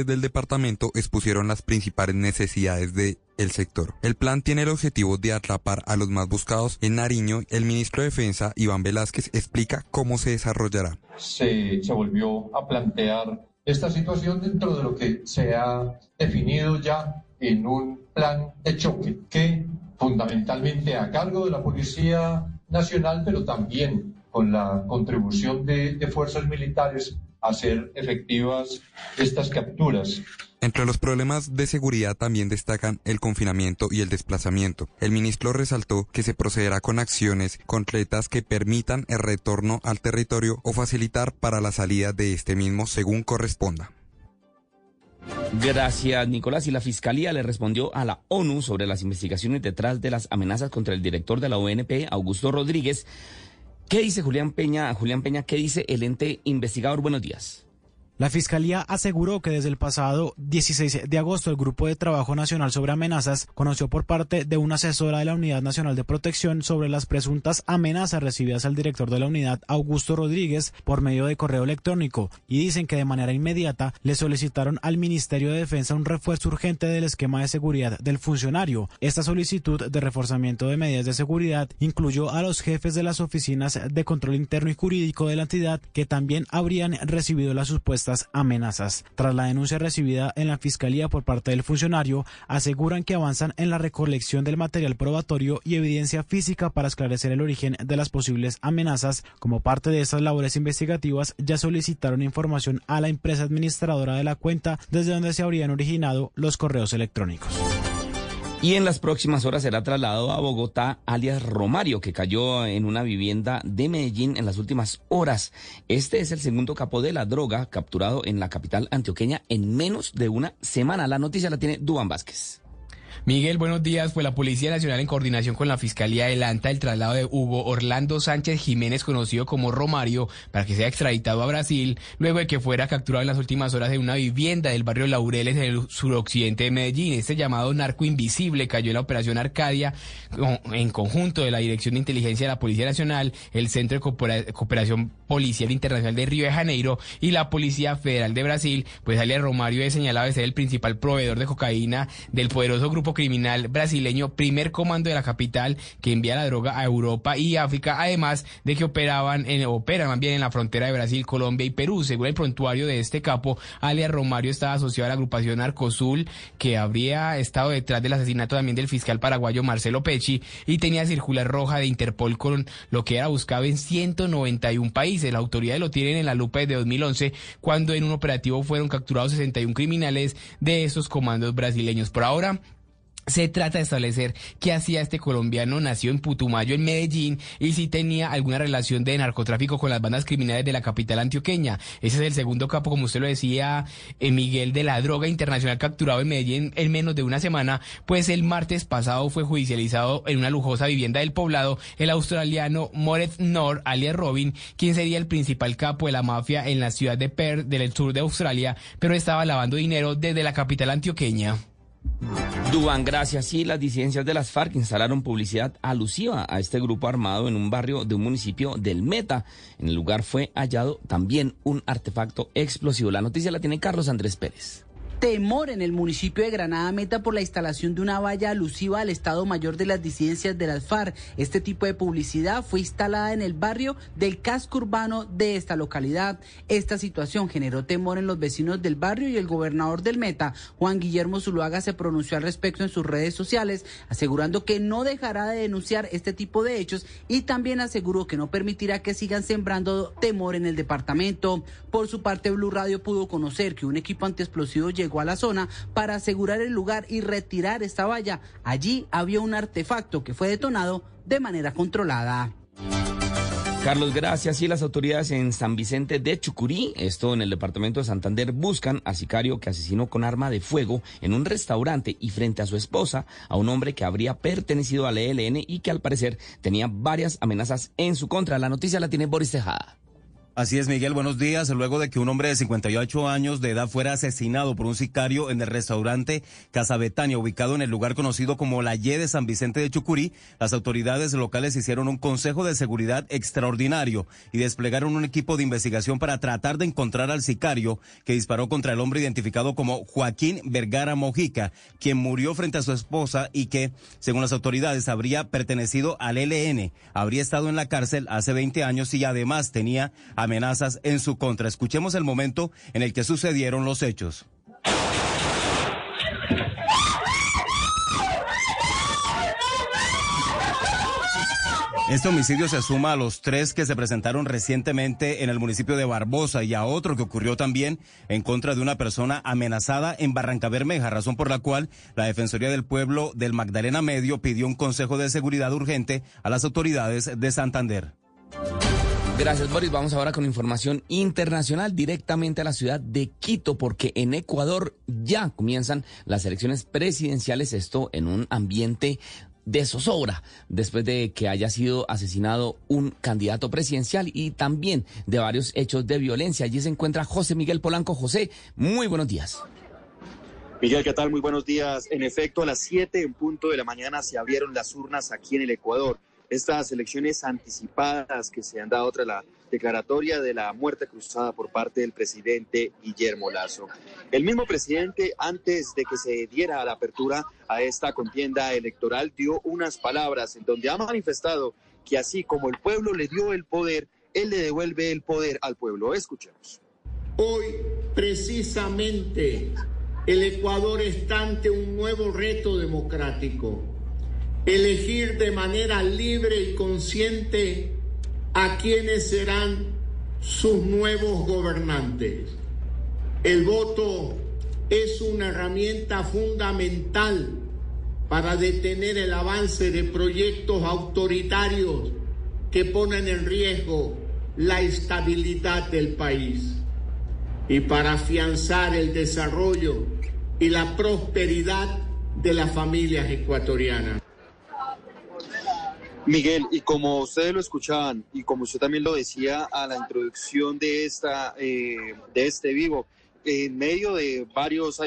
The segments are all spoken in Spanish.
Desde el departamento expusieron las principales necesidades de el sector. El plan tiene el objetivo de atrapar a los más buscados en Nariño. El ministro de Defensa, Iván Velázquez, explica cómo se desarrollará. Se, se volvió a plantear esta situación dentro de lo que se ha definido ya en un plan de choque que fundamentalmente a cargo de la Policía Nacional, pero también con la contribución de, de fuerzas militares hacer efectivas estas capturas. Entre los problemas de seguridad también destacan el confinamiento y el desplazamiento. El ministro resaltó que se procederá con acciones concretas que permitan el retorno al territorio o facilitar para la salida de este mismo según corresponda. Gracias, Nicolás. Y la Fiscalía le respondió a la ONU sobre las investigaciones detrás de las amenazas contra el director de la ONP, Augusto Rodríguez. ¿Qué dice Julián Peña? Julián Peña, ¿qué dice el ente investigador? Buenos días. La Fiscalía aseguró que desde el pasado 16 de agosto el Grupo de Trabajo Nacional sobre Amenazas conoció por parte de una asesora de la Unidad Nacional de Protección sobre las presuntas amenazas recibidas al director de la unidad, Augusto Rodríguez, por medio de correo electrónico y dicen que de manera inmediata le solicitaron al Ministerio de Defensa un refuerzo urgente del esquema de seguridad del funcionario. Esta solicitud de reforzamiento de medidas de seguridad incluyó a los jefes de las oficinas de control interno y jurídico de la entidad que también habrían recibido las amenazas. Tras la denuncia recibida en la Fiscalía por parte del funcionario, aseguran que avanzan en la recolección del material probatorio y evidencia física para esclarecer el origen de las posibles amenazas. Como parte de estas labores investigativas, ya solicitaron información a la empresa administradora de la cuenta desde donde se habrían originado los correos electrónicos. Y en las próximas horas será trasladado a Bogotá, alias Romario, que cayó en una vivienda de Medellín en las últimas horas. Este es el segundo capo de la droga capturado en la capital antioqueña en menos de una semana. La noticia la tiene Duban Vázquez. Miguel, buenos días. Pues la Policía Nacional, en coordinación con la Fiscalía, adelanta el traslado de Hugo Orlando Sánchez Jiménez, conocido como Romario, para que sea extraditado a Brasil, luego de que fuera capturado en las últimas horas en una vivienda del barrio Laureles, en el suroccidente de Medellín. Este llamado narco invisible cayó en la operación Arcadia, en conjunto de la Dirección de Inteligencia de la Policía Nacional, el Centro de Cooperación Policial Internacional de Río de Janeiro y la Policía Federal de Brasil. Pues alias Romario es señalado de ser el principal proveedor de cocaína del poderoso grupo criminal brasileño, primer comando de la capital que envía la droga a Europa y África, además de que operaban en, operan también en la frontera de Brasil, Colombia y Perú. Según el prontuario de este capo, alias Romario estaba asociado a la agrupación Arcosul, que habría estado detrás del asesinato también del fiscal paraguayo Marcelo Pecci y tenía circular roja de Interpol con lo que era buscado en 191 países. Las autoridades lo tienen en la lupa desde 2011, cuando en un operativo fueron capturados 61 criminales de estos comandos brasileños. Por ahora, se trata de establecer qué hacía este colombiano, nació en Putumayo, en Medellín, y si tenía alguna relación de narcotráfico con las bandas criminales de la capital antioqueña. Ese es el segundo capo, como usted lo decía, eh, Miguel, de la droga internacional capturado en Medellín en menos de una semana, pues el martes pasado fue judicializado en una lujosa vivienda del poblado el australiano Moret Nor, alias Robin, quien sería el principal capo de la mafia en la ciudad de Perth, del sur de Australia, pero estaba lavando dinero desde la capital antioqueña. Dubán, gracias. Y las disidencias de las FARC instalaron publicidad alusiva a este grupo armado en un barrio de un municipio del Meta. En el lugar fue hallado también un artefacto explosivo. La noticia la tiene Carlos Andrés Pérez temor en el municipio de Granada Meta por la instalación de una valla alusiva al Estado Mayor de las disidencias de las FARC. Este tipo de publicidad fue instalada en el barrio del casco urbano de esta localidad. Esta situación generó temor en los vecinos del barrio y el gobernador del Meta, Juan Guillermo Zuluaga, se pronunció al respecto en sus redes sociales, asegurando que no dejará de denunciar este tipo de hechos y también aseguró que no permitirá que sigan sembrando temor en el departamento. Por su parte, Blue Radio pudo conocer que un equipo antiexplosivo llegó a la zona para asegurar el lugar y retirar esta valla. Allí había un artefacto que fue detonado de manera controlada. Carlos, gracias. Y las autoridades en San Vicente de Chucurí, esto en el departamento de Santander, buscan a sicario que asesinó con arma de fuego en un restaurante y frente a su esposa a un hombre que habría pertenecido al ELN y que al parecer tenía varias amenazas en su contra. La noticia la tiene Boris Tejada. Así es, Miguel, buenos días. Luego de que un hombre de 58 años de edad fuera asesinado por un sicario en el restaurante Casa Betania, ubicado en el lugar conocido como la Y de San Vicente de Chucurí, las autoridades locales hicieron un consejo de seguridad extraordinario y desplegaron un equipo de investigación para tratar de encontrar al sicario que disparó contra el hombre identificado como Joaquín Vergara Mojica, quien murió frente a su esposa y que, según las autoridades, habría pertenecido al LN, habría estado en la cárcel hace 20 años y además tenía amenazas en su contra. Escuchemos el momento en el que sucedieron los hechos. Este homicidio se suma a los tres que se presentaron recientemente en el municipio de Barbosa y a otro que ocurrió también en contra de una persona amenazada en Barranca Bermeja, razón por la cual la Defensoría del Pueblo del Magdalena Medio pidió un consejo de seguridad urgente a las autoridades de Santander. Gracias, Boris. Vamos ahora con información internacional directamente a la ciudad de Quito, porque en Ecuador ya comienzan las elecciones presidenciales, esto en un ambiente de zozobra, después de que haya sido asesinado un candidato presidencial y también de varios hechos de violencia. Allí se encuentra José Miguel Polanco. José, muy buenos días. Miguel, ¿qué tal? Muy buenos días. En efecto, a las 7 en punto de la mañana se abrieron las urnas aquí en el Ecuador estas elecciones anticipadas que se han dado tras la declaratoria de la muerte cruzada por parte del presidente Guillermo Lazo. El mismo presidente, antes de que se diera la apertura a esta contienda electoral, dio unas palabras en donde ha manifestado que así como el pueblo le dio el poder, él le devuelve el poder al pueblo. Escuchemos. Hoy, precisamente, el Ecuador está ante un nuevo reto democrático elegir de manera libre y consciente a quienes serán sus nuevos gobernantes. El voto es una herramienta fundamental para detener el avance de proyectos autoritarios que ponen en riesgo la estabilidad del país y para afianzar el desarrollo y la prosperidad de las familias ecuatorianas. Miguel, y como ustedes lo escuchaban y como usted también lo decía a la introducción de esta eh, de este vivo, en medio de varios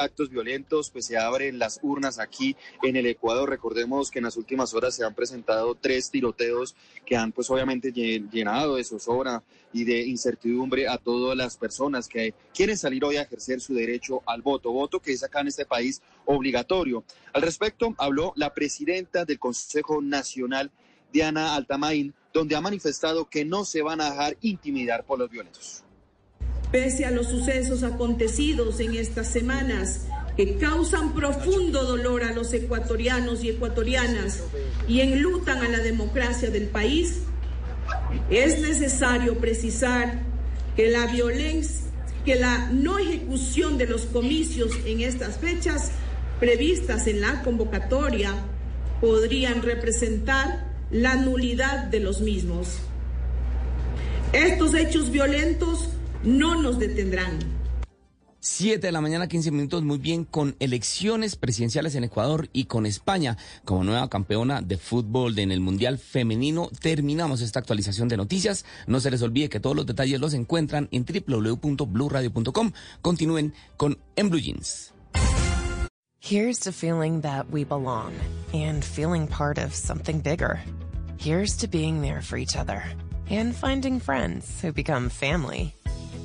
actos violentos, pues se abren las urnas aquí en el Ecuador. Recordemos que en las últimas horas se han presentado tres tiroteos que han pues obviamente llenado de zozobra y de incertidumbre a todas las personas que quieren salir hoy a ejercer su derecho al voto, voto que es acá en este país obligatorio. Al respecto habló la presidenta del Consejo Nacional, Diana Altamain, donde ha manifestado que no se van a dejar intimidar por los violentos. Pese a los sucesos acontecidos en estas semanas que causan profundo dolor a los ecuatorianos y ecuatorianas y enlutan a la democracia del país, es necesario precisar que la violencia, que la no ejecución de los comicios en estas fechas previstas en la convocatoria podrían representar la nulidad de los mismos. Estos hechos violentos no nos detendrán. Siete de la mañana, 15 minutos, muy bien, con elecciones presidenciales en Ecuador y con España como nueva campeona de fútbol en el Mundial Femenino. Terminamos esta actualización de noticias. No se les olvide que todos los detalles los encuentran en www.bluradio.com. Continúen con En Blue Jeans. Here's to feeling that we belong and feeling part of something bigger. Here's to being there for each other and finding friends who become family.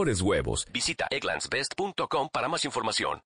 mejores huevos. Visita egglandsbest.com para más información.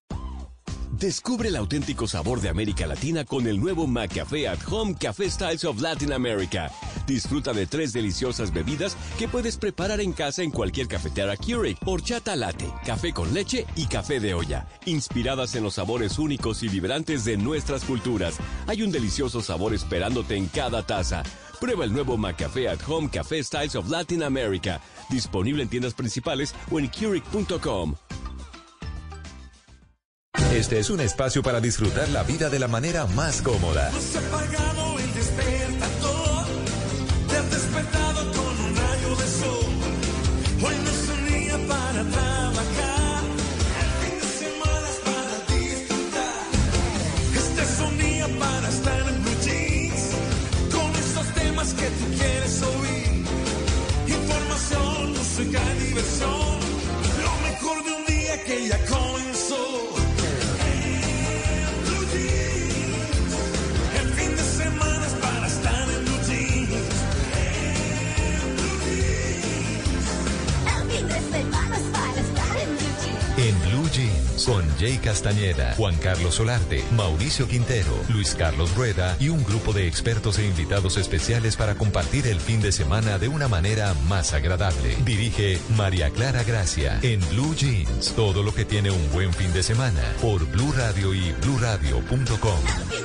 Descubre el auténtico sabor de América Latina con el nuevo McCafé at Home Café Styles of Latin America. Disfruta de tres deliciosas bebidas que puedes preparar en casa en cualquier cafetera Keurig, horchata latte, café con leche y café de olla, inspiradas en los sabores únicos y vibrantes de nuestras culturas. Hay un delicioso sabor esperándote en cada taza. Prueba el nuevo McCafé at Home Café Styles of Latin America, disponible en tiendas principales o en Keurig.com. Este es un espacio para disfrutar la vida de la manera más cómoda. Despertado con un rayo de sol. Música y diversión, lo mejor de un día que ya comenzó. Con Jay Castañeda, Juan Carlos Solarte, Mauricio Quintero, Luis Carlos Rueda y un grupo de expertos e invitados especiales para compartir el fin de semana de una manera más agradable. Dirige María Clara Gracia en Blue Jeans. Todo lo que tiene un buen fin de semana por Blue Radio y bluradio.com.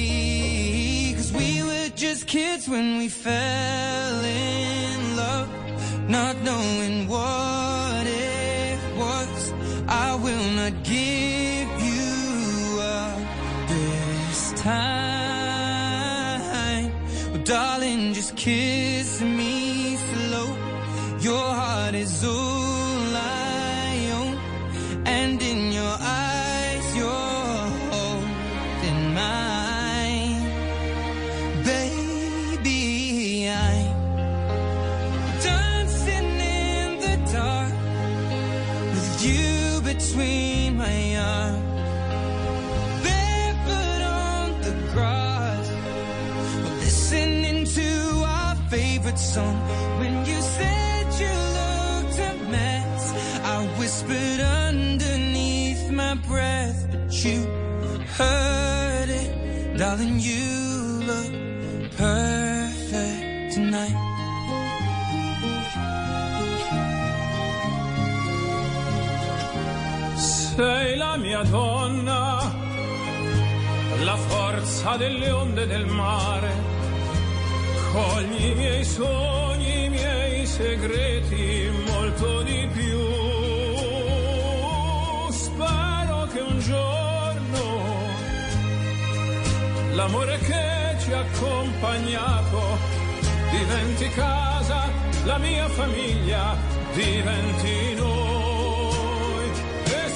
Kids when we fell in love, not knowing what song. When you said you looked a mess, I whispered underneath my breath, but you heard it, darling. You look perfect tonight. Sei la mia donna, la forza delle onde del mare. Cogli i miei sogni, i miei segreti, molto di più. Spero che un giorno l'amore che ci ha accompagnato diventi casa, la mia famiglia diventi noi. E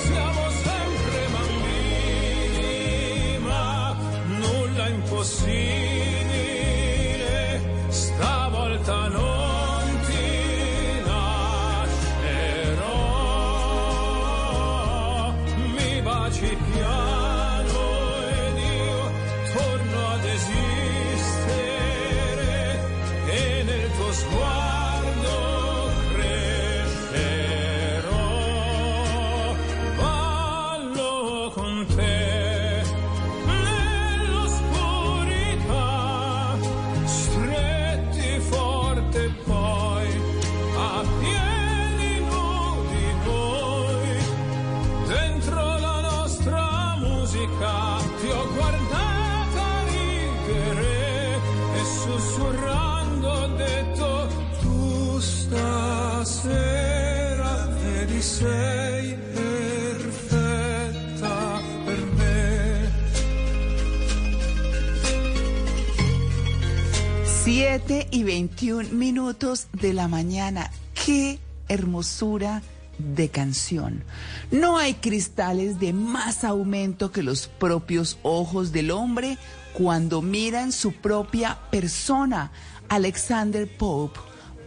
y 21 minutos de la mañana. ¡Qué hermosura de canción! No hay cristales de más aumento que los propios ojos del hombre cuando miran su propia persona. Alexander Pope,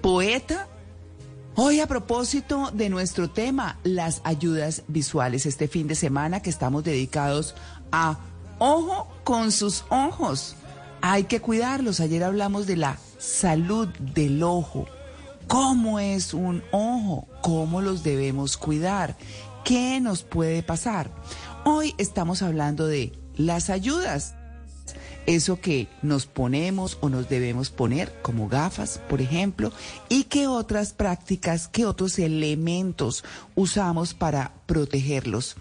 poeta Hoy a propósito de nuestro tema, las ayudas visuales, este fin de semana que estamos dedicados a ojo con sus ojos. Hay que cuidarlos. Ayer hablamos de la salud del ojo. ¿Cómo es un ojo? ¿Cómo los debemos cuidar? ¿Qué nos puede pasar? Hoy estamos hablando de las ayudas eso que nos ponemos o nos debemos poner, como gafas, por ejemplo, y qué otras prácticas, qué otros elementos usamos para protegerlos.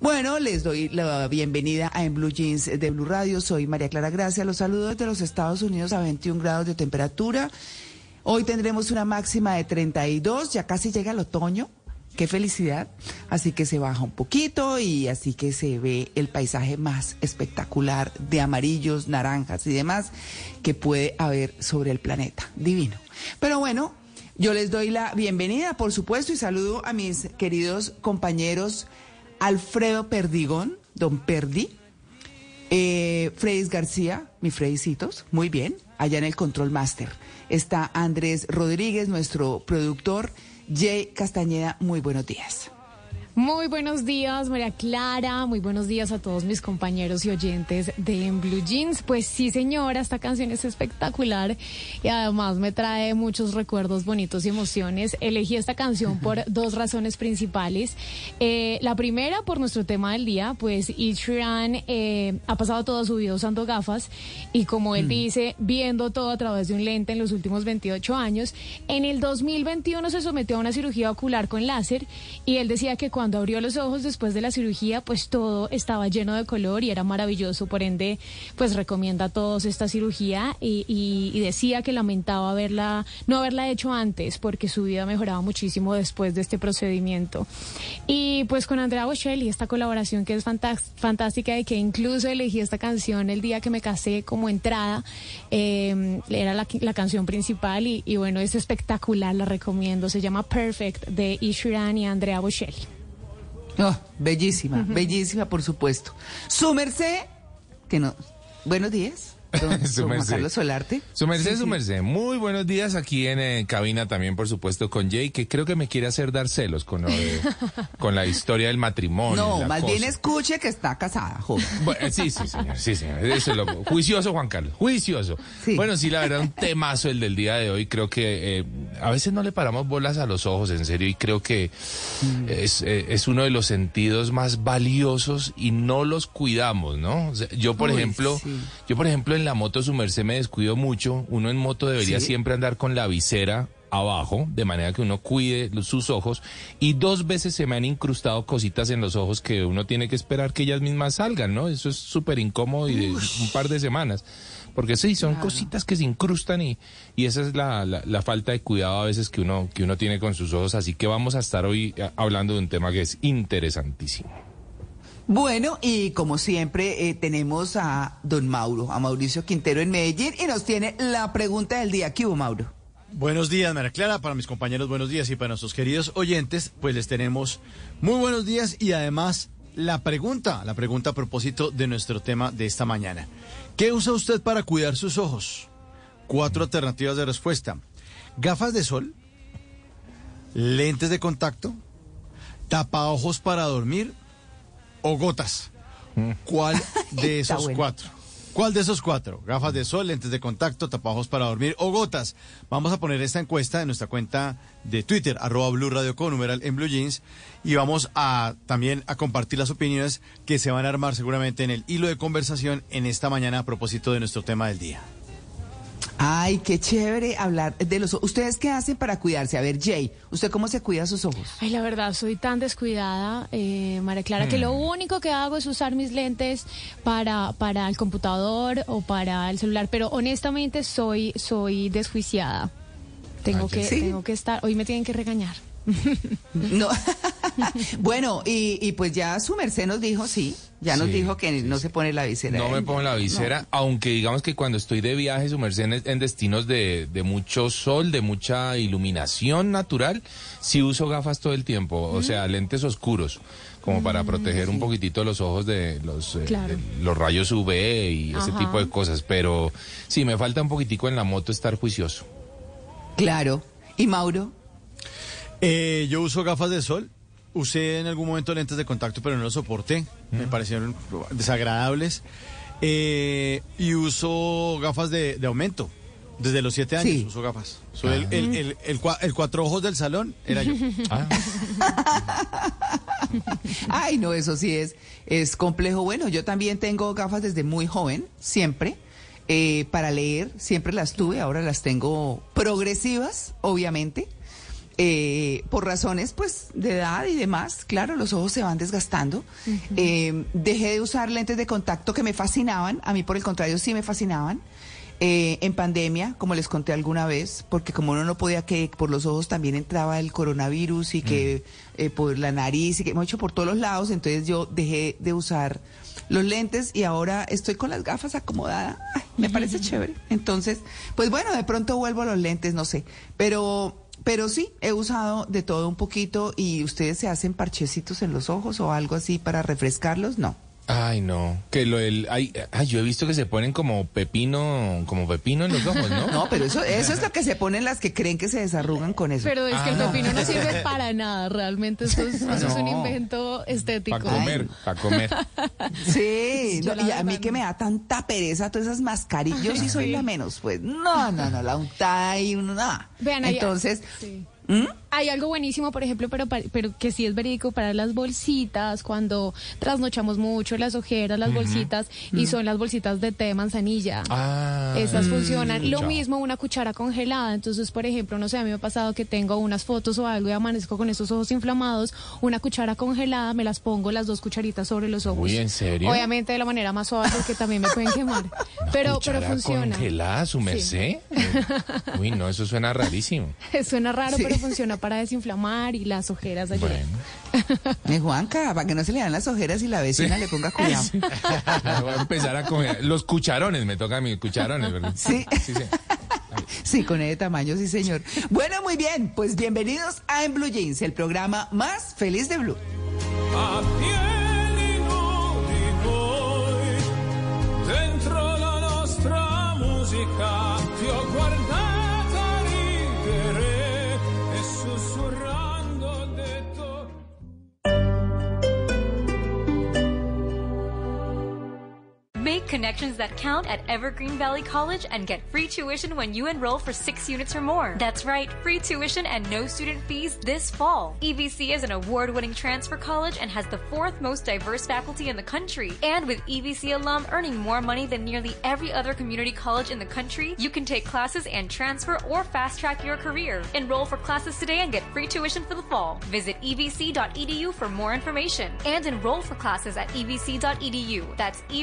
Bueno, les doy la bienvenida a En Blue Jeans de Blue Radio. Soy María Clara Gracia. Los saludo desde los Estados Unidos a 21 grados de temperatura. Hoy tendremos una máxima de 32, ya casi llega el otoño qué felicidad. Así que se baja un poquito y así que se ve el paisaje más espectacular de amarillos, naranjas y demás que puede haber sobre el planeta. Divino. Pero bueno, yo les doy la bienvenida, por supuesto, y saludo a mis queridos compañeros Alfredo Perdigón, don Perdi, eh, García, mi Freydicitos, muy bien, allá en el Control Master. Está Andrés Rodríguez, nuestro productor Jay Castañeda, muy buenos días. Muy buenos días, María Clara. Muy buenos días a todos mis compañeros y oyentes de En Blue Jeans. Pues sí, señora, esta canción es espectacular y además me trae muchos recuerdos bonitos y emociones. Elegí esta canción por dos razones principales. Eh, la primera, por nuestro tema del día, pues Ichiran eh, ha pasado toda su vida usando gafas y como él dice, viendo todo a través de un lente en los últimos 28 años. En el 2021 se sometió a una cirugía ocular con láser y él decía que cuando abrió los ojos después de la cirugía, pues todo estaba lleno de color y era maravilloso. Por ende, pues recomienda a todos esta cirugía y, decía que lamentaba haberla, no haberla hecho antes porque su vida mejoraba muchísimo después de este procedimiento. Y pues con Andrea Bocelli, esta colaboración que es fantástica y que incluso elegí esta canción el día que me casé como entrada, eh, era la, canción principal y, y, bueno, es espectacular, la recomiendo. Se llama Perfect de Ishiran y Andrea Bocelli. Oh, bellísima, bellísima, por supuesto. Su merced, que no. Buenos días. su Carlos Solarte. Su merced, su merced. Muy buenos días aquí en eh, cabina también, por supuesto, con Jay, que creo que me quiere hacer dar celos con, con la historia del matrimonio. No, más bien escuche que está casada, joven. Bueno, sí, sí, señor, sí, señor. Eso es lo, juicioso, Juan Carlos, juicioso. Bueno, sí, la verdad, un temazo el del día de hoy. Creo que eh, a veces no le paramos bolas a los ojos, en serio, y creo que mm. es, eh, es, uno de los sentidos más valiosos y no los cuidamos, ¿no? yo, por ejemplo, yo, por ejemplo, en la moto su merced me descuido mucho. Uno en moto debería siempre andar con la visera abajo, de manera que uno cuide sus ojos. Y dos veces se me han incrustado cositas en los ojos que uno tiene que esperar que ellas mismas salgan, ¿no? Eso es súper incómodo y de un par de semanas. Porque sí, son cositas que se incrustan y, y esa es la, la, falta de cuidado a veces que uno, que uno tiene con sus ojos. Así que vamos a estar hoy eh, hablando de un tema que es interesantísimo. Bueno, y como siempre eh, tenemos a don Mauro, a Mauricio Quintero en Medellín, y nos tiene la pregunta del día. ¿Qué hubo, Mauro? Buenos días, María Clara, para mis compañeros buenos días y para nuestros queridos oyentes, pues les tenemos muy buenos días y además la pregunta, la pregunta a propósito de nuestro tema de esta mañana. ¿Qué usa usted para cuidar sus ojos? Cuatro alternativas de respuesta. Gafas de sol, lentes de contacto, tapaojos para dormir o gotas. ¿Cuál de esos cuatro? ¿Cuál de esos cuatro? Gafas de sol, lentes de contacto, tapajos para dormir o gotas. Vamos a poner esta encuesta en nuestra cuenta de Twitter, arroba Blue Radio con numeral en Blue Jeans. Y vamos a también a compartir las opiniones que se van a armar seguramente en el hilo de conversación en esta mañana a propósito de nuestro tema del día. Ay, qué chévere hablar de los ojos. ¿Ustedes qué hacen para cuidarse? A ver, Jay, ¿usted cómo se cuida sus ojos? Ay, la verdad, soy tan descuidada, eh, María Clara, que lo hmm. único que hago es usar mis lentes para, para el computador o para el celular, pero honestamente soy, soy desjuiciada. Tengo, que, tengo que estar, hoy me tienen que regañar. No, bueno, y, y pues ya su merced nos dijo, sí, ya nos Sí, dijo que no se pone la visera. No me pongo la visera, aunque digamos que cuando estoy de viaje, su merced en, en destinos de, de mucho sol, de mucha iluminación natural, sí uso gafas todo el tiempo, o sea, lentes oscuros, como para proteger un poquitito los ojos de los, eh, Claro. de los rayos UV y ese tipo de cosas, pero sí, me falta un poquitico en la moto estar juicioso. Claro. ¿Y Mauro? Eh, yo uso gafas de sol. Usé en algún momento lentes de contacto, pero no los soporté. Me parecieron desagradables. Eh, y uso gafas de, de aumento. Desde los siete años Sí. uso gafas. Soy el, el, el, el cua- el cuatro ojos del salón, era yo. Ay, no, eso sí es, es complejo. Bueno, yo también tengo gafas desde muy joven, siempre. eh, para leer, siempre las tuve, ahora las tengo progresivas, obviamente. Eh, por razones pues de edad y demás, claro, los ojos se van desgastando. Eh, dejé de usar lentes de contacto que me fascinaban, a mí por el contrario sí me fascinaban. Eh, en pandemia, como les conté alguna vez, porque como uno no podía que por los ojos también entraba el coronavirus y que eh, por la nariz y que hemos hecho por todos los lados, entonces yo dejé de usar los lentes y ahora estoy con las gafas acomodadas. Ay, me parece chévere. Entonces, pues bueno, de pronto vuelvo a los lentes, no sé, pero pero sí, he usado de todo un poquito y ustedes se hacen parchecitos en los ojos o algo así para refrescarlos, no. Ay, no. Que lo del. Ay, ay, yo he visto que se ponen como pepino, como pepino en los ojos, ¿no? No, pero eso, eso es lo que se ponen las que creen que se desarrugan con eso. Pero es que el Ah. pepino no sirve para nada, realmente eso es, eso es un invento estético. Para comer, para comer. Sí, no, y a mí que me da tanta pereza todas esas mascarillas, yo sí soy Sí. la menos, pues. No, no, no, la unta y uno nada. Vean, ahí- Entonces, sí. ¿Mm? Hay algo buenísimo, por ejemplo, pero, pero que sí es verídico para las bolsitas, cuando trasnochamos mucho, las ojeras, las bolsitas, y Mm. son las bolsitas de té de manzanilla. Ah. Esas funcionan. Lo mismo una cuchara congelada. Entonces, por ejemplo, no sé, a mí me ha pasado que tengo unas fotos o algo y amanezco con esos ojos inflamados. Una cuchara congelada, me las pongo las dos cucharitas sobre los ojos. Uy, ¿en serio? Obviamente de la manera más suave porque también me pueden quemar. pero, pero funciona. congelada, su merced. Uy, no, eso suena rarísimo. Suena raro, Sí. pero funciona para desinflamar y las ojeras ayudan. eh, Juanca, para que no se le dan las ojeras y la vecina le ponga cuidado. Voy a empezar a coger. Los cucharones, me toca a mí, cucharones, ¿verdad? Sí. Sí, sí. Sí, con ese tamaño, sí, señor. Bueno, muy bien, pues bienvenidos a En Blue Jeans, el programa más feliz de Blue. dentro la nostra musica, connections that count at Evergreen Valley College and get free tuition when you enroll for six units or more. That's right, free tuition and no student fees this fall. EVC is an award winning transfer college and has the fourth most diverse faculty in the country. And with EVC alum earning more money than nearly every other community college in the country, you can take classes and transfer or fast track your career. Enroll for classes today and get free tuition for the fall. Visit evc.edu for more information and enroll for classes at evc.edu. That's E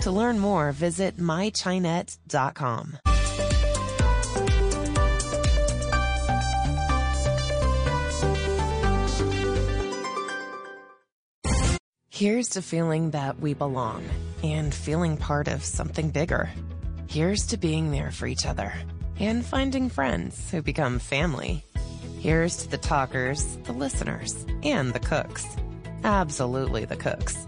To learn more, visit mychinet.com. Here's to feeling that we belong and feeling part of something bigger. Here's to being there for each other and finding friends who become family. Here's to the talkers, the listeners, and the cooks. Absolutely the cooks.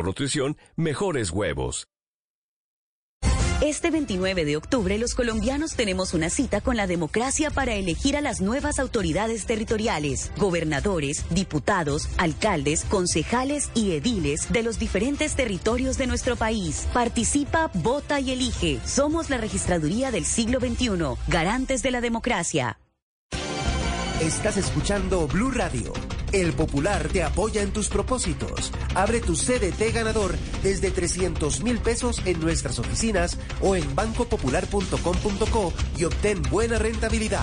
nutrición, mejores huevos. Este 29 de octubre los colombianos tenemos una cita con la democracia para elegir a las nuevas autoridades territoriales, gobernadores, diputados, alcaldes, concejales y ediles de los diferentes territorios de nuestro país. Participa, vota y elige. Somos la registraduría del siglo XXI, garantes de la democracia. Estás escuchando Blue Radio. El Popular te apoya en tus propósitos. Abre tu CDT ganador desde 300 mil pesos en nuestras oficinas o en bancopopular.com.co y obtén buena rentabilidad.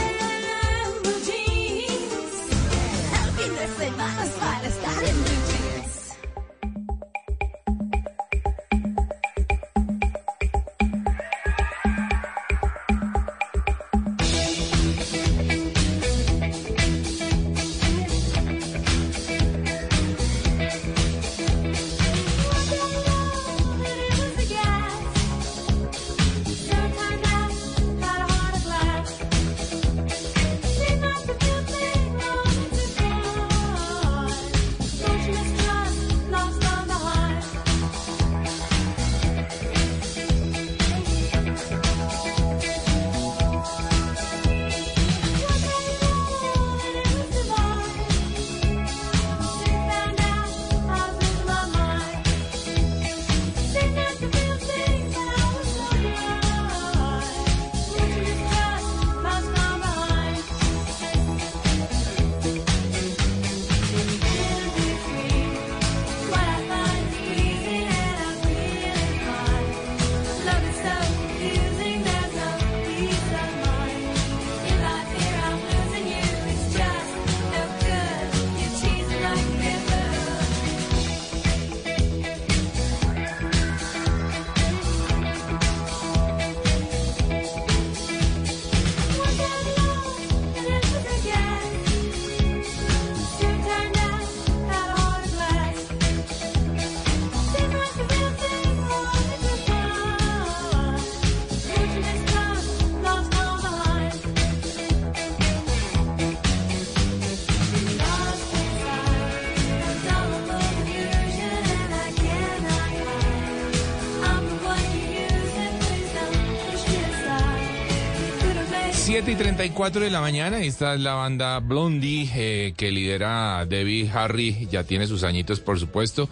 7 y 34 de la mañana, esta es la banda Blondie eh, que lidera Debbie Harry, ya tiene sus añitos por supuesto,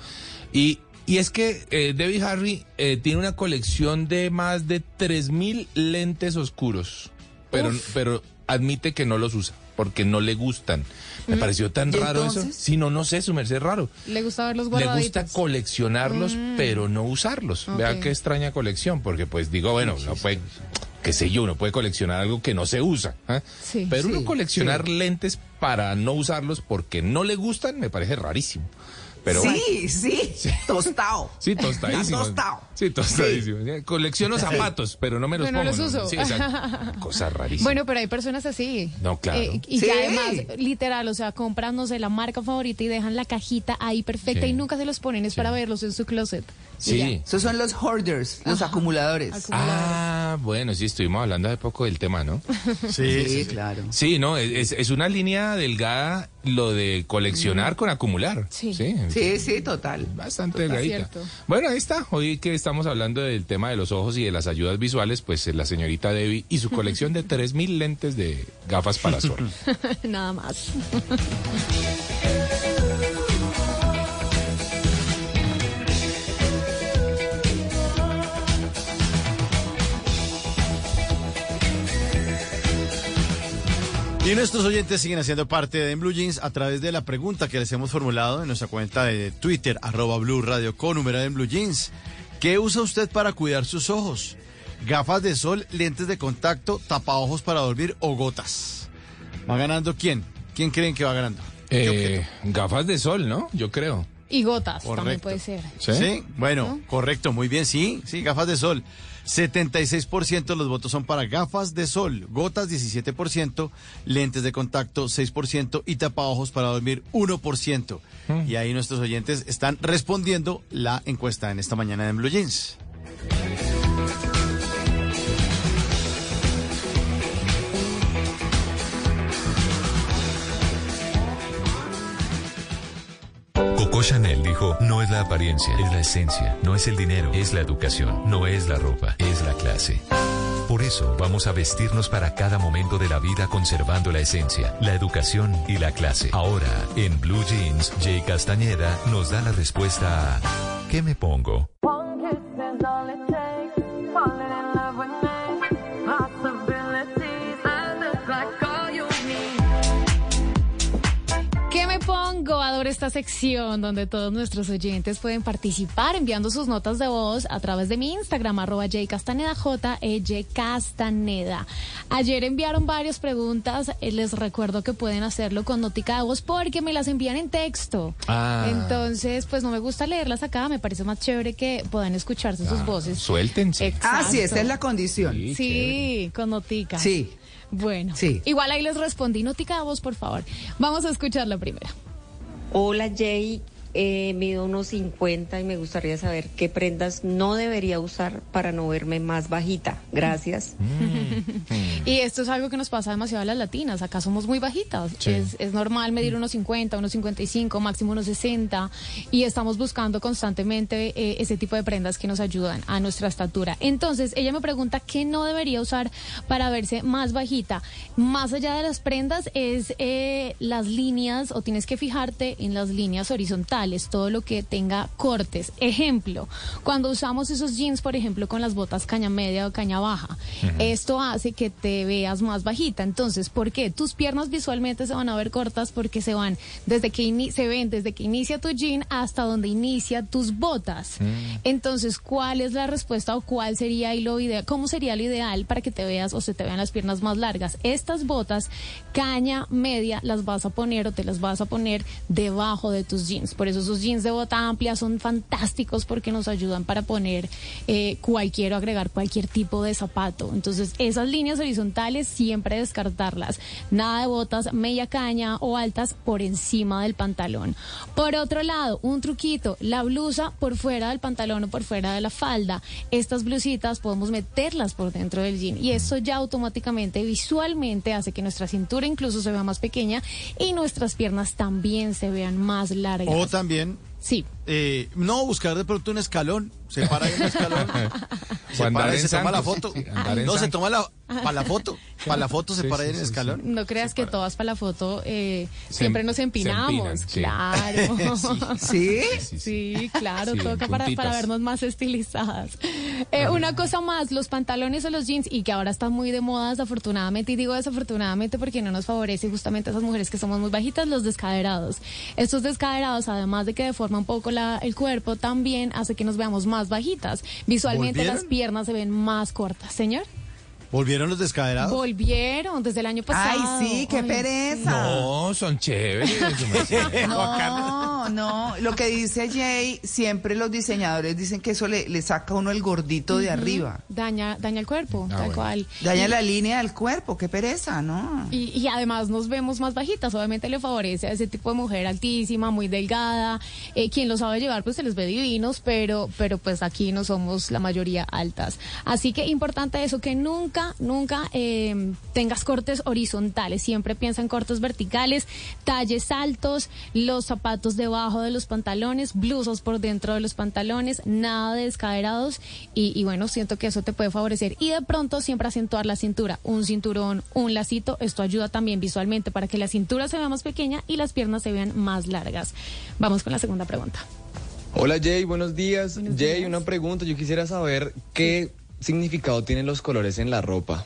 y, y es que eh, Debbie Harry eh, tiene una colección de más de 3.000 lentes oscuros, pero, pero admite que no los usa porque no le gustan. Me mm. pareció tan raro entonces? eso. Si no, no sé, su merced raro. Le gusta verlos guardaditos. Le gusta coleccionarlos, mm. pero no usarlos. Okay. Vea qué extraña colección, porque pues digo, bueno, no puede qué sé yo, uno puede coleccionar algo que no se usa. ¿ah? Sí. Pero Sí, uno coleccionar lentes para no usarlos porque no le gustan me parece rarísimo. Pero bueno. sí, sí, tostado. Sí, tostadísimo. Tostado. Sí, tostadísimo. Colecciono zapatos, pero no me los Pero no pongo. los ¿no? uso. Sí, exacto. Cosa rarísima. Bueno, pero hay personas así. No, claro. Eh, y Sí. que además, literal, o sea, compran, no sé, la marca favorita y dejan la cajita ahí perfecta Sí. y nunca se los ponen, es para verlos en su closet. Sí. Esos son los hoarders, los acumuladores. Ah, bueno, sí, estuvimos hablando hace poco del tema, ¿no? Sí, claro. Sí, no, es, es una línea delgada lo de coleccionar con acumular. Sí. Sí, Sí, sí, total. bastante Total, delgadita. cierto. Bueno, ahí está. Hoy que estamos hablando del tema de los ojos y de las ayudas visuales, pues eh, la señorita Debbie y su colección de 3.000 lentes de gafas para sol. Nada más. Y nuestros oyentes siguen haciendo parte de En Blue Jeans a través de la pregunta que les hemos formulado en nuestra cuenta de Twitter, arroba Blue Radio con número en Blue Jeans. ¿Qué usa usted para cuidar sus ojos? ¿Gafas de sol, lentes de contacto, tapaojos para dormir o gotas? ¿Va ganando quién? ¿Quién creen que va ganando? Eh, gafas de sol, ¿no? Yo creo. Y gotas también Correcto. puede ser. ¿Sí? Bueno, correcto, muy bien, sí, sí, gafas de sol. 76% de los votos son para gafas de sol, gotas 17%, lentes de contacto 6% y tapaojos para dormir 1%. Y ahí nuestros oyentes están respondiendo la encuesta en esta mañana en Blue Jeans. Chanel dijo, no es la apariencia, es la esencia, no es el dinero, es la educación, no es la ropa, es la clase. Por eso vamos a vestirnos para cada momento de la vida conservando la esencia, la educación y la clase. Ahora, en Blue Jeans, Jay Castañeda nos da la respuesta a ¿qué me pongo? Esta sección donde todos nuestros oyentes pueden participar enviando sus notas de voz a través de mi Instagram, arroba jcastaneda, j e -Y Castaneda. Ayer enviaron varias preguntas. eh, Les recuerdo que pueden hacerlo con notica de voz porque me las envían en texto. Ah. Entonces, pues no me gusta leerlas acá. Me parece más chévere que puedan escucharse sus voces. Suéltense. Ah, sí, esa Exacto. es la condición. Sí, con notica. Sí. Bueno, Sí. igual ahí les respondí. Notica de voz, por favor. Vamos a escuchar la primera. Hola Jay, eh, mido unos 50 y me gustaría saber qué prendas no debería usar para no verme más bajita. Gracias. Y esto es algo que nos pasa demasiado a las latinas. Acá somos muy bajitas. Sí. Es, es normal medir unos 50, unos 55, máximo unos 60. Y estamos buscando constantemente eh, ese tipo de prendas que nos ayudan a nuestra estatura. Entonces, ella me pregunta qué no debería usar para verse más bajita. Más allá de las prendas, es eh, las líneas, o tienes que fijarte en las líneas horizontales, todo lo que tenga cortes. Ejemplo, cuando usamos esos jeans, por ejemplo, con las botas caña media o caña baja, esto hace que te veas más bajita. Entonces, ¿por qué? Tus piernas visualmente se van a ver cortas porque se van desde que se ven desde que inicia tu jean hasta donde inicia tus botas. Entonces, ¿cuál es la respuesta o cuál sería lo ideal? ¿Cómo sería lo ideal para que te veas o se te vean las piernas más largas? Estas botas caña media las vas a poner o te las vas a poner debajo de tus jeans. Por eso esos jeans de bota amplia son fantásticos porque nos ayudan para poner eh, cualquier o agregar cualquier tipo de zapato. Entonces, esas líneas horizontales siempre descartarlas. Nada de botas media caña o altas por encima del pantalón. Por otro lado, un truquito, la blusa por fuera del pantalón o por fuera de la falda. Estas blusitas podemos meterlas por dentro del jean y eso ya automáticamente visualmente hace que nuestra cintura incluso se vea más pequeña y nuestras piernas también se vean más largas. También, Sí. Eh, no buscar de pronto un escalón, se para ahí en un escalón, se para y se toma la foto. No, se toma la, para la foto, para la foto se Sí, para ahí sí, en el sí, escalón. No creas que todas para la foto eh, Se- siempre nos empinamos. empinan, sí. Claro. ¿Sí? Sí, claro, Sí, toca para, para vernos más estilizadas. Eh, una cosa más, los pantalones o los jeans, y que ahora están muy de moda desafortunadamente, y digo desafortunadamente porque no nos favorece justamente a esas mujeres que somos muy bajitas, los descaderados. Estos descaderados, además de que deforman un poco la, el cuerpo, también hace que nos veamos más bajitas. Visualmente las piernas se ven más cortas. Señor. ¿Volvieron los descaderados? Volvieron desde el año pasado. Ay, sí, qué pereza. No, son chéveres. No, no, lo que dice Jay, siempre los diseñadores dicen que eso le, le saca a uno el gordito de arriba. Daña, daña el cuerpo, Ah, tal bueno. cual. Daña Y- la línea del cuerpo, qué pereza, ¿no? Y, y además nos vemos más bajitas, obviamente le favorece a ese tipo de mujer altísima, muy delgada, eh, quien lo sabe llevar pues se les ve divinos, pero, pero pues aquí no somos la mayoría altas. Así que importante eso, que nunca, nunca eh, tengas cortes horizontales, siempre piensa en cortes verticales, talles altos, los zapatos debajo de los pantalones, blusas por dentro de los pantalones, nada de descaderados y, y bueno, siento que eso te puede favorecer. Y de pronto siempre acentuar la cintura, un cinturón, un lacito, esto ayuda también visualmente para que la cintura se vea más pequeña y las piernas se vean más largas. Vamos con la segunda pregunta. Hola Jay, buenos días. Buenos Jay, días. una pregunta. Yo quisiera saber qué significado tienen los colores en la ropa.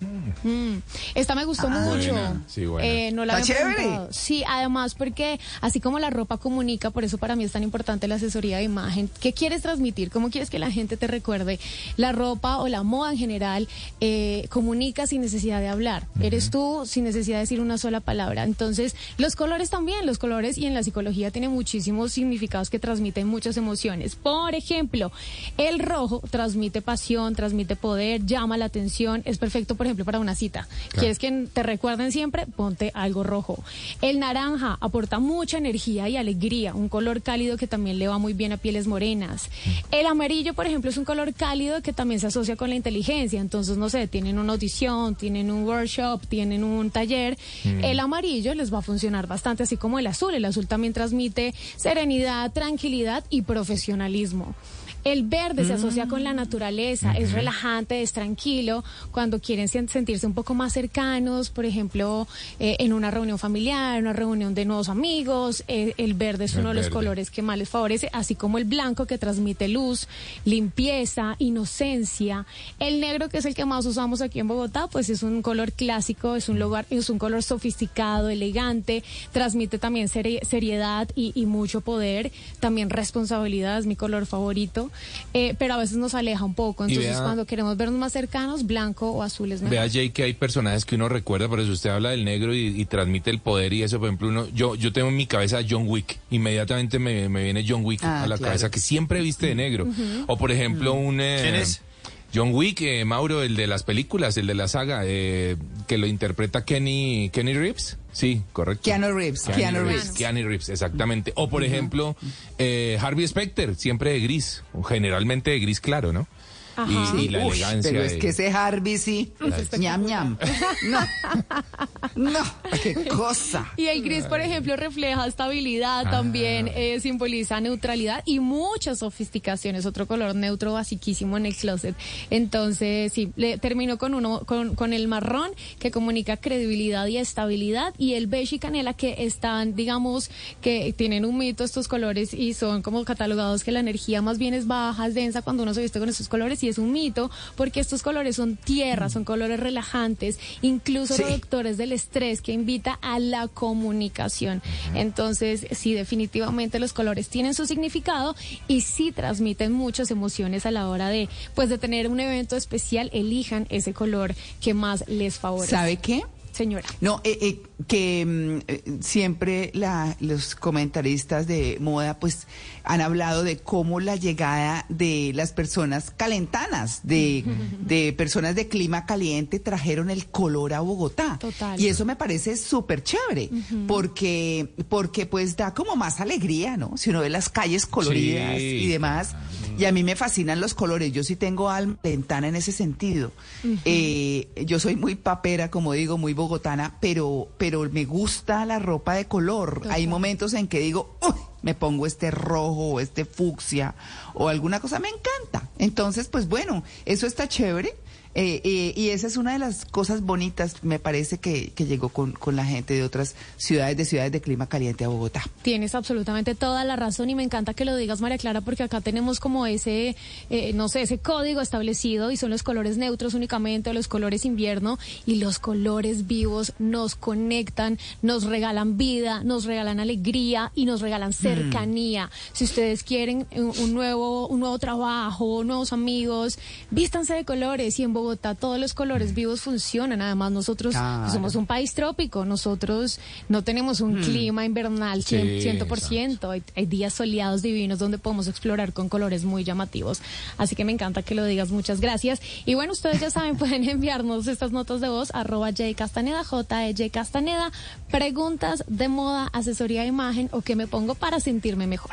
Mm, Esta me gustó Ah, mucho. buena. Sí, buena. Eh, no la Está había chévere. preguntado. Sí, además porque así como la ropa comunica, por eso para mí es tan importante la asesoría de imagen. ¿Qué quieres transmitir? ¿Cómo quieres que la gente te recuerde? La ropa o la moda en general eh, comunica sin necesidad de hablar. Eres tú sin necesidad de decir una sola palabra. Entonces, los colores también, los colores y en la psicología tiene muchísimos significados que transmiten muchas emociones. Por ejemplo, el rojo transmite pasión, transmite poder, llama la atención, es perfecto, por ejemplo, para una cita. ¿Quieres que te recuerden siempre? Ponte algo rojo. El naranja aporta mucha energía y alegría, un color cálido que también le va muy bien a pieles morenas. El amarillo, por ejemplo, es un color cálido que también se asocia con la inteligencia. Entonces, no sé, tienen una audición, tienen un workshop, tienen un taller. Mm. El amarillo les va a funcionar bastante, así como el azul. El azul también transmite serenidad, tranquilidad y profesionalismo. El verde se asocia con la naturaleza, es relajante, es tranquilo. Cuando quieren sen- sentirse un poco más cercanos, por ejemplo, eh, en una reunión familiar, una reunión de nuevos amigos, eh, el verde es El uno de los verde. colores que más les favorece, así como el blanco que transmite luz, limpieza, inocencia. El negro, que es el que más usamos aquí en Bogotá, pues es un color clásico, es un lugar, es un color sofisticado, elegante, transmite también seri- seriedad y, y mucho poder, también responsabilidad, es mi color favorito, eh, pero a veces nos aleja un poco. Entonces, vea- cuando queremos vernos más cercanos, blanco o azul es mejor. Vea, Jay, que hay personajes que uno recuerda, por eso usted habla del negro y, y transmite el poder y eso, por ejemplo, uno, yo, yo tengo en mi cabeza a John Wick, inmediatamente me, me viene John Wick Ah, a la claro. cabeza, que siempre viste de negro. O por ejemplo, un... eh, ¿Quién es? John Wick, eh, Mauro, el de las películas, el de la saga, eh, que lo interpreta Kenny, Kenny Reeves. Sí, correcto. Keanu Reeves, Keanu Reeves. Keanu Reeves, exactamente. O por ejemplo, eh, Harvey Specter, siempre de gris, generalmente de gris claro, ¿no? Y, y la Ush, elegancia. Pero es que ese Harvey sí. Ñam, ñam. No. No, qué cosa. Y el gris, por ejemplo, refleja estabilidad, Ah. también eh, simboliza neutralidad y mucha sofisticación. Es otro color neutro basiquísimo en el closet. Entonces, sí, le termino con uno, con, con el marrón que comunica credibilidad y estabilidad y el beige y canela que están, digamos, que tienen un mito estos colores y son como catalogados que la energía más bien es baja, es densa cuando uno se viste con estos colores y es un mito porque estos colores son tierra, son colores relajantes, incluso Sí. reductores del estrés que invita a la comunicación. Entonces, sí, definitivamente los colores tienen su significado y sí transmiten muchas emociones a la hora de, pues, de tener un evento especial, elijan ese color que más les favorece. ¿Sabe qué? Señora. No, eh, eh, que mm, eh, siempre la- los comentaristas de moda pues han hablado de cómo la llegada de las personas calentanas, de, de personas de clima caliente trajeron el color a Bogotá. Total. Y eso me parece súper chévere, porque, porque pues da como más alegría, ¿no? Si uno ve las calles coloridas Sí, y demás. Y a mí me fascinan los colores, yo sí tengo alma calentana en ese sentido. Eh, yo soy muy papera, como digo, muy bogotana, pero, pero me gusta la ropa de color. Hay momentos en que digo, "Uy, me pongo este rojo o este fucsia o alguna cosa, me encanta. Entonces, pues bueno, eso está chévere. Eh, eh, y esa es una de las cosas bonitas, me parece, que, que llegó con, con la gente de otras ciudades, de ciudades de clima caliente a Bogotá. Tienes absolutamente toda la razón y me encanta que lo digas, María Clara, porque acá tenemos como ese, eh, no sé, ese código establecido y son los colores neutros únicamente, o los colores invierno y los colores vivos nos conectan, nos regalan vida, nos regalan alegría y nos regalan cercanía. Si ustedes quieren un, un nuevo, un nuevo trabajo, nuevos amigos, vístanse de colores y en Bogotá todos los colores vivos funcionan. Además, nosotros Claro. somos un país trópico, nosotros no tenemos un Mm. clima invernal Sí, 100%, 100%. Hay, hay días soleados divinos donde podemos explorar con colores muy llamativos. Así que me encanta que lo digas. Muchas gracias. Y bueno, ustedes ya saben, pueden enviarnos estas notas de voz arroba J Castaneda, J E J Castaneda, preguntas de moda, asesoría de imagen o qué me pongo para sentirme mejor.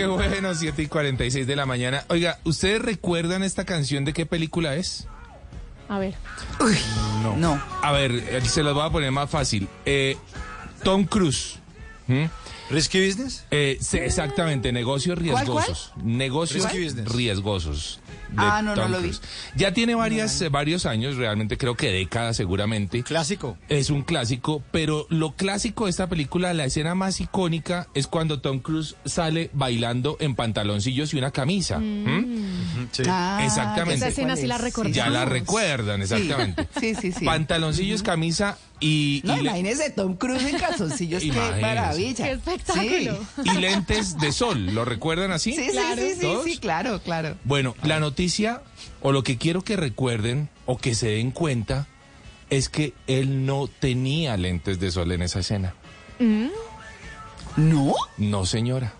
Qué bueno, 7 y 46 de la mañana. Oiga, ¿ustedes recuerdan esta canción de qué película es? A ver. No. No. A ver, eh, se los voy a poner más fácil. Eh, Tom Cruise. ¿Mm? ¿Risky Business? Eh, sí, exactamente, negocios ¿Cuál, cuál? riesgosos. Negocios Risky business. riesgosos. de Ah, no, no Tom lo vi. Cruise. Ya tiene varias, eh, varios años, realmente creo que décadas seguramente. Clásico. Es un clásico, pero lo clásico de esta película, la escena más icónica, es cuando Tom Cruise sale bailando en pantaloncillos y una camisa. ¿Mm? Sí. Ah, Exactamente. Esa escena sí la recordamos. Ya la recuerdan, exactamente. Sí, sí, sí. Pantaloncillos, camisa y, No, y, le- imagínese Tom Cruise en calzoncillos, qué maravilla. Qué espectáculo. y lentes de sol. ¿Lo recuerdan así? Sí, sí, Claro. sí, sí, ¿Todos? sí, claro, claro. Bueno, la noticia, o lo que quiero que recuerden, o que se den cuenta, es que él no tenía lentes de sol en esa escena. ¿No? No, señora.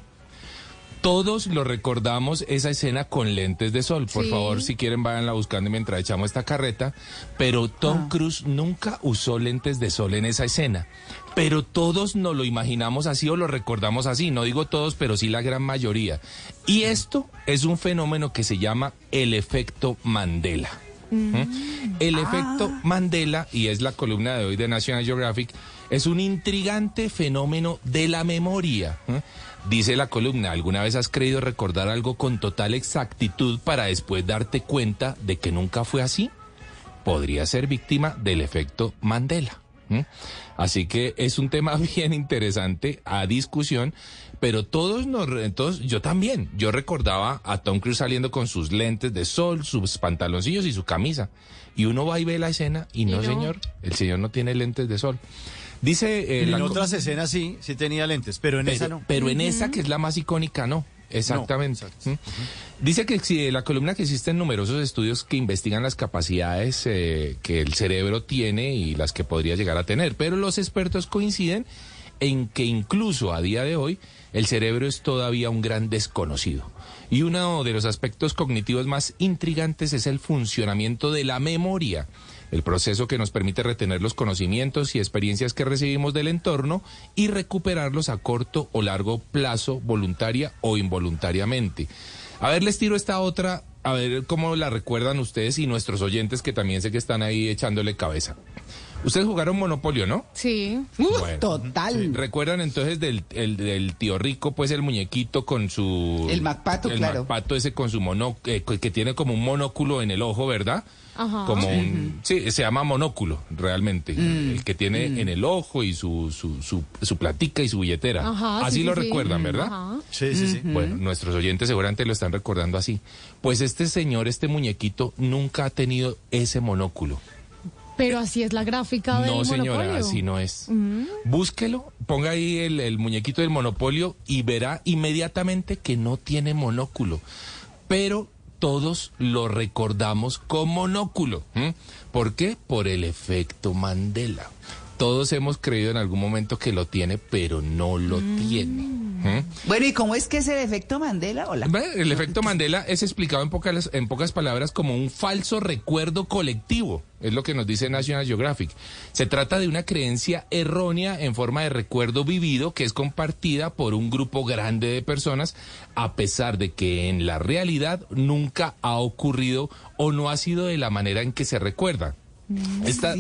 Todos lo recordamos esa escena con lentes de sol. Por Sí. favor, si quieren, váyanla buscando mientras echamos esta carreta. Pero Tom Cruise nunca usó lentes de sol en esa escena. Pero todos nos lo imaginamos así o lo recordamos así. No digo todos, pero sí la gran mayoría. Y esto es un fenómeno que se llama el efecto Mandela. ¿Mm? El efecto Mandela, y es la columna de hoy de National Geographic, es un intrigante fenómeno de la memoria. ¿eh? Dice la columna, ¿alguna vez has creído recordar algo con total exactitud para después darte cuenta de que nunca fue así? Podría ser víctima del efecto Mandela. Así que es un tema bien interesante a discusión, pero todos nos, todos, yo también, yo recordaba a Tom Cruise saliendo con sus lentes de sol, sus pantaloncillos y su camisa. Y uno va y ve la escena y no, no. señor, el señor no tiene lentes de sol. Dice eh, En la otras escenas sí, sí tenía lentes, pero en pero, esa no. pero en esa que es la más icónica, no. Exactamente. ¿Mm? Dice que si la columna que existen numerosos estudios que investigan las capacidades eh, que el cerebro tiene y las que podría llegar a tener, pero los expertos coinciden en que incluso a día de hoy el cerebro es todavía un gran desconocido. Y uno de los aspectos cognitivos más intrigantes es el funcionamiento de la memoria, el proceso que nos permite retener los conocimientos y experiencias que recibimos del entorno y recuperarlos a corto o largo plazo, voluntaria o involuntariamente. A ver, les tiro esta otra, a ver cómo la recuerdan ustedes y nuestros oyentes que también sé que están ahí echándole cabeza. Ustedes jugaron Monopolio, ¿no? Sí. Bueno. Total. Sí, ¿Recuerdan entonces del, el- del tío rico, pues el muñequito con su... El Macpato, el claro. Macpato ese con su mono... eh, que tiene como un monóculo en el ojo, ¿verdad? Ajá. Como un... Sí, se llama monóculo, realmente. Mm. El que tiene en el ojo y su, su, su, su platica y su billetera. Ajá, así sí, lo sí, sí. recuerdan, ¿verdad? Ajá. Sí, sí, sí. Bueno, nuestros oyentes seguramente lo están recordando así. Pues este señor, este muñequito, nunca ha tenido ese monóculo. Pero así es la gráfica del No, señora, monopolio. así no es. Mm. Búsquelo, ponga ahí el, el muñequito del monopolio y verá inmediatamente que no tiene monóculo. Pero todos lo recordamos con monóculo. ¿Por qué? Por el efecto Mandela. Todos hemos creído en algún momento que lo tiene, pero no lo tiene. ¿m? Bueno, ¿y cómo es que es el efecto Mandela? Hola. El efecto Mandela es explicado en pocas, en pocas palabras como un falso recuerdo colectivo, es lo que nos dice National Geographic. Se trata de una creencia errónea en forma de recuerdo vivido que es compartida por un grupo grande de personas, a pesar de que en la realidad nunca ha ocurrido o no ha sido de la manera en que se recuerda. Esta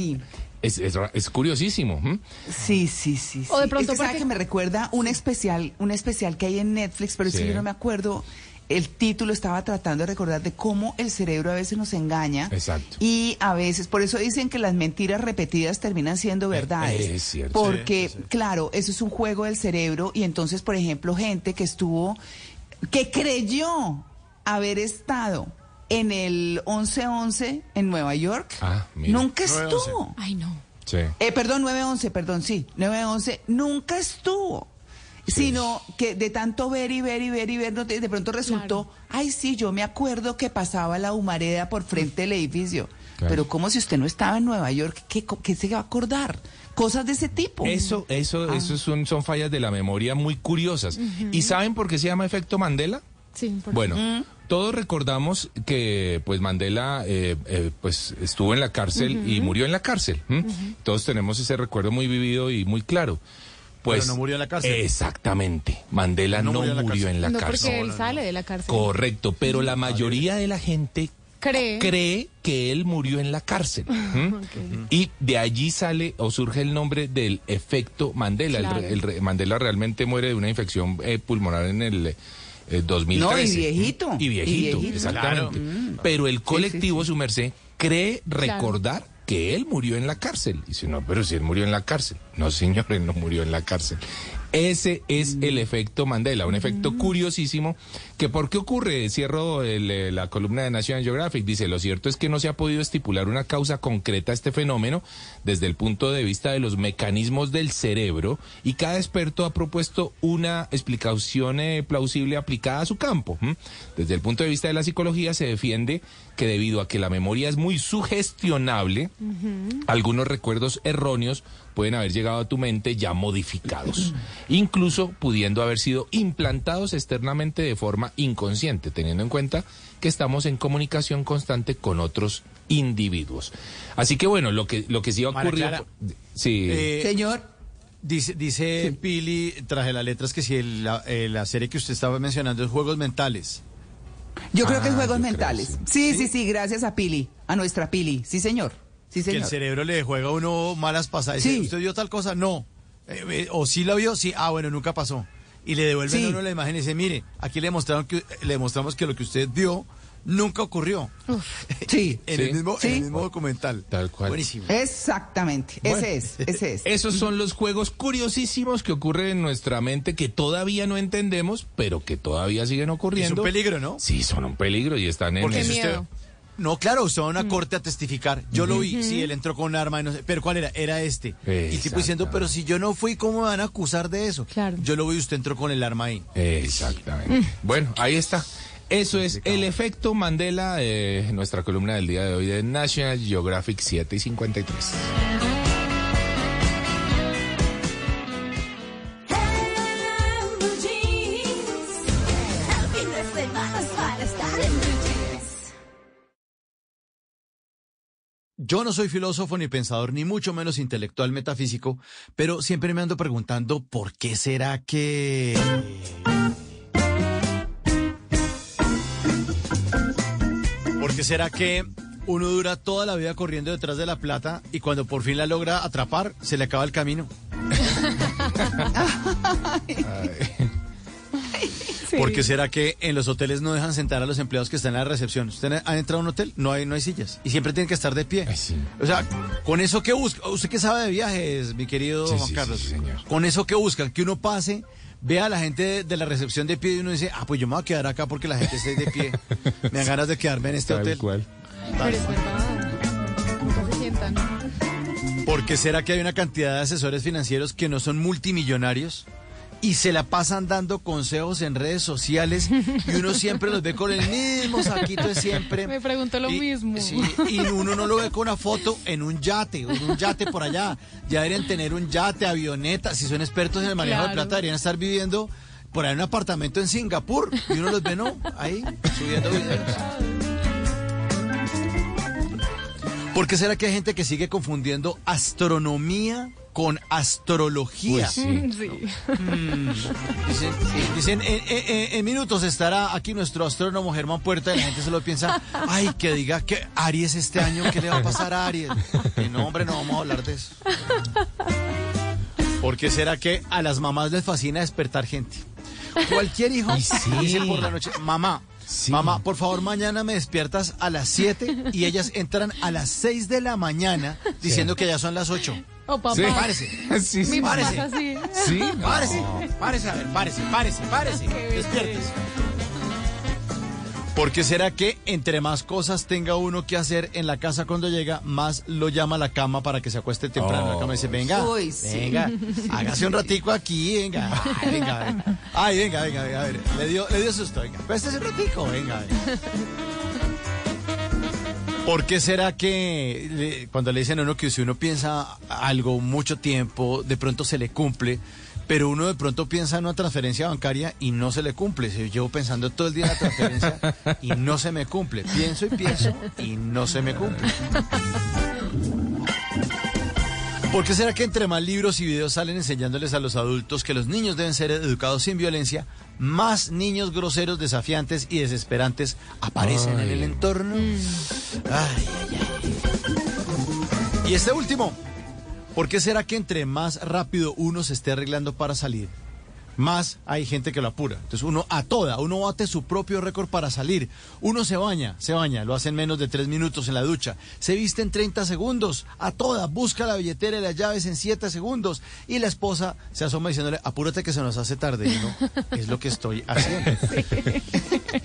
es, es, es curiosísimo. ¿m? Sí, sí, sí. O de sí. pronto Es que, ¿sabe porque- que me recuerda un especial, un especial que hay en Netflix, pero es que Sí. yo no me acuerdo. El título estaba tratando de recordar de cómo el cerebro a veces nos engaña. Exacto. Y a veces, por eso dicen que las mentiras repetidas terminan siendo verdades. es cierto. Porque, Sí, sí, sí. claro, eso es un juego del cerebro. Y entonces, por ejemplo, gente que estuvo, que creyó haber estado en el 11-11 en Nueva York, Ah, mira. nunca 9-11. estuvo. Ay, no. Sí. Eh, perdón, 911, perdón, sí. 911 nunca estuvo. Sino que de tanto ver y ver y ver y ver, de pronto resultó, ay, sí, yo me acuerdo que pasaba la humareda por frente del edificio. Claro. Pero como si usted no estaba en Nueva York, ¿qué, co- qué se va a acordar? Cosas de ese tipo. Eso, eso, Ah. eso son, son fallas de la memoria muy curiosas. ¿Y saben por qué se llama efecto Mandela? Sí, por- Bueno, todos recordamos que pues Mandela eh, eh, pues estuvo en la cárcel y murió en la cárcel. Todos tenemos ese recuerdo muy vivido y muy claro. Pues, Pero no murió en la cárcel. Exactamente. Mandela no, No murió, murió en la en la no, cárcel. porque él sale de la cárcel. Correcto, pero la mayoría de la gente Cree. cree que él murió en la cárcel. Y de allí sale o surge el nombre del efecto Mandela. El Claro. re- el re- Mandela realmente muere de una infección eh, pulmonar en el eh, 2013. No, y viejito. Y viejito, Y viejito. exactamente. Claro. Pero el colectivo, sí, sí. su merced, cree Claro. recordar que él murió en la cárcel. Dice, no, pero si él murió en la cárcel. No, señor, él no murió en la cárcel. Ese es el efecto Mandela, un efecto curiosísimo que ¿por qué ocurre? Cierro el, eh, la columna de National Geographic. Dice, lo cierto es que no se ha podido estipular una causa concreta a este fenómeno desde el punto de vista de los mecanismos del cerebro y cada experto ha propuesto una explicación eh, plausible aplicada a su campo. Desde el punto de vista de la psicología se defiende que debido a que la memoria es muy sugestionable, algunos recuerdos erróneos pueden haber llegado a tu mente ya modificados, incluso pudiendo haber sido implantados externamente de forma inconsciente, teniendo en cuenta que estamos en comunicación constante con otros individuos. Así que bueno, lo que lo que sí ha ocurrido, Clara. sí, Eh, Señor. Dice, dice Pili, traje las letras, que si el- la, eh, la serie que usted estaba mencionando es Juegos Mentales. Yo creo que es Ah, juegos creo, mentales. sí. sí, sí, gracias a Pili, a nuestra Pili. Sí, señor. Sí, Que el cerebro le juega a uno malas pasadas. Sí. Dice, ¿Usted vio tal cosa? No. Eh, eh, o sí la vio, sí. Ah, bueno, nunca pasó. Y le devuelven Sí. a uno la imagen y dice, mire, aquí le mostraron que le mostramos que lo que usted vio nunca ocurrió. Sí. en, Sí. el mismo, en el mismo documental. Tal cual. Buenísimo. Exactamente. Bueno. Ese es, ese es. Esos son los juegos curiosísimos que ocurren en nuestra mente que todavía no entendemos, pero que todavía siguen ocurriendo. Es un peligro, ¿no? Sí, son un peligro y están en Porque el- usted... No, claro, usted va a una corte a testificar. Yo lo vi, sí, él entró con un arma y no sé. Pero ¿cuál era? Era este. Y tipo diciendo, pero si yo no fui, ¿cómo me van a acusar de eso? Yo lo vi, usted entró con el arma ahí. Exactamente. Bueno, ahí está. Eso es el efecto Mandela, eh, nuestra columna del día de hoy de National Geographic 7 y 53. Yo no soy filósofo ni pensador, ni mucho menos intelectual metafísico, pero siempre me ando preguntando por qué será que... ¿Por qué será que uno dura toda la vida corriendo detrás de la plata y cuando por fin la logra atrapar, se le acaba el camino? ¿Por qué será que en los hoteles no dejan sentar a los empleados que están en la recepción? ¿Usted ha entrado a un hotel? No hay, no hay sillas. Y siempre tienen que estar de pie. O sea, ¿con eso qué busca? ¿Usted qué sabe de viajes, mi querido Sí, Juan sí, Carlos? sí, señor. ¿Con eso qué buscan? Que uno pase, vea a la gente de, la recepción de pie y uno dice, ah, pues yo me voy a quedar acá porque la gente está de pie. me dan ganas de quedarme en este Tal hotel. cual. Pero es verdad. Nunca se sientan. ¿Por qué será que hay una cantidad de asesores financieros que no son multimillonarios? Y se la pasan dando consejos en redes sociales y uno siempre los ve con el mismo saquito de siempre. Me pregunto lo Y- mismo. sí, y uno no lo ve con una foto en un yate, en un yate por allá. Ya deberían tener un yate, avioneta. Si son expertos en el manejo de plata, deberían estar viviendo por ahí en un apartamento en Singapur. Y uno los ve, ¿no? Ahí, subiendo videos. ¿Por qué será que hay gente que sigue confundiendo astronomía con astrología? Sí. Mm, Dicen, dicen, en, en- en minutos estará aquí nuestro astrónomo Germán Puerta y la gente solo piensa, ay, que diga que Aries este año, ¿qué le va a pasar a Aries? Que no, hombre, no vamos a hablar de eso. ¿Por qué será que a las mamás les fascina despertar gente? Cualquier hijo Y sí. dice por la noche, mamá, mamá, por favor mañana me despiertas a las 7 y ellas entran a las 6 de la mañana diciendo que ya son las 8. Oh, papá. Sí. Párese. Sí, sí. Mi Párese. es así. Sí, Párese, párese, a ver, párese, párese, párese, despiértese. ¿Por qué será que entre más cosas tenga uno que hacer en la casa cuando llega, más lo llama a la cama para que se acueste temprano? La cama y dice, venga, Uy, sí. venga, hágase un ratico aquí, venga, ay, venga, venga. Ay, venga, venga, venga, a ver, le dio, le dio susto, venga, cuéstese un ratico, venga, venga. ¿Por qué será que cuando le dicen a uno que si uno piensa algo mucho tiempo, de pronto se le cumple, pero uno de pronto piensa en una transferencia bancaria y no se le cumple? Yo llevo pensando todo el día en la transferencia y no se me cumple. Pienso y pienso y no se me cumple. ¿Por qué será que entre más libros y videos salen enseñándoles a los adultos que los niños deben ser educados sin violencia, más niños groseros, desafiantes y desesperantes aparecen en el entorno. Ay, ay, ay. Y este último, ¿por qué será que entre más rápido uno se esté arreglando para salir, más hay gente que lo apura? Entonces uno a toda, uno bate su propio récord para salir. Uno se baña, se baña, lo hace en menos de tres minutos en la ducha. Se viste en 30 segundos, a toda, busca la billetera y las llaves en 7 segundos. Y la esposa se asoma diciéndole, apúrate que se nos hace tarde. Y uno, es lo que estoy haciendo.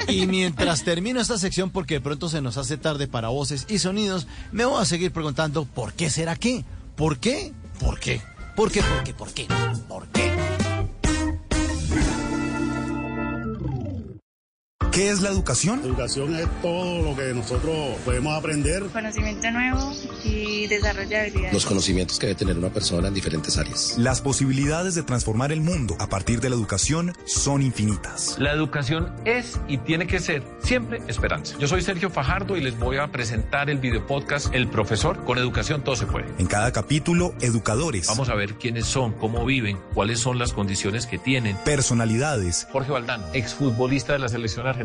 Y mientras termino esta sección, porque de pronto se nos hace tarde para voces y sonidos, me voy a seguir preguntando, ¿por qué será qué? ¿Por qué? ¿Por qué? ¿Por qué? ¿Por qué? ¿Por qué? ¿Por qué? ¿Qué es la educación? Educación es todo lo que nosotros podemos aprender. Conocimiento nuevo y desarrollo de habilidades. Los conocimientos que debe tener una persona en diferentes áreas. Las posibilidades de transformar el mundo a partir de la educación son infinitas. La educación es y tiene que ser siempre esperanza. Yo soy Sergio Fajardo y les voy a presentar el video podcast El Profesor. Con educación todo se puede. En cada capítulo, educadores. Vamos a ver quiénes son, cómo viven, cuáles son las condiciones que tienen. Personalidades. Jorge Valdán, exfutbolista de la selección argentina.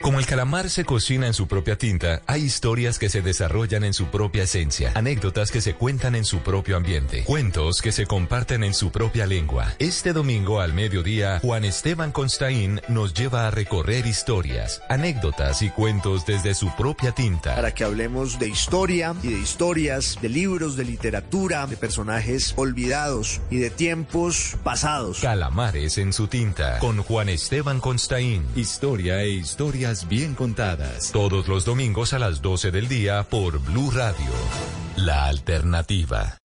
Como el calamar se cocina en su propia tinta, hay historias que se desarrollan en su propia esencia, anécdotas que se cuentan en su propio ambiente, cuentos que se comparten en su propia lengua. Este domingo al mediodía, Juan Esteban Constaín nos lleva a recorrer historias, anécdotas y cuentos desde su propia tinta. Para que hablemos de historia y de historias, de libros, de literatura, de personajes olvidados y de tiempos pasados. Calamares en su tinta, con Juan Esteban Constaín. Historia e bien contadas. Todos los domingos a las 12 del día por Blue Radio. La alternativa.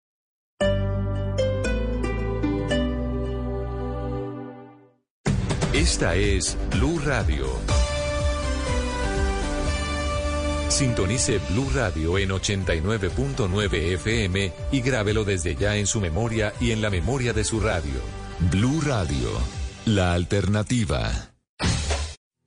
Esta es Blue Radio. Sintonice Blue Radio en 89.9 FM y grábelo desde ya en su memoria y en la memoria de su radio. Blue Radio, la alternativa.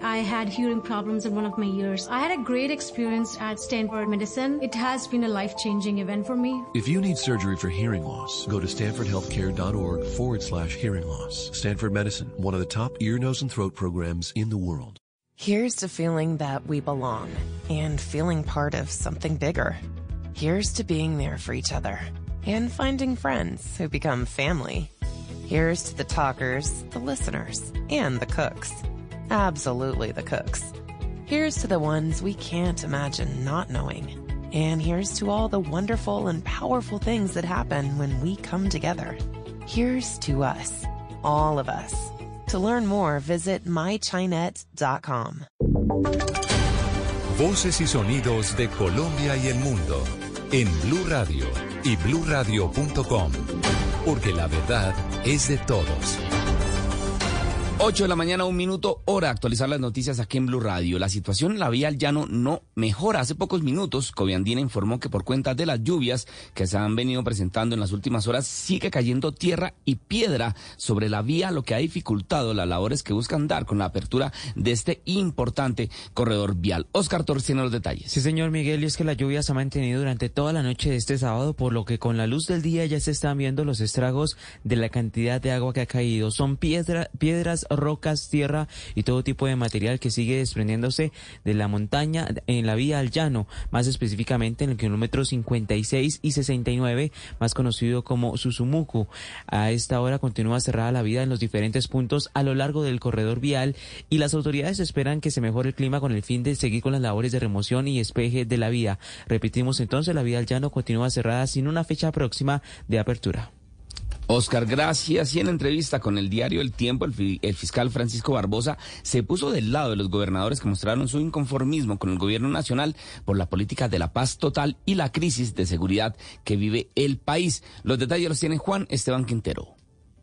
I had hearing problems in one of my ears. I had a great experience at Stanford Medicine. It has been a life changing event for me. If you need surgery for hearing loss, go to stanfordhealthcare.org forward slash hearing loss. Stanford Medicine, one of the top ear, nose, and throat programs in the world. Here's to feeling that we belong and feeling part of something bigger. Here's to being there for each other and finding friends who become family. Here's to the talkers, the listeners, and the cooks. Absolutely the cooks. Here's to the ones we can't imagine not knowing. And here's to all the wonderful and powerful things that happen when we come together. Here's to us, all of us. To learn more, visit mychinet.com. Voces y sonidos de Colombia y el mundo en Blue Radio y bluradio.com, porque la verdad es de todos. 8 de la mañana, un minuto, hora actualizar las noticias aquí en Blue Radio. La situación en la vía al llano no mejora. Hace pocos minutos, Coviandina informó que por cuenta de las lluvias que se han venido presentando en las últimas horas, sigue cayendo tierra y piedra sobre la vía, lo que ha dificultado las labores que buscan dar con la apertura de este importante corredor vial. Oscar Torres tiene los detalles. Sí, señor Miguel, y es que la lluvia se ha mantenido durante toda la noche de este sábado, por lo que con la luz del día ya se están viendo los estragos de la cantidad de agua que ha caído. Son piedra, piedras rocas, tierra y todo tipo de material que sigue desprendiéndose de la montaña en la vía al llano, más específicamente en el kilómetro 56 y 69, más conocido como Susumuku. A esta hora continúa cerrada la vía en los diferentes puntos a lo largo del corredor vial y las autoridades esperan que se mejore el clima con el fin de seguir con las labores de remoción y despeje de la vía. Repetimos entonces, la vía al llano continúa cerrada sin una fecha próxima de apertura. Oscar, gracias. Y en entrevista con el diario El Tiempo, el, el, fiscal Francisco Barbosa se puso del lado de los gobernadores que mostraron su inconformismo con el gobierno nacional por la política de la paz total y la crisis de seguridad que vive el país. Los detalles los tiene Juan Esteban Quintero.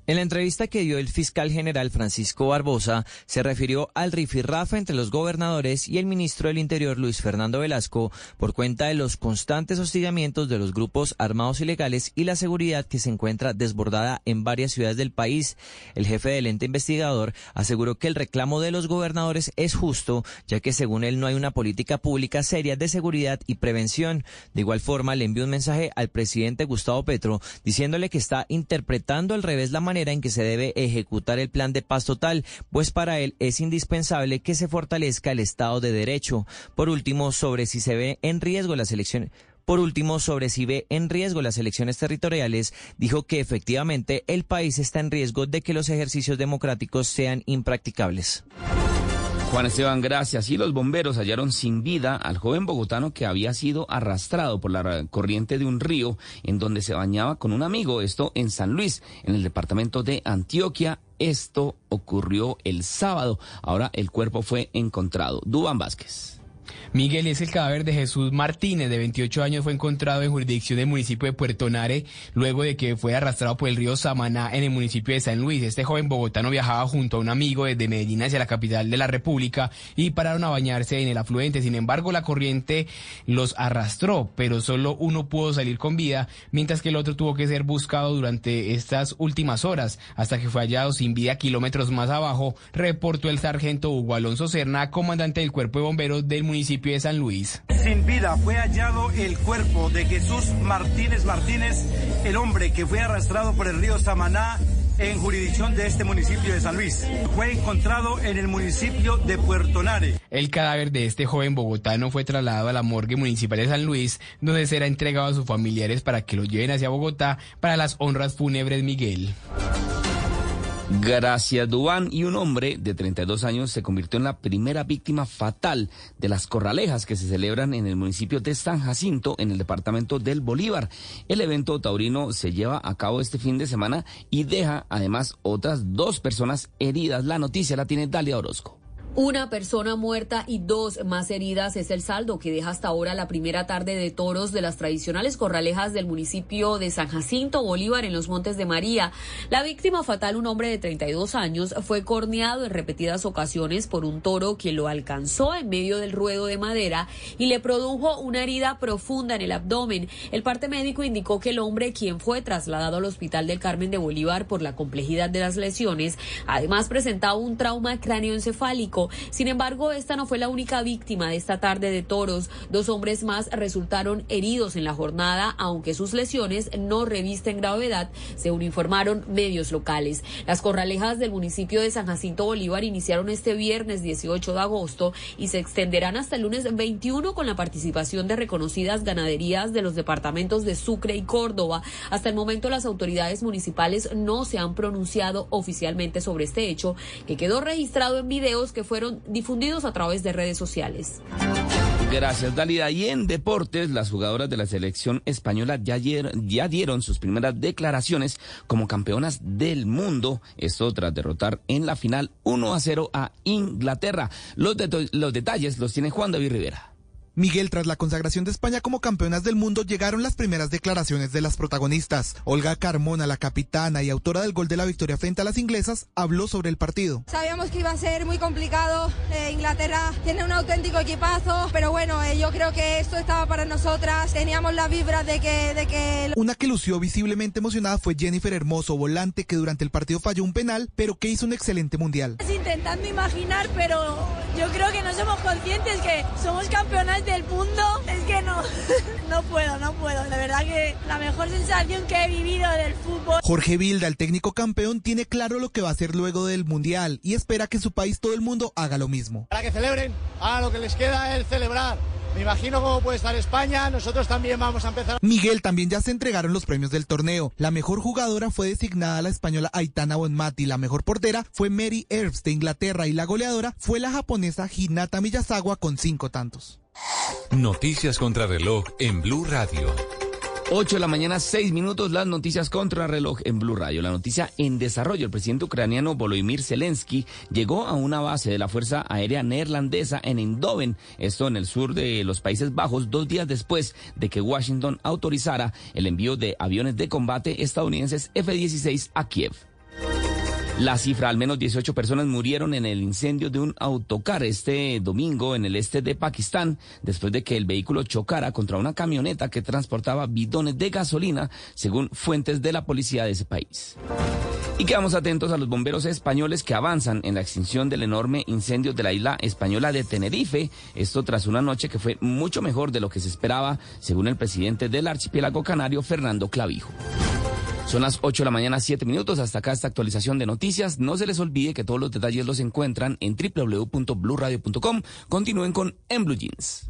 En la entrevista que dio el fiscal general Francisco Barbosa, se refirió al rifirrafe entre los gobernadores y el ministro del Interior Luis Fernando Velasco por cuenta de los constantes hostigamientos de los grupos armados ilegales y la seguridad que se encuentra desbordada en varias ciudades del país. El jefe del ente investigador aseguró que el reclamo de los gobernadores es justo, ya que según él no hay una política pública seria de seguridad y prevención. De igual forma, le envió un mensaje al presidente Gustavo Petro diciéndole que está interpretando al revés la manera en que se debe ejecutar el plan de paz total, pues para él es indispensable que se fortalezca el Estado de Derecho. Por último, sobre si se ve en riesgo las elecciones. Por último, sobre si ve en riesgo las elecciones territoriales, dijo que efectivamente el país está en riesgo de que los ejercicios democráticos sean impracticables. Juan Esteban, gracias. Y los bomberos hallaron sin vida al joven bogotano que había sido arrastrado por la corriente de un río en donde se bañaba con un amigo. Esto en San Luis, en el departamento de Antioquia. Esto ocurrió el sábado. Ahora el cuerpo fue encontrado. Dubán Vázquez. Miguel es el cadáver de Jesús Martínez, de 28 años, fue encontrado en jurisdicción del municipio de Puerto Nare, luego de que fue arrastrado por el río Samaná en el municipio de San Luis. Este joven bogotano viajaba junto a un amigo desde Medellín hacia la capital de la República y pararon a bañarse en el afluente. Sin embargo, la corriente los arrastró, pero solo uno pudo salir con vida, mientras que el otro tuvo que ser buscado durante estas últimas horas, hasta que fue hallado sin vida kilómetros más abajo, reportó el sargento Hugo Alonso Serna, comandante del cuerpo de bomberos del municipio de San Luis. Sin vida fue hallado el cuerpo de Jesús Martínez Martínez, el hombre que fue arrastrado por el río Samaná en jurisdicción de este municipio de San Luis. Fue encontrado en el municipio de Puerto Nare. El cadáver de este joven bogotano fue trasladado a la morgue municipal de San Luis, donde será entregado a sus familiares para que lo lleven hacia Bogotá para las honras fúnebres Miguel. Gracias, Dubán. Y un hombre de 32 años se convirtió en la primera víctima fatal de las corralejas que se celebran en el municipio de San Jacinto, en el departamento del Bolívar. El evento taurino se lleva a cabo este fin de semana y deja además otras dos personas heridas. La noticia la tiene Dalia Orozco. Una persona muerta y dos más heridas es el saldo que deja hasta ahora la primera tarde de toros de las tradicionales corralejas del municipio de San Jacinto Bolívar en los Montes de María. La víctima fatal, un hombre de 32 años, fue corneado en repetidas ocasiones por un toro que lo alcanzó en medio del ruedo de madera y le produjo una herida profunda en el abdomen. El parte médico indicó que el hombre, quien fue trasladado al Hospital del Carmen de Bolívar por la complejidad de las lesiones, además presentaba un trauma cráneoencefálico sin embargo, esta no fue la única víctima de esta tarde de toros. Dos hombres más resultaron heridos en la jornada, aunque sus lesiones no revisten gravedad, según informaron medios locales. Las corralejas del municipio de San Jacinto Bolívar iniciaron este viernes 18 de agosto y se extenderán hasta el lunes 21 con la participación de reconocidas ganaderías de los departamentos de Sucre y Córdoba. Hasta el momento las autoridades municipales no se han pronunciado oficialmente sobre este hecho, que quedó registrado en videos que fueron difundidos a través de redes sociales. Gracias, Dalida. Y en deportes, las jugadoras de la selección española ya, dieron sus primeras declaraciones como campeonas del mundo. Esto tras derrotar en la final 1 a 0 a Inglaterra. Los, los detalles los tiene Juan David Rivera. Miguel, tras la consagración de España como campeonas del mundo, llegaron las primeras declaraciones de las protagonistas. Olga Carmona, la capitana y autora del gol de la victoria frente a las inglesas, habló sobre el partido. Sabíamos que iba a ser muy complicado. Eh, Inglaterra tiene un auténtico equipazo, pero bueno, eh, yo creo que esto estaba para nosotras. Teníamos la vibra de que, de que... Una que lució visiblemente emocionada fue Jennifer Hermoso, volante que durante el partido falló un penal, pero que hizo un excelente mundial. Intentando imaginar, pero yo creo que no somos conscientes que somos campeonas del mundo. Es que no, no puedo, no puedo. De verdad que la mejor sensación que he vivido del fútbol. Jorge Vilda, el técnico campeón, tiene claro lo que va a hacer luego del mundial y espera que su país todo el mundo haga lo mismo. Para que celebren, ahora lo que les queda es celebrar. Me imagino cómo puede estar España, nosotros también vamos a empezar. Miguel, también ya se entregaron los premios del torneo. La mejor jugadora fue designada la española Aitana Bonmati, la mejor portera fue Mary Earps de Inglaterra y la goleadora fue la japonesa Hinata Miyazawa con cinco tantos. Noticias contra reloj en Blue Radio. 8 de la mañana, 6 minutos, las noticias contra reloj en Blue Radio. La noticia en desarrollo. El presidente ucraniano Volodymyr Zelensky llegó a una base de la Fuerza Aérea Neerlandesa en Eindhoven, esto en el sur de los Países Bajos, dos días después de que Washington autorizara el envío de aviones de combate estadounidenses F-16 a Kiev. La cifra, al menos 18 personas murieron en el incendio de un autocar este domingo en el este de Pakistán, después de que el vehículo chocara contra una camioneta que transportaba bidones de gasolina, según fuentes de la policía de ese país. Y quedamos atentos a los bomberos españoles que avanzan en la extinción del enorme incendio de la isla española de Tenerife, esto tras una noche que fue mucho mejor de lo que se esperaba, según el presidente del archipiélago canario, Fernando Clavijo. Son las 8 de la mañana, 7 minutos. Hasta acá esta actualización de noticias. No se les olvide que todos los detalles los encuentran en www.bluradio.com. Continúen con En Blue Jeans.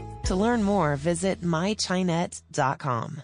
To learn more, visit mychinet.com.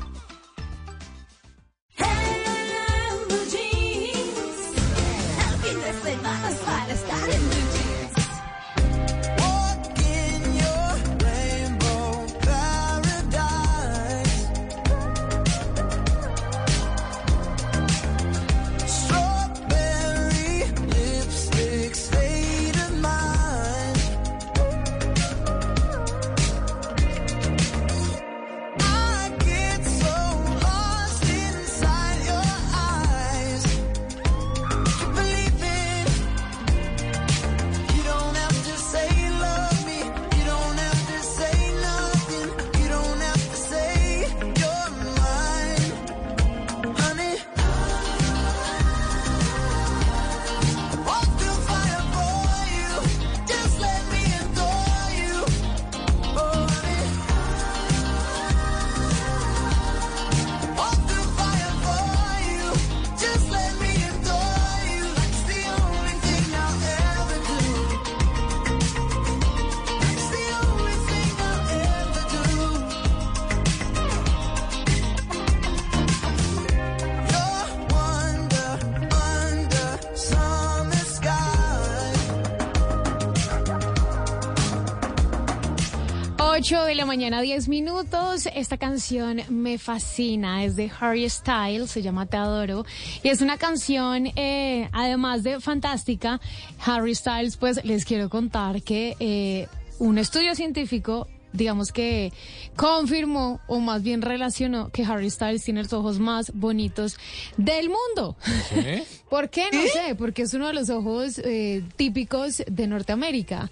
mañana, 10 minutos. Esta canción me fascina. Es de Harry Styles, se llama Te Adoro. Y es una canción, eh, además de fantástica, Harry Styles, pues les quiero contar que eh, un estudio científico digamos que confirmó o más bien relacionó que Harry Styles tiene los ojos más bonitos del mundo. ¿Por qué? No sé, porque es uno de los ojos eh, típicos de Norteamérica.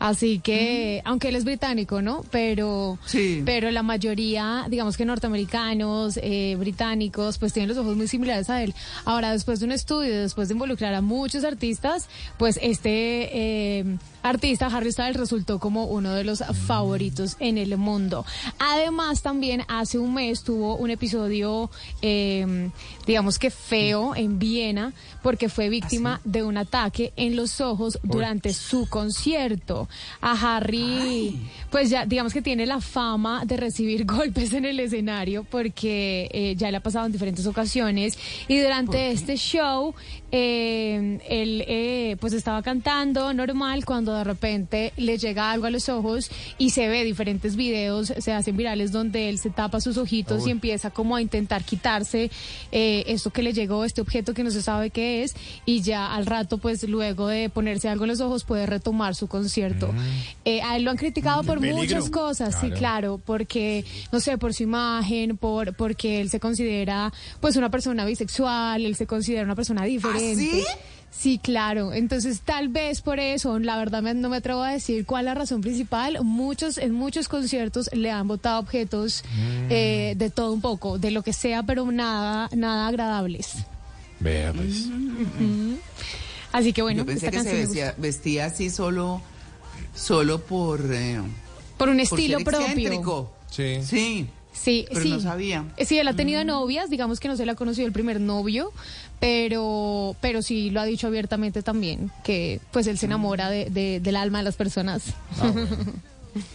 Así que, aunque él es británico, ¿no? Pero, pero la mayoría, digamos que norteamericanos, eh, británicos, pues tienen los ojos muy similares a él. Ahora, después de un estudio, después de involucrar a muchos artistas, pues este eh, artista, Harry Styles, resultó como uno de los favoritos en el mundo. Además, también hace un mes tuvo un episodio, eh, digamos que feo, en Viena, porque fue víctima ¿Ah, de un ataque en los ojos durante su concierto. A Harry, pues ya digamos que tiene la fama de recibir golpes en el escenario porque eh, ya le ha pasado en diferentes ocasiones. Y durante este show eh, él eh, pues estaba cantando normal cuando de repente le llega algo a los ojos y se ve diferentes videos, se hacen virales donde él se tapa sus ojitos y empieza como a intentar quitarse eh, esto que le llegó, este objeto que no se sabe qué es y ya al rato pues luego de ponerse algo en los ojos puede retomar su concierto. Eh, a él lo han criticado por peligro. muchas cosas, sí, Claro. claro, porque, no sé, por su imagen, por porque él se considera pues una persona bisexual, él se considera una persona diferente. ¿Sí? claro. Entonces, tal vez por eso, la verdad me- no me atrevo a decir cuál es la razón principal. Muchos, en muchos conciertos le han botado objetos eh, de todo un poco, de lo que sea, pero nada, nada agradables. Vea, pues. Así que bueno, Yo pensé esta que se vestía, vestía así solo, solo por... eh, Por un por estilo ser propio. excéntrico. Sí. Sí. Sí, Pero sí. no sabía. Sí, él ha tenido novias, digamos que no se la ha conocido el primer novio, pero, pero sí lo ha dicho abiertamente también, que pues él se enamora de, de- del alma de las personas.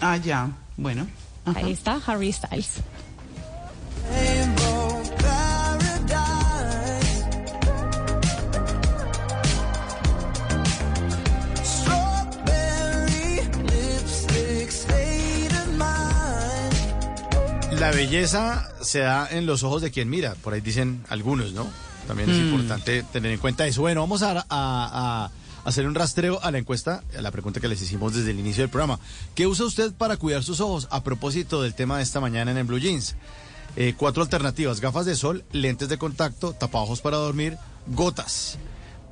Ah, ya. Bueno. Ahí está, Harry Styles. La belleza se da en los ojos de quien mira, por ahí dicen algunos, ¿no? También es Mm. importante tener en cuenta eso. Bueno, vamos a, a- a hacer un rastreo a la encuesta, a la pregunta que les hicimos desde el inicio del programa. ¿Qué usa usted para cuidar sus ojos? A propósito del tema de esta mañana en el Blue Jeans. Eh, cuatro alternativas, gafas de sol, lentes de contacto, tapaojos para dormir, gotas.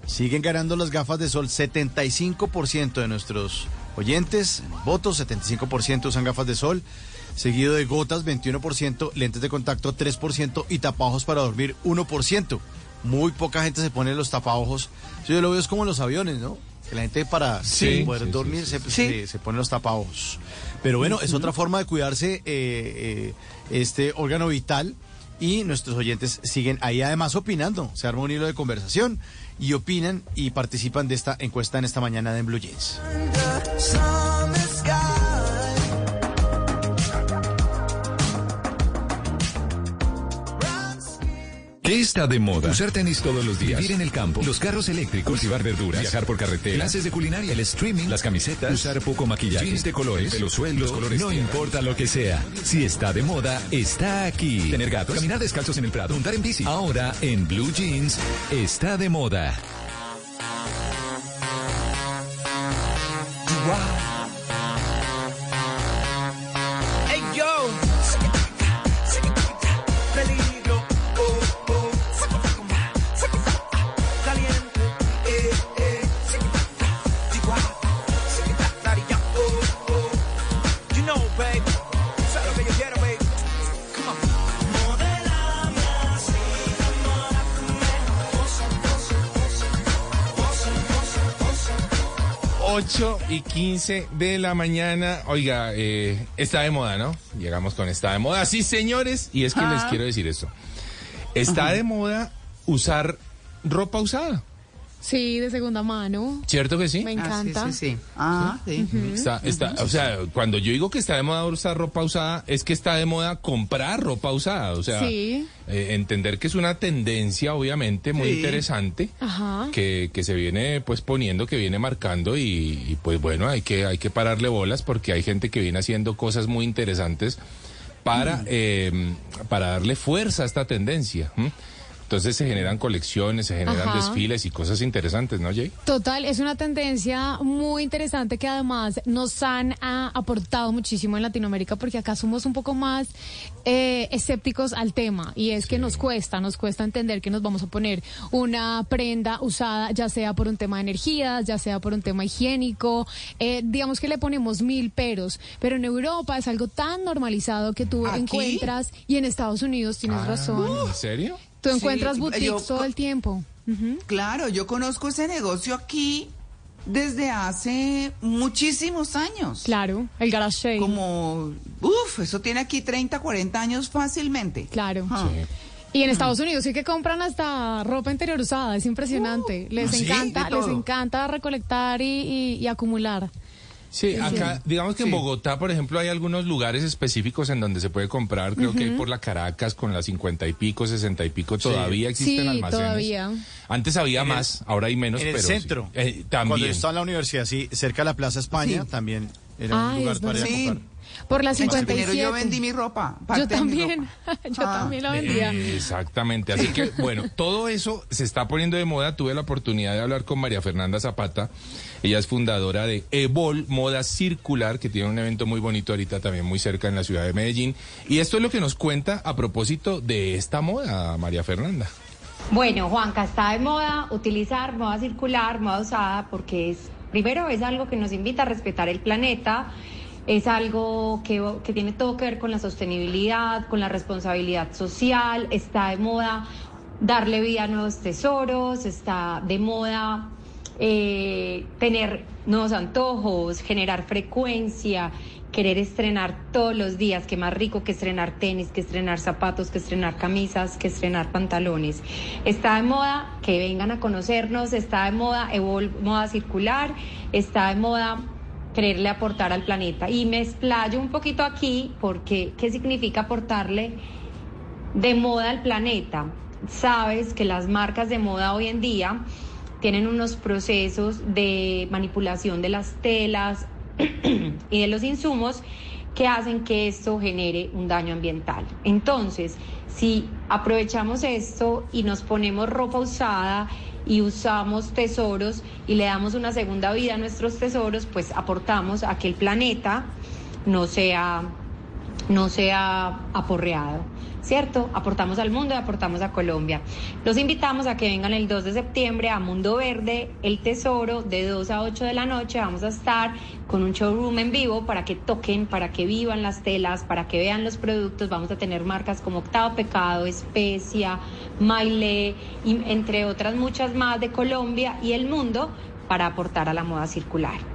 Siguen ganando las gafas de sol. 75% de nuestros oyentes, votos, 75% usan gafas de sol. Seguido de gotas, 21%, lentes de contacto, 3% y tapajos para dormir, 1%. Muy poca gente se pone los tapajos. Yo lo veo es como en los aviones, ¿no? Que la gente para Sí, poder sí, dormir se, se- se pone los tapajos. Pero bueno, es otra forma de cuidarse eh, eh, este órgano vital y nuestros oyentes siguen ahí además opinando. Se arma un hilo de conversación y opinan y participan de esta encuesta en esta mañana de En Blue Jeans. ¿Qué está de moda? Usar tenis todos los días. Vivir en el campo. Los carros eléctricos. Cultivar verduras. Viajar por carretera. Clases de culinaria. El streaming. Las camisetas. Usar poco maquillaje. Jeans de colores. Los suelos. colores no importa lo que sea. Si está de moda, está aquí. Tener gatos. Caminar descalzos en el prado. Montar en bici. Ahora, en Blue Jeans, está de moda. 8 y 15 de la mañana. Oiga, eh, está de moda, ¿no? Llegamos con está de moda. Sí, señores, y es que les Ah. quiero decir esto. Está de moda usar ropa usada. Sí, de segunda mano. ¿Cierto que sí? Me Ah, encanta. sí, sí, sí. Ah, sí. Está, está, o sea, cuando yo digo que está de moda usar ropa usada, es que está de moda comprar ropa usada. O sea, Sí. eh, entender que es una tendencia, obviamente, muy Sí. interesante. Ajá. Que, que se viene pues poniendo, que viene marcando y, y, pues bueno, hay que, hay que pararle bolas porque hay gente que viene haciendo cosas muy interesantes para, Mm. eh, para darle fuerza a esta tendencia. Entonces se generan colecciones, se generan Ajá. desfiles y cosas interesantes, ¿no, Jay? Total, es una tendencia muy interesante que además nos han ah, aportado muchísimo en Latinoamérica porque acá somos un poco más eh, escépticos al tema y es que nos cuesta, nos cuesta entender que nos vamos a poner una prenda usada ya sea por un tema de energías, ya sea por un tema higiénico, eh, digamos que le ponemos mil peros, pero en Europa es algo tan normalizado que tú ¿Aquí? encuentras y en Estados Unidos tienes Ah, razón. ¿En serio? Tú Sí, encuentras yo- boutiques todo el tiempo. Claro, yo conozco ese negocio aquí desde hace muchísimos años. Claro, el garage sale. Como, uff, eso tiene aquí 30, 40 años fácilmente. Claro. Ah. Y en Estados Unidos sí que compran hasta ropa interior usada, es impresionante. les ¿sí? encanta, les encanta recolectar y, y- y acumular. Sí, Sí, acá, sí. digamos que en Sí. Bogotá, por ejemplo, hay algunos lugares específicos en donde se puede comprar. Creo que hay por la Caracas con las cincuenta y pico, sesenta y pico, todavía existen Sí, almacenes. todavía. Antes había En el- más, ahora hay menos, en el pero sí. centro. Eh, Cuando yo también. estaba en la universidad, sí, cerca de la Plaza España, Sí. también era Ah, un lugar es para ir a. Sí. comprar. Por la En Chapinero 57. yo vendí mi ropa. Yo mi también, ropa. yo Ah. también la vendía. Exactamente, así que bueno, todo eso se está poniendo de moda. Tuve la oportunidad de hablar con María Fernanda Zapata. Ella es fundadora de Evol Moda Circular, que tiene un evento muy bonito ahorita también muy cerca en la ciudad de Medellín. Y esto es lo que nos cuenta a propósito de esta moda, María Fernanda. Bueno, Juanca, está de moda utilizar moda circular, moda usada, porque es, primero es algo que nos invita a respetar el planeta, es algo que, que tiene todo que ver con la sostenibilidad, con la responsabilidad social, está de moda darle vida a nuevos tesoros, está de moda eh, tener nuevos antojos, generar frecuencia, querer estrenar todos los días, que más rico que estrenar tenis, que estrenar zapatos, que estrenar camisas, que estrenar pantalones. Está de moda que vengan a conocernos, está de moda moda circular, está de moda quererle aportar al planeta. Y me explayo un poquito aquí porque ¿qué significa aportarle de moda al planeta? Sabes que las marcas de moda hoy en día tienen unos procesos de manipulación de las telas y de los insumos que hacen que esto genere un daño ambiental. Entonces, si aprovechamos esto y nos ponemos ropa usada y usamos tesoros y le damos una segunda vida a nuestros tesoros, pues aportamos a que el planeta no sea no sea aporreado, ¿cierto? Aportamos al mundo y aportamos a Colombia. Los invitamos a que vengan el 2 de septiembre a Mundo Verde, El Tesoro, de 2 a 8 de la noche. Vamos a estar con un showroom en vivo para que toquen, para que vivan las telas, para que vean los productos. Vamos a tener marcas como Octavo Pecado, Especia, Maile, entre otras muchas más de Colombia y el mundo para aportar a la moda circular.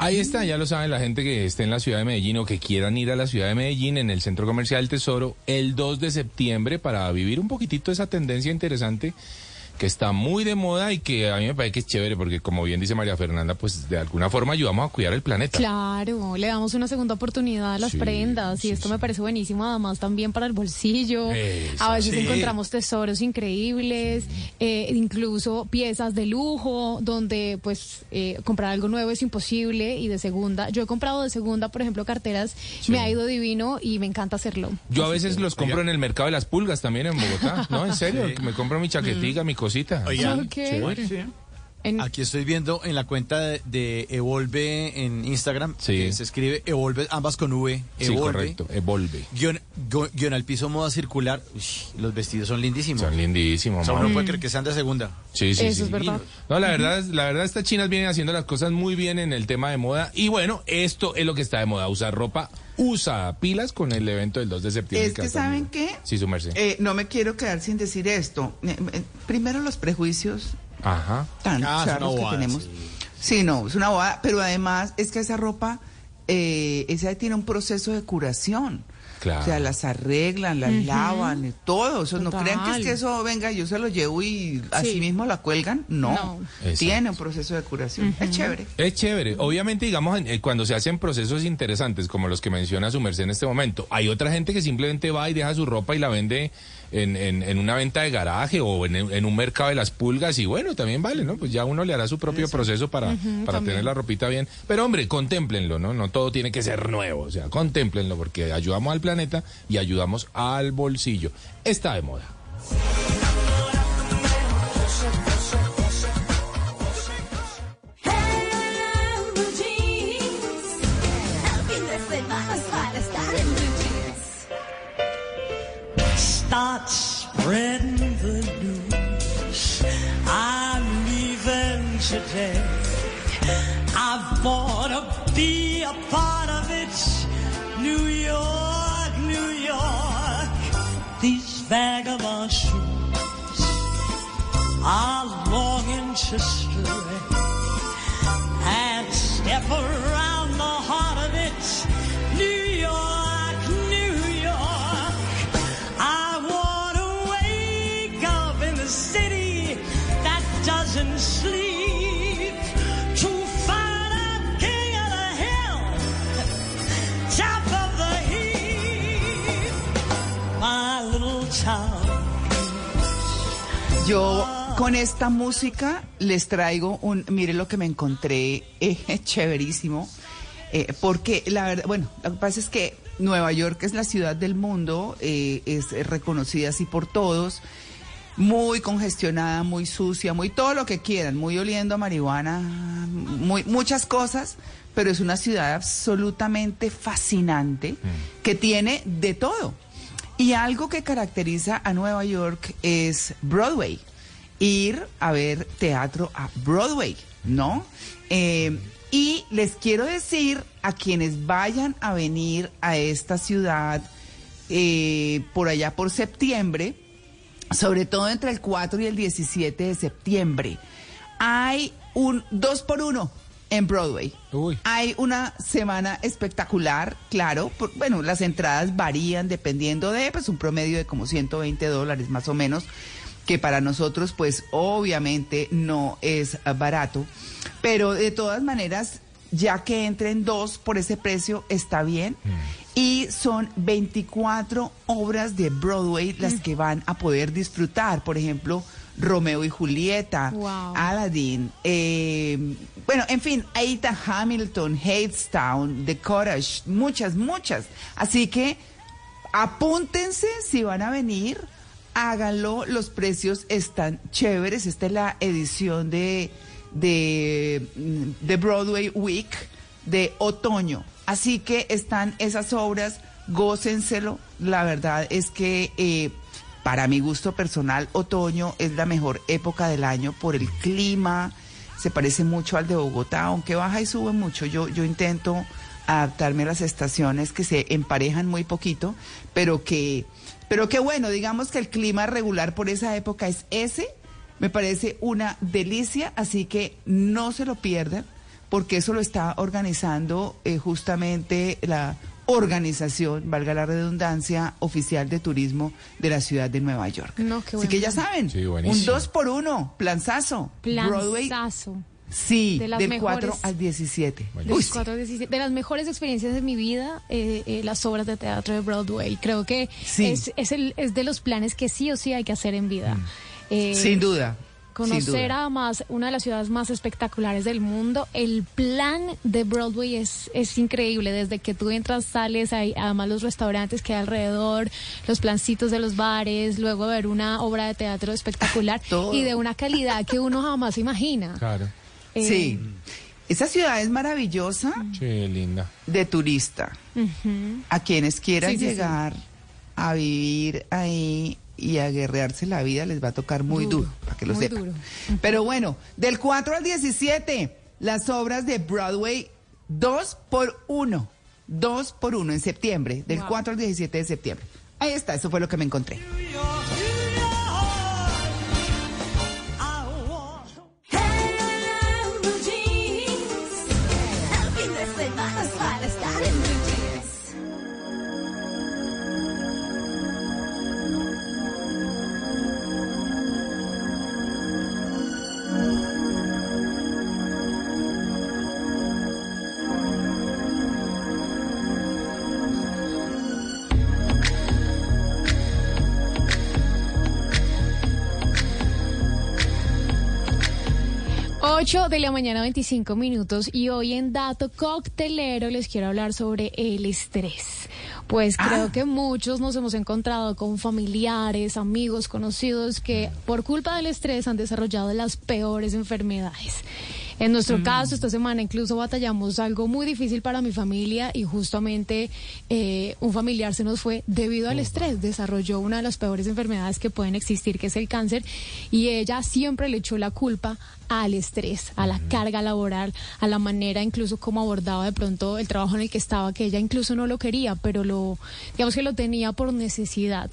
Ahí está, ya lo saben la gente que esté en la ciudad de Medellín o que quieran ir a la ciudad de Medellín en el Centro Comercial Tesoro el 2 de septiembre para vivir un poquitito esa tendencia interesante que está muy de moda y que a mí me parece que es chévere porque como bien dice María Fernanda, pues de alguna forma ayudamos a cuidar el planeta. Claro, le damos una segunda oportunidad a las Sí, prendas y esto me parece buenísimo, además también para el bolsillo. Eso, a veces sí. encontramos tesoros increíbles, eh, incluso piezas de lujo, donde pues eh, comprar algo nuevo es imposible y de segunda. Yo he comprado de segunda, por ejemplo, carteras, Sí. me ha ido divino y me encanta hacerlo. Yo a veces los compro en el mercado de las pulgas también en Bogotá, ¿no? En serio, Sí. me compro mi chaquetica, mi cosita. Oigan, Ok. chévere. Aquí estoy viendo en la cuenta de, de Evolve en Instagram, que se escribe Evolve, ambas con V, Sí, Evolve. correcto, Evolve. Guión, gu- guion al piso moda circular. Uy, los vestidos son lindísimos. Son lindísimos, O sea, uno puede creer que sean de segunda. Sí, sí, Eso sí. es verdad. No, la verdad, es- la verdad, estas chinas vienen haciendo las cosas muy bien en el tema de moda. Y bueno, esto es lo que está de moda, usar ropa, usa pilas con el evento del 2 de septiembre. Es que, ¿saben qué? Sí, su merced. Eh, no me quiero quedar sin decir esto. Eh, eh, Primero los prejuicios Ajá. tan Ah, que tenemos. sí. Sí. no, es una bobada, pero además es que esa ropa, eh, esa tiene un proceso de curación. Claro. O sea, las arreglan, las lavan, y todo. Eso, no Total. crean que es que eso, venga, yo se lo llevo y así Sí. mismo la cuelgan. No. No. Tiene un proceso de curación. Es chévere. Es chévere. Obviamente, digamos, en- eh, cuando se hacen procesos interesantes, como los que menciona su merced en este momento, hay otra gente que simplemente va y deja su ropa y la vende en, en- en una venta de garaje o en, en un mercado de las pulgas y bueno, también vale, ¿no? Pues ya uno le hará su propio proceso para, para también. tener la ropita bien. Pero hombre, contémplenlo, ¿no? No todo tiene que ser nuevo, o sea, contémplenlo porque ayudamos al planeta y ayudamos al bolsillo. Está de moda. Start spreading the news. I'm leaving today. I've bought to be a part of it. New York, New York. These vagabond shoes are longing to stray and step around Yo con esta música les traigo un, mire lo que me encontré, eh, chéverísimo, eh, porque la verdad, bueno, lo que pasa es que Nueva York es la ciudad del mundo, eh, es reconocida así por todos, muy congestionada, muy sucia, muy todo lo que quieran, muy oliendo a marihuana, muy, muchas cosas, pero es una ciudad absolutamente fascinante que tiene de todo. Y algo que caracteriza a Nueva York es Broadway. Ir a ver teatro a Broadway, ¿no? Eh, y les quiero decir a quienes vayan a venir a esta ciudad eh, por allá por septiembre, sobre todo entre el 4 y el 17 de septiembre, hay un dos por uno en Broadway. Hay una semana espectacular, claro. por- bueno, las entradas varían dependiendo de pues, un promedio de como 120 dólares más o menos, que para nosotros pues obviamente no es barato. Pero de todas maneras, ya que entren dos por ese precio, está bien. Y son 24 obras de Broadway las que van a poder disfrutar. Por ejemplo, Romeo y Julieta, Aladdin, eh, bueno, en fin, Aita Hamilton, Hadestown, The Cottage, muchas, muchas. Así que apúntense si van a venir, háganlo, los precios están chéveres. Esta es la edición de, de, de Broadway Week de otoño. Así que están esas obras, gócenselo. La verdad es que eh, para mi gusto personal, otoño es la mejor época del año por el clima. Se parece mucho al de Bogotá, aunque baja y sube mucho. Yo, yo intento adaptarme a las estaciones que se emparejan muy poquito, pero que, pero que bueno, digamos que el clima regular por esa época es ese. Me parece una delicia, así que no se lo pierdan, porque eso lo está organizando eh, justamente la organización, valga la redundancia, oficial de turismo de la ciudad de Nueva York. No, qué Así que ya saben, Sí, un dos por uno, planzazo. Broadway, Planzazo. sí, De las del mejores. 4 al 17. De, Uy, cuatro, diecisiete- de las mejores experiencias de mi vida, eh, eh, las obras de teatro de Broadway. Creo que Sí. es, es, el, es de los planes que sí o sí hay que hacer en vida. Eh, Sin duda. Conocer además una de las ciudades más espectaculares del mundo. El plan de Broadway es, es increíble. Desde que tú entras, sales, hay además los restaurantes que hay alrededor, los plancitos de los bares, luego ver una obra de teatro espectacular Todo. y de una calidad que uno jamás imagina. Claro. Eh, Sí. Esa ciudad es maravillosa Sí, linda. de turista. A quienes quieran Sí, sí, sí. llegar a vivir ahí y a guerrearse la vida les va a tocar muy duro, Duro, para que lo muy sepan. duro. Pero bueno, del 4 al 17, las obras de Broadway, dos por uno. Dos por uno en septiembre, del Wow. 4 al 17 de septiembre. Ahí está, eso fue lo que me encontré. 8 de la mañana, 25 minutos, y hoy en Dato Coctelero les quiero hablar sobre el estrés. Pues creo que muchos nos hemos encontrado con familiares, amigos, conocidos que por culpa del estrés han desarrollado las peores enfermedades. En nuestro caso, esta semana incluso batallamos algo muy difícil para mi familia y justamente eh, un familiar se nos fue debido al estrés. Desarrolló una de las peores enfermedades que pueden existir, que es el cáncer, y ella siempre le echó la culpa al estrés, a la carga laboral, a la manera incluso como abordaba de pronto el trabajo en el que estaba, que ella incluso no lo quería, pero lo, digamos que lo tenía por necesidad.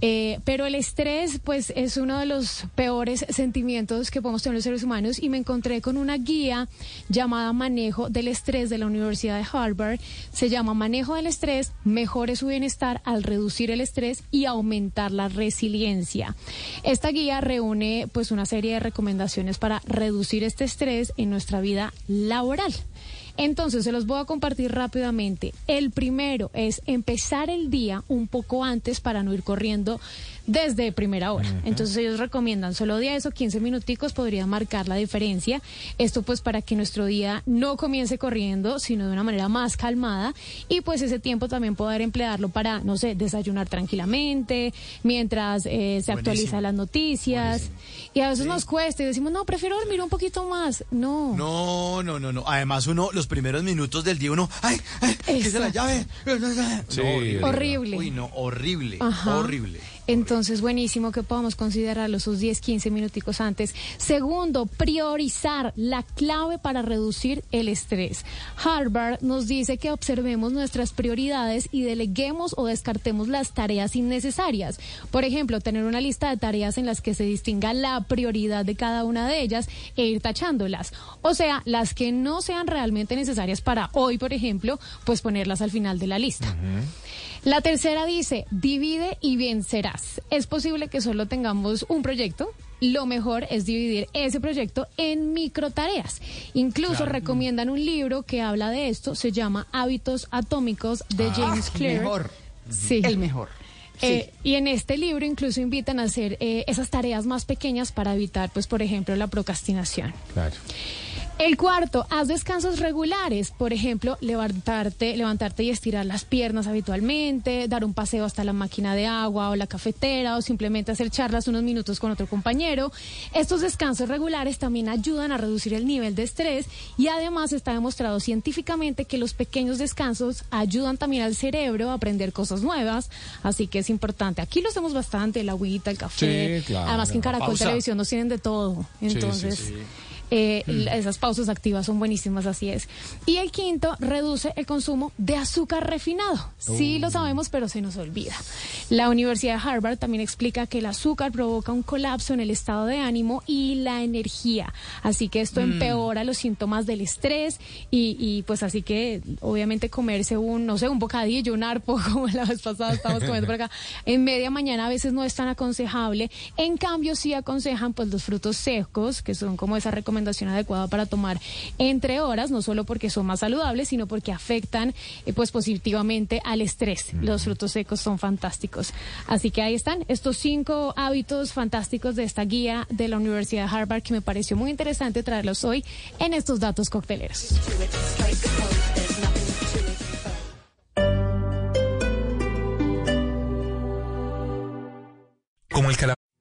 Eh, pero el estrés, pues, es uno de los peores sentimientos que podemos tener los seres humanos y me encontré con una guía llamada Manejo del Estrés de la Universidad de Harvard. Se llama Manejo del Estrés, mejore su bienestar al reducir el estrés y aumentar la resiliencia. Esta guía reúne pues una serie de recomendaciones para reducir este estrés en nuestra vida laboral. Entonces, se los voy a compartir rápidamente. El primero es empezar el día un poco antes para no ir corriendo desde primera hora. Entonces ellos recomiendan solo 10 o 15 minuticos podría marcar la diferencia. Esto pues para que nuestro día no comience corriendo, sino de una manera más calmada y pues ese tiempo también poder emplearlo para, no sé, desayunar tranquilamente, mientras eh, se actualizan las noticias. Y a veces nos cuesta y decimos, no, prefiero dormir un poquito más. No. No, no, no, no. Además, uno, los primeros minutos del día, uno, ¡ay! ay ¿Qué es la llave? Sí, No, horrible. Uy, no, horrible. Ajá. Horrible. Entonces, buenísimo que podamos considerarlo esos 10, 15 minuticos antes. Segundo, priorizar la clave para reducir el estrés. Harvard nos dice que observemos nuestras prioridades y deleguemos o descartemos las tareas innecesarias. Por ejemplo, tener una lista de tareas en las que se distinga la prioridad de cada una de ellas e ir tachándolas. O sea, las que no sean realmente necesarias para hoy, por ejemplo, pues ponerlas al final de la lista. La tercera dice, divide y vencerás. Es posible que solo tengamos un proyecto. Lo mejor es dividir ese proyecto en microtareas. Incluso recomiendan un libro que habla de esto. Se llama Hábitos Atómicos de James Clear. mejor. Sí. El mejor. Eh, y en este libro incluso invitan a hacer eh, esas tareas más pequeñas para evitar, pues, por ejemplo, la procrastinación. Claro. El cuarto, haz descansos regulares, por ejemplo, levantarte, levantarte y estirar las piernas habitualmente, dar un paseo hasta la máquina de agua o la cafetera o simplemente hacer charlas unos minutos con otro compañero. Estos descansos regulares también ayudan a reducir el nivel de estrés y además está demostrado científicamente que los pequeños descansos ayudan también al cerebro a aprender cosas nuevas, así que es importante. Aquí lo hacemos bastante, el agüita, el café. Sí, claro. Además que en Caracol Pausa. Televisión nos tienen de todo. Sí, sí, Entonces, sí. Eh, Mm. esas pausas activas son buenísimas, así es. Y el quinto, reduce el consumo de azúcar refinado. Sí Oh. lo sabemos, pero se nos olvida. La Universidad de Harvard también explica que el azúcar provoca un colapso en el estado de ánimo y la energía. Así que esto Mm. empeora los síntomas del estrés y, y, pues así que obviamente comerse un, no sé, un bocadillo, un arpo, como la vez pasada estábamos comiendo por acá, en media mañana a veces no es tan aconsejable. En cambio, sí aconsejan pues los frutos secos, que son como esa recomendación adecuada para tomar entre horas, no solo porque son más saludables, sino porque afectan eh, pues positivamente al estrés. Los frutos secos son fantásticos. Así que ahí están estos cinco hábitos fantásticos de esta guía de la Universidad de Harvard que me pareció muy interesante traerlos hoy en estos datos cocteleros. Como el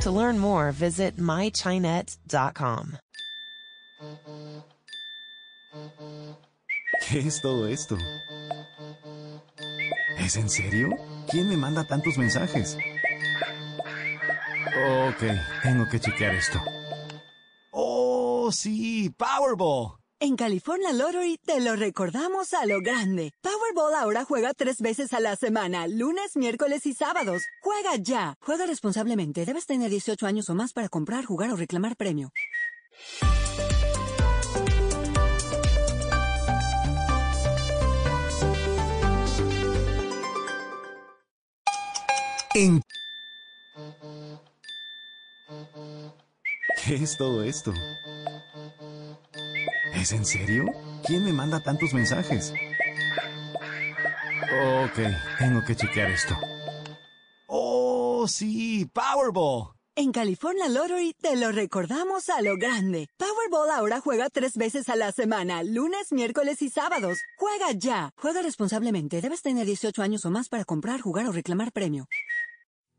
To learn more, visit mychinet.com. ¿Qué es todo esto? ¿Es en serio? ¿Quién me manda tantos mensajes? Ok, tengo que chequear esto. ¡Oh, sí! ¡Powerball! En California Lottery te lo recordamos a lo grande. Powerball ahora juega tres veces a la semana, lunes, miércoles y sábados. Juega ya. Juega responsablemente. Debes tener 18 años o más para comprar, jugar o reclamar premio. ¿Qué es todo esto? ¿Es en serio? ¿Quién me manda tantos mensajes? Ok, tengo que chequear esto. ¡Oh, sí! ¡Powerball! En California Lottery te lo recordamos a lo grande. Powerball ahora juega tres veces a la semana, lunes, miércoles y sábados. Juega ya. Juega responsablemente. Debes tener 18 años o más para comprar, jugar o reclamar premio.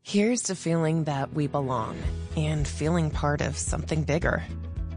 Here's to feeling that we belong and feeling part of something bigger.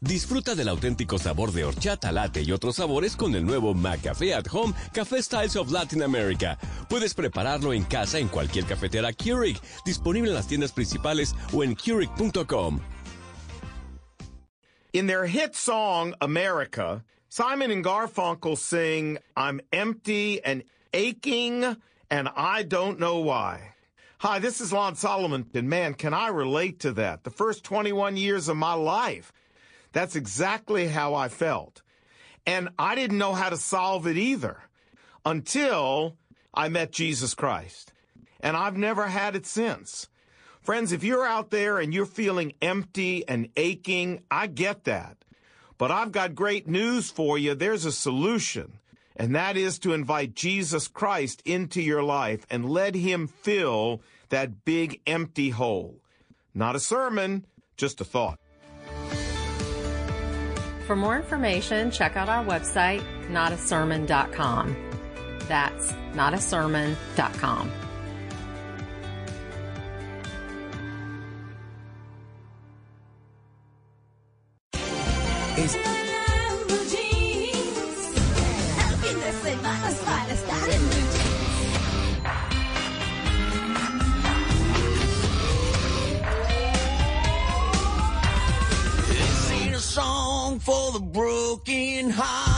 Disfruta del auténtico sabor de horchata, latte y otros sabores con el nuevo McCafé at Home Café Styles of Latin America. Puedes prepararlo en casa en cualquier cafetera Keurig, disponible en las tiendas principales o en Keurig.com. In their hit song, America, Simon and Garfunkel sing, I'm empty and aching, and I don't know why. Hi, this is Lon Solomon, and man, can I relate to that? The first 21 years of my life, that's exactly how I felt. And I didn't know how to solve it either until I met Jesus Christ. And I've never had it since. Friends, if you're out there and you're feeling empty and aching, I get that. But I've got great news for you. There's a solution, and that is to invite Jesus Christ into your life and let him fill that big empty hole. Not a sermon, just a thought. For more information, check out our website, notasermon.com. That's notasermon.com. Es... for the broken hearted.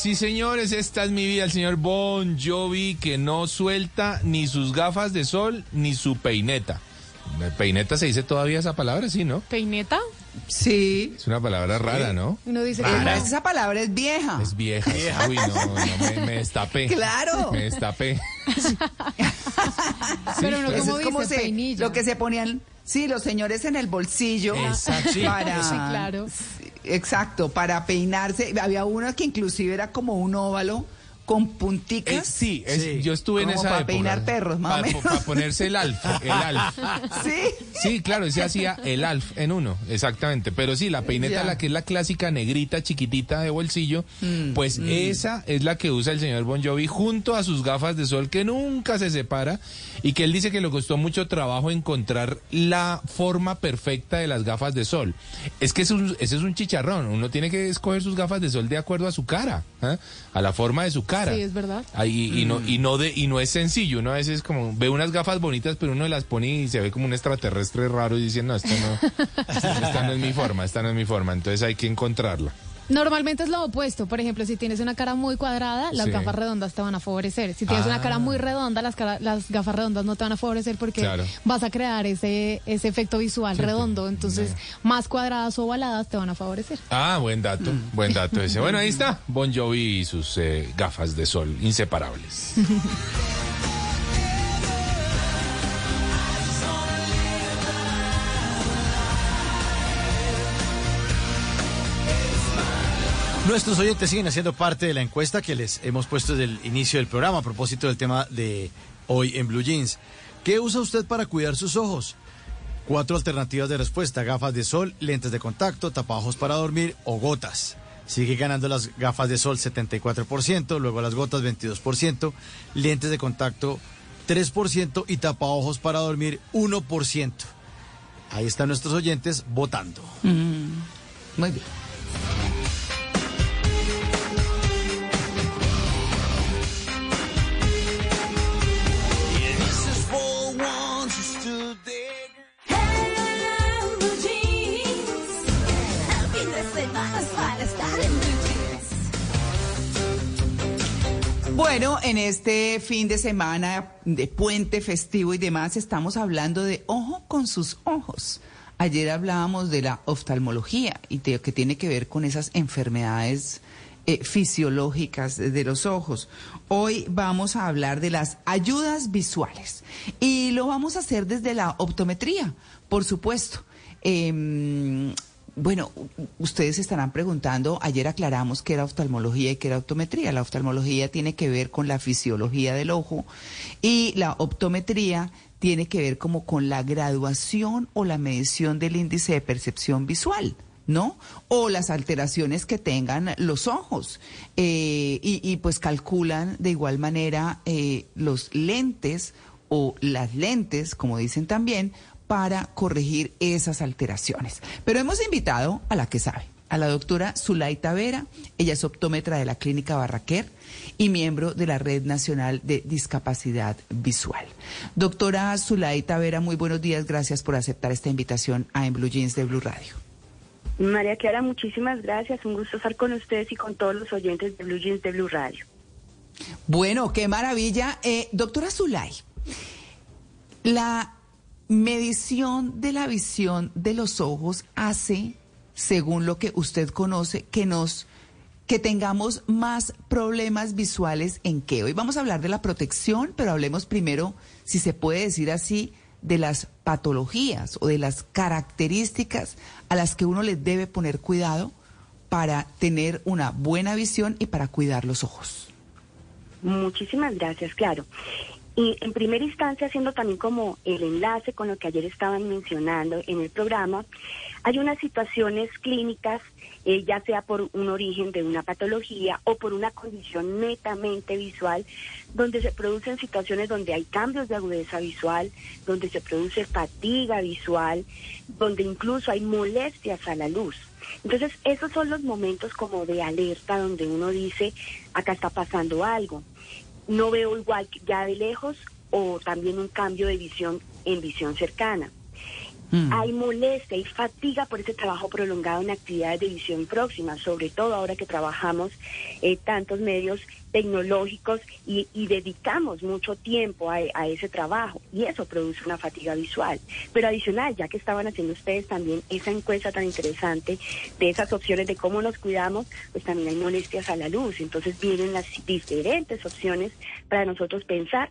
sí señores, esta es mi vida, el señor Bon Jovi que no suelta ni sus gafas de sol ni su peineta. Peineta se dice todavía esa palabra, sí, ¿no? ¿Peineta? Sí. Es una palabra rara, ¿no? Uno dice Rara. Esa palabra es vieja. Es vieja. Uy, no, no, me, me destapé. Claro. Me destapé. Pero uno Eso como es como dice, se- peinilla. lo que se ponían, sí, los señores en el bolsillo. Exacto. Sí, para, sí, claro. Exacto, para peinarse. Había uno que inclusive era como un óvalo con punticas. Eh, sí, es- Sí. yo estuve en esa para época. peinar perros, más o Pa- menos. Para ponerse el alf, el alf. Sí. Sí, claro, se hacía el alf en uno, exactamente. Pero sí, la peineta, Ya. la que es la clásica negrita, chiquitita de bolsillo, Mm, pues esa es la que usa el señor Bon Jovi junto a sus gafas de sol que nunca se separa y que él dice que le costó mucho trabajo encontrar la forma perfecta de las gafas de sol. Es que eso es un- ese es un chicharrón, uno tiene que escoger sus gafas de sol de acuerdo a su cara, ¿ah? a la forma de su cara. Sí, es verdad. Ahí, y, no, y, no de, y no es sencillo, uno a veces como ve unas gafas bonitas, pero uno las pone y se ve como un extraterrestre raro y dice, no, esto no, esta no es mi forma, esta no es mi forma, entonces hay que encontrarla. Normalmente es lo opuesto. Por ejemplo, si tienes una cara muy cuadrada, las Sí. gafas redondas te van a favorecer. Si tienes una cara Ah. muy redonda, las, cara- las gafas redondas no te van a favorecer porque Claro. vas a crear ese, ese efecto visual redondo. Entonces, más cuadradas o ovaladas te van a favorecer. Ah, buen dato, buen dato ese. Bueno, ahí está, Bon Jovi y sus eh, gafas de sol inseparables. Nuestros oyentes siguen haciendo parte de la encuesta que les hemos puesto desde el inicio del programa a propósito del tema de hoy en Blue Jeans. ¿Qué usa usted para cuidar sus ojos? Cuatro alternativas de respuesta, gafas de sol, lentes de contacto, tapabojos para dormir o gotas. Sigue ganando las gafas de sol 74%, luego las gotas 22%, lentes de contacto 3% y tapabojos para dormir 1%. Ahí están nuestros oyentes votando. Muy bien. Bueno, en este fin de semana de puente festivo y demás, estamos hablando de ojo con sus ojos. Ayer hablábamos de la oftalmología y de, que tiene que ver con esas enfermedades eh, fisiológicas de los ojos. Hoy vamos a hablar de las ayudas visuales y lo vamos a hacer desde la optometría, por supuesto. Em, bueno, ustedes estarán preguntando, ayer aclaramos que era oftalmología y que era optometría. La oftalmología tiene que ver con la fisiología del ojo y la optometría tiene que ver como con la graduación o la medición del índice de percepción visual. ¿No? O las alteraciones que tengan los ojos. Eh, y, y, pues calculan de igual manera eh, los lentes o las lentes, como dicen también, para corregir esas alteraciones. Pero hemos invitado a la que sabe, a la doctora Zulaita Vera. Ella es optómetra de la Clínica Barraquer y miembro de la Red Nacional de Discapacidad Visual. Doctora Zulaita Vera, muy buenos días. Gracias por aceptar esta invitación a En Blue Jeans de Blue Radio. María Clara, muchísimas gracias. Un gusto estar con ustedes y con todos los oyentes de Blue Jeans de Blue Radio. Bueno, qué maravilla. Eh, doctora Zulay, la medición de la visión de los ojos hace, según lo que usted conoce, que nos que tengamos más problemas visuales en qué. Hoy vamos a hablar de la protección, pero hablemos primero, si se puede decir así, de las patologías o de las características a las que uno le debe poner cuidado para tener una buena visión y para cuidar los ojos. Muchísimas gracias, claro. Y en primera instancia, haciendo también como el enlace con lo que ayer estaban mencionando en el programa, hay unas situaciones clínicas, eh, ya sea por un origen de una patología o por una condición netamente visual, donde se producen situaciones donde hay cambios de agudeza visual, donde se produce fatiga visual, donde incluso hay molestias a la luz. Entonces, esos son los momentos como de alerta donde uno dice, acá está pasando algo. No veo igual ya de lejos o también un cambio de visión en visión cercana. Hay molestia, hay fatiga por ese trabajo prolongado en actividades de visión próxima, sobre todo ahora que trabajamos eh, tantos medios tecnológicos y, y dedicamos mucho tiempo a ese trabajo y eso produce una fatiga visual. Pero adicional, ya que estaban haciendo ustedes también esa encuesta tan interesante de esas opciones de cómo nos cuidamos, pues también hay molestias a la luz. Entonces vienen las diferentes opciones para nosotros pensar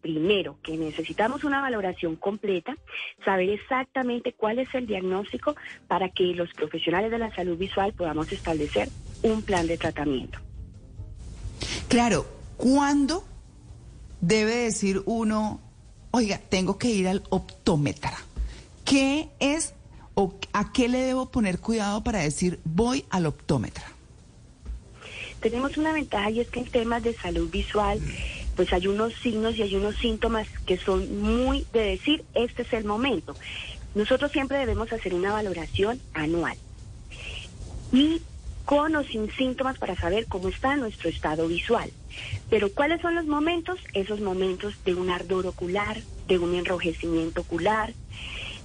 primero, que necesitamos una valoración completa, saber exactamente cuál es el diagnóstico para que los profesionales de la salud visual podamos establecer un plan de tratamiento. Claro, ¿cuándo debe decir uno, oiga, tengo que ir al optómetra? ¿Qué es o a qué le debo poner cuidado para decir voy al optómetra? Tenemos una ventaja y es que en temas de salud visual pues hay unos signos y hay unos síntomas que son muy de decir, este es el momento. Nosotros siempre debemos hacer una valoración anual y con o sin síntomas para saber cómo está nuestro estado visual. Pero ¿cuáles son los momentos? Esos momentos de un ardor ocular, de un enrojecimiento ocular,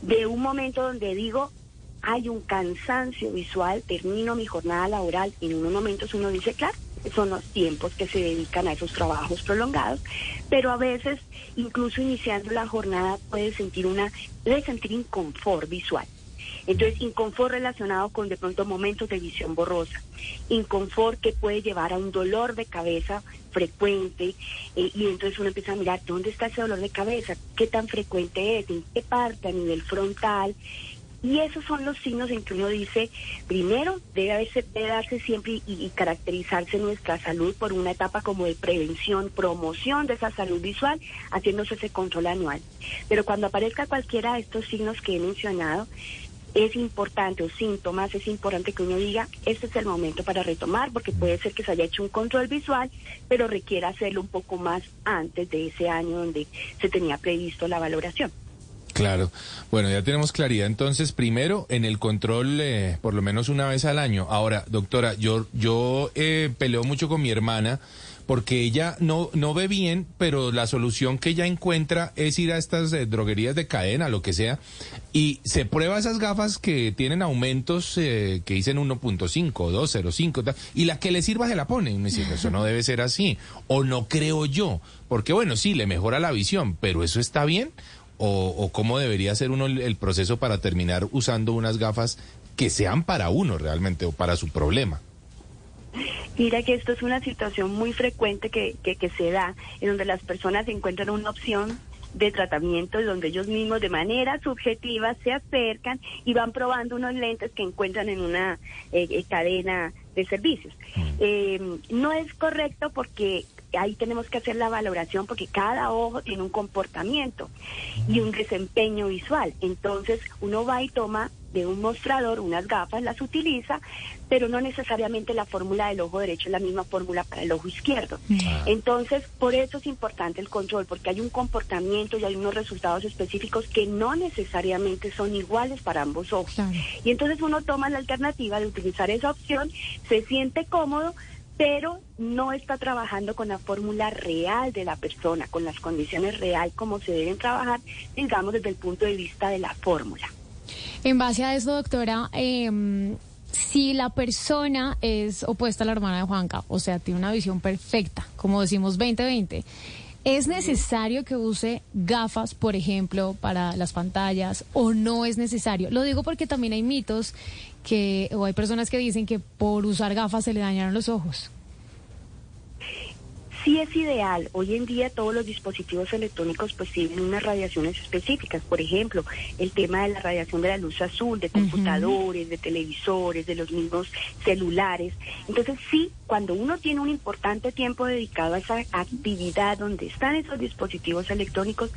de un momento donde digo, hay un cansancio visual, termino mi jornada laboral y en unos momentos uno dice, claro, son los tiempos que se dedican a esos trabajos prolongados, pero a veces, incluso iniciando la jornada, puede sentir una, puede sentir inconfort visual. Entonces, inconfort relacionado con de pronto momentos de visión borrosa, inconfort que puede llevar a un dolor de cabeza frecuente, eh, y entonces uno empieza a mirar dónde está ese dolor de cabeza, qué tan frecuente es, en qué parte a nivel frontal, y esos son los signos en que uno dice, primero, debe, haberse, debe darse siempre y, caracterizarse nuestra salud por una etapa como de prevención, promoción de esa salud visual, haciéndose ese control anual. Pero cuando aparezca cualquiera de estos signos que he mencionado, es importante, o síntomas, es importante que uno diga, este es el momento para retomar, porque puede ser que se haya hecho un control visual, pero requiera hacerlo un poco más antes de ese año donde se tenía previsto la valoración. Claro. Bueno, ya tenemos claridad. Entonces, primero, en el control, eh, por lo menos una vez al año. Ahora, doctora, yo, yo eh, peleo mucho con mi hermana porque ella no, no ve bien, pero la solución que ella encuentra es ir a estas eh, droguerías de cadena, lo que sea, y se prueba esas gafas que tienen aumentos eh, que dicen 1.5, 2.05, y la que le sirva se la pone. Y me dice, eso no debe ser así, o no creo yo, porque bueno, sí, le mejora la visión, pero eso está bien o, o, cómo debería ser uno el, el, proceso para terminar usando unas gafas que sean para uno realmente o para su problema. Mira que esto es una situación muy frecuente que, que, que se da, en donde las personas encuentran una opción de tratamiento donde ellos mismos de manera subjetiva se acercan y van probando unos lentes que encuentran en una eh, cadena de servicios. Eh, no es correcto porque ahí tenemos que hacer la valoración porque cada ojo tiene un comportamiento y un desempeño visual. Entonces uno va y toma de un mostrador unas gafas, las utiliza, pero no necesariamente la fórmula del ojo derecho es la misma fórmula para el ojo izquierdo. Ah. Entonces, por eso es importante el control, porque hay un comportamiento y hay unos resultados específicos que no necesariamente son iguales para ambos ojos. Claro. Y entonces uno toma la alternativa de utilizar esa opción, se siente cómodo, pero no está trabajando con la fórmula real de la persona, con las condiciones real como se deben trabajar, digamos, desde el punto de vista de la fórmula. En base a eso, doctora, eh, si la persona es opuesta a la hermana de Juanca, o sea, tiene una visión perfecta, como decimos 2020, ¿es necesario que use gafas, por ejemplo, para las pantallas o no es necesario? Lo digo porque también hay mitos que, o hay personas que dicen que por usar gafas se le dañaron los ojos sí es ideal. Hoy en día todos los dispositivos electrónicos pues tienen unas radiaciones específicas. Por ejemplo, el tema de la radiación de la luz azul, de computadores, uh -huh. de televisores, de los mismos celulares. Entonces sí, cuando uno tiene un importante tiempo dedicado a esa actividad donde están esos dispositivos electrónicos,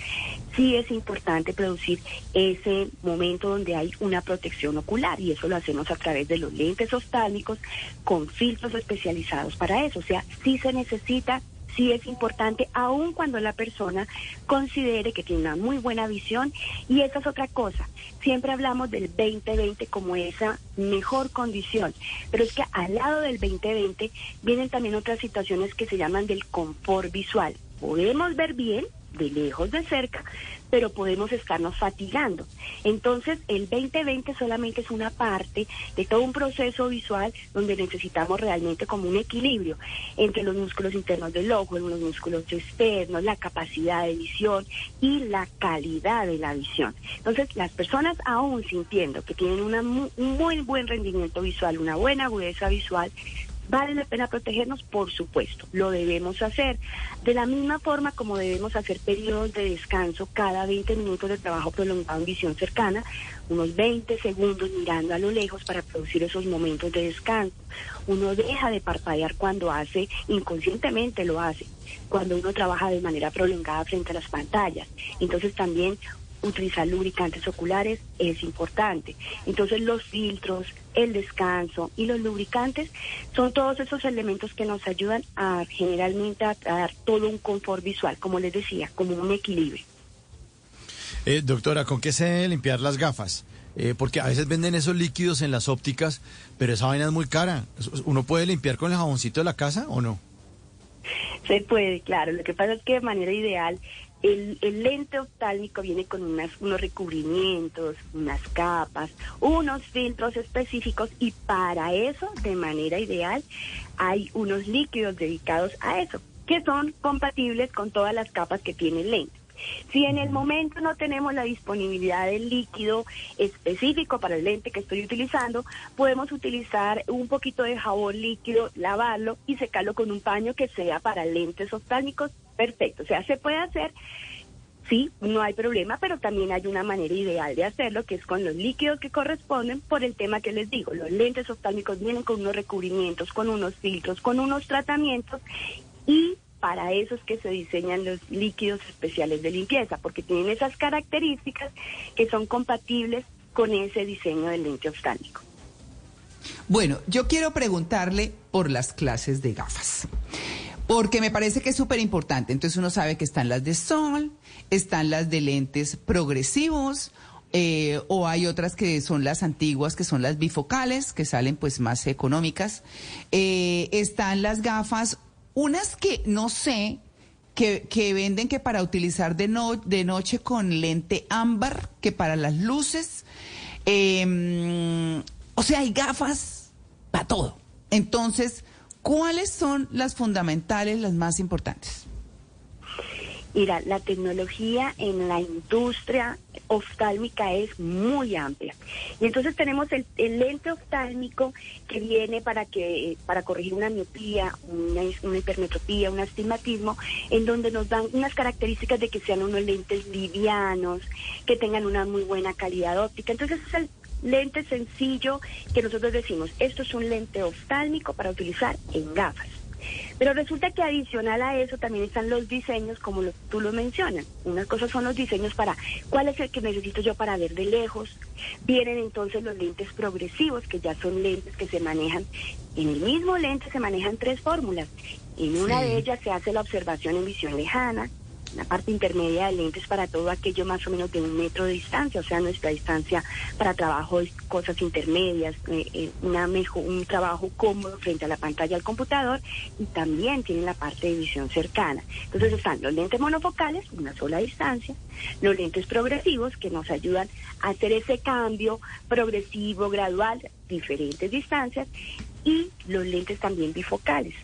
sí es importante producir ese momento donde hay una protección ocular y eso lo hacemos a través de los lentes oftálmicos con filtros especializados para eso. O sea, sí se necesita sí es importante, aun cuando la persona considere que tiene una muy buena visión. Y esa es otra cosa. Siempre hablamos del 2020 como esa mejor condición, pero es que al lado del 2020 vienen también otras situaciones que se llaman del confort visual. podemos ver bien, de lejos, de cerca, pero podemos estarnos fatigando. Entonces, el 2020 solamente es una parte de todo un proceso visual donde necesitamos realmente como un equilibrio entre los músculos internos del ojo, los músculos externos, la capacidad de visión y la calidad de la visión. Entonces, las personas aún sintiendo que tienen una un muy buen rendimiento visual, una buena agudeza visual, ¿Vale la pena protegernos? Por supuesto, lo debemos hacer. De la misma forma como debemos hacer periodos de descanso cada 20 minutos de trabajo prolongado en visión cercana, unos 20 segundos mirando a lo lejos para producir esos momentos de descanso. Uno deja de parpadear cuando hace, inconscientemente lo hace, cuando uno trabaja de manera prolongada frente a las pantallas. Entonces también utilizar lubricantes oculares es importante. Entonces los filtros, el descanso y los lubricantes son todos esos elementos que nos ayudan a generalmente a, a dar todo un confort visual, como les decía, como un equilibrio. Eh, doctora, ¿con qué se limpiar las gafas? Eh, porque a veces venden esos líquidos en las ópticas, pero esa vaina es muy cara. ¿Uno puede limpiar con el jaboncito de la casa o no? Se puede, claro. Lo que pasa es que de manera ideal el, el lente oftálmico viene con unas, unos recubrimientos, unas capas, unos filtros específicos y para eso, de manera ideal, hay unos líquidos dedicados a eso, que son compatibles con todas las capas que tiene el lente. Si en el momento no tenemos la disponibilidad del líquido específico para el lente que estoy utilizando, podemos utilizar un poquito de jabón líquido, lavarlo y secarlo con un paño que sea para lentes oftálmicos. Perfecto. O sea, se puede hacer, sí, no hay problema, pero también hay una manera ideal de hacerlo, que es con los líquidos que corresponden por el tema que les digo. Los lentes oftálmicos vienen con unos recubrimientos, con unos filtros, con unos tratamientos y para eso es que se diseñan los líquidos especiales de limpieza, porque tienen esas características que son compatibles con ese diseño del lente oftálmico. Bueno, yo quiero preguntarle por las clases de gafas. Porque me parece que es súper importante. Entonces uno sabe que están las de sol, están las de lentes progresivos, eh, o hay otras que son las antiguas, que son las bifocales, que salen pues más económicas. Eh, están las gafas, unas que no sé, que, que venden que para utilizar de, no, de noche con lente ámbar, que para las luces. Eh, o sea, hay gafas para todo. Entonces, ¿cuáles son las fundamentales, las más importantes? Mira, la tecnología en la industria oftálmica es muy amplia. Y entonces tenemos el, lente oftálmico que viene para que para corregir una miopía, una, una, hipermetropía, un astigmatismo, en donde nos dan unas características de que sean unos lentes livianos, que tengan una muy buena calidad óptica. Entonces es el lente sencillo que nosotros decimos, esto es un lente oftálmico para utilizar en gafas. Pero resulta que adicional a eso también están los diseños, como lo, tú lo mencionas. Unas cosas son los diseños para cuál es el que necesito yo para ver de lejos. Vienen entonces los lentes progresivos, que ya son lentes que se manejan. En el mismo lente se manejan tres fórmulas. En una sí. de ellas se hace la observación en visión lejana, la parte intermedia de lentes para todo aquello más o menos de un metro de distancia, o sea, nuestra distancia para trabajo es cosas intermedias, eh, eh, una mejor, un trabajo cómodo frente a la pantalla del computador y también tienen la parte de visión cercana. Entonces están los lentes monofocales, una sola distancia, los lentes progresivos que nos ayudan a hacer ese cambio progresivo, gradual, diferentes distancias y los lentes también bifocales.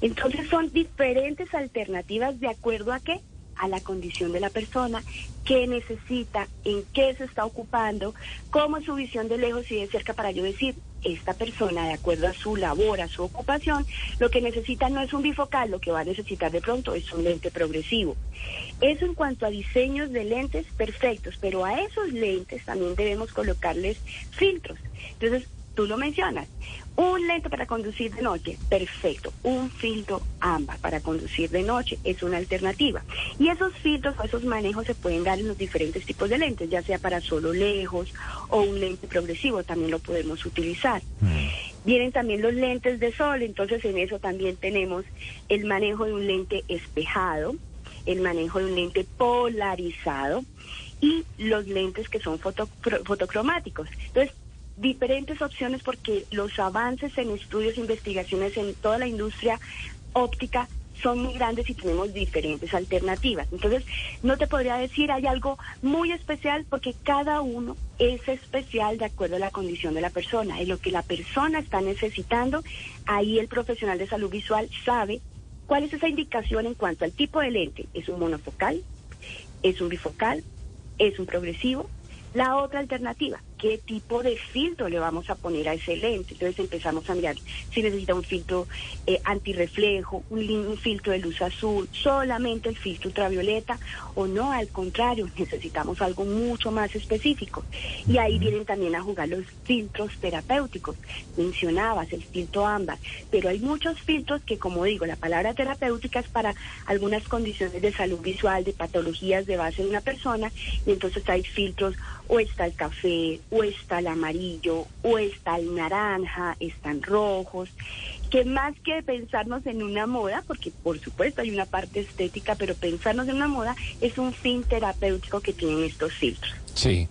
Entonces son diferentes alternativas de acuerdo a qué? A la condición de la persona, qué necesita, en qué se está ocupando, cómo es su visión de lejos y de cerca para yo decir, esta persona, de acuerdo a su labor, a su ocupación, lo que necesita no es un bifocal, lo que va a necesitar de pronto es un lente progresivo. Eso en cuanto a diseños de lentes perfectos, pero a esos lentes también debemos colocarles filtros. Entonces, tú lo mencionas, un lente para conducir de noche, perfecto. Un filtro ámbar para conducir de noche es una alternativa. Y esos filtros o esos manejos se pueden dar en los diferentes tipos de lentes, ya sea para solo lejos o un lente progresivo, también lo podemos utilizar. Vienen también los lentes de sol, entonces en eso también tenemos el manejo de un lente espejado, el manejo de un lente polarizado y los lentes que son foto, fotocromáticos. Entonces, diferentes opciones porque los avances en estudios e investigaciones en toda la industria óptica son muy grandes y tenemos diferentes alternativas. Entonces, no te podría decir hay algo muy especial porque cada uno es especial de acuerdo a la condición de la persona. Y lo que la persona está necesitando, ahí el profesional de salud visual sabe cuál es esa indicación en cuanto al tipo de lente. ¿Es un monofocal? ¿Es un bifocal? ¿Es un progresivo? La otra alternativa, qué tipo de filtro le vamos a poner a ese lente. Entonces empezamos a mirar si necesita un filtro eh, antirreflejo, un, un, filtro de luz azul, solamente el filtro ultravioleta o no, al contrario, necesitamos algo mucho más específico. Y ahí vienen también a jugar los filtros terapéuticos. Mencionabas el filtro ámbar, pero hay muchos filtros que, como digo, la palabra terapéutica es para algunas condiciones de salud visual, de patologías de base de una persona, y entonces hay filtros o está el café, o está el amarillo, o está el naranja, están rojos, que más que pensarnos en una moda, porque por supuesto hay una parte estética, pero pensarnos en una moda es un fin terapéutico que tienen estos filtros. Sí.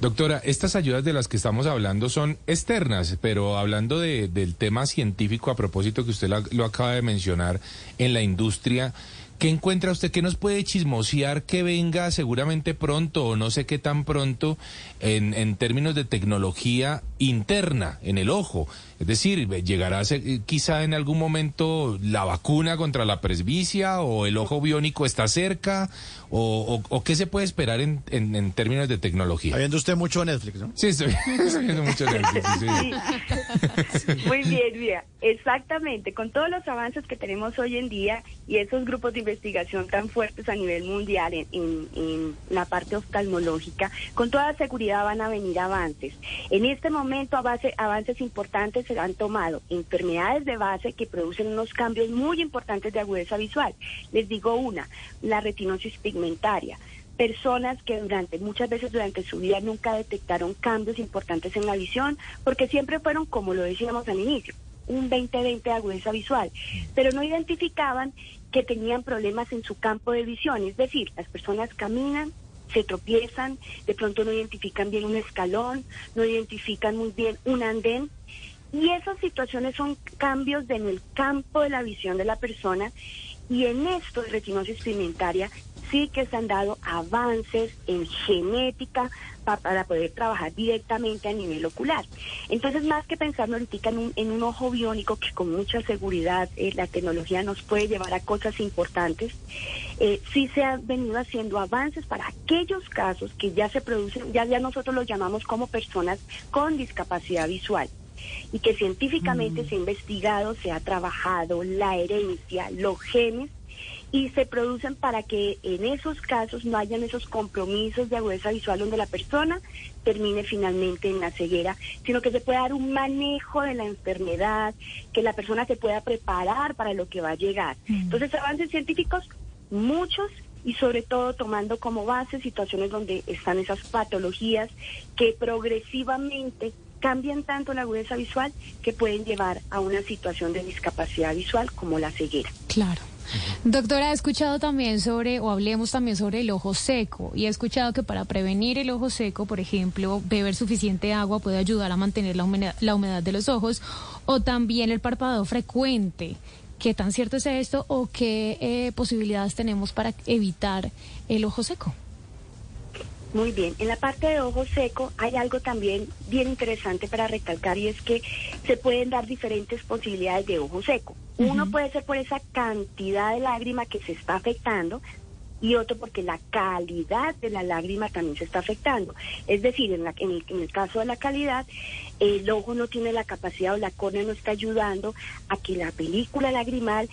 Doctora, estas ayudas de las que estamos hablando son externas, pero hablando de, del tema científico a propósito que usted lo acaba de mencionar en la industria, ¿Qué encuentra usted que nos puede chismosear que venga seguramente pronto o no sé qué tan pronto en, en términos de tecnología interna en el ojo? Es decir, ¿llegará a ser, quizá en algún momento la vacuna contra la presbicia o el ojo biónico está cerca? ¿O, o, o qué se puede esperar en, en, en, términos de tecnología? Está viendo usted mucho Netflix, ¿no? Sí, estoy, estoy viendo mucho Netflix. Sí. Muy bien, mira, exactamente. Con todos los avances que tenemos hoy en día y esos grupos de investigación tan fuertes a nivel mundial en, en, en la parte oftalmológica, con toda seguridad van a venir avances. En este momento, avance, avances importantes se han tomado enfermedades de base que producen unos cambios muy importantes de agudeza visual. Les digo una, la retinosis pigmentaria personas que durante muchas veces durante su vida nunca detectaron cambios importantes en la visión porque siempre fueron como lo decíamos al inicio un 20-20 de agudeza visual pero no identificaban que tenían problemas en su campo de visión es decir las personas caminan se tropiezan de pronto no identifican bien un escalón no identifican muy bien un andén y esas situaciones son cambios en el campo de la visión de la persona y en esto de retinosis pigmentaria sí que se han dado avances en genética pa para poder trabajar directamente a nivel ocular. Entonces, más que pensarlo ahorita en un, en un ojo biónico que con mucha seguridad eh, la tecnología nos puede llevar a cosas importantes, eh, sí se han venido haciendo avances para aquellos casos que ya se producen, ya, ya nosotros los llamamos como personas con discapacidad visual y que científicamente mm. se ha investigado, se ha trabajado la herencia, los genes y se producen para que en esos casos no hayan esos compromisos de agudeza visual donde la persona termine finalmente en la ceguera, sino que se pueda dar un manejo de la enfermedad, que la persona se pueda preparar para lo que va a llegar. Mm. Entonces, avances científicos, muchos y sobre todo tomando como base situaciones donde están esas patologías que progresivamente cambian tanto la agudeza visual que pueden llevar a una situación de discapacidad visual como la ceguera. Claro. Doctora, he escuchado también sobre, o hablemos también sobre el ojo seco, y he escuchado que para prevenir el ojo seco, por ejemplo, beber suficiente agua puede ayudar a mantener la humedad, de los ojos, o también el parpadeo frecuente. ¿Qué tan cierto es esto o qué eh, posibilidades tenemos para evitar el ojo seco? Muy bien, en la parte de ojo seco hay algo también bien interesante para recalcar y es que se pueden dar diferentes posibilidades de ojo seco. Uh -huh. Uno puede ser por esa cantidad de lágrima que se está afectando y otro porque la calidad de la lágrima también se está afectando. Es decir, en, la, en, el, en el caso de la calidad, el ojo no tiene la capacidad o la córnea no está ayudando a que la película lagrimal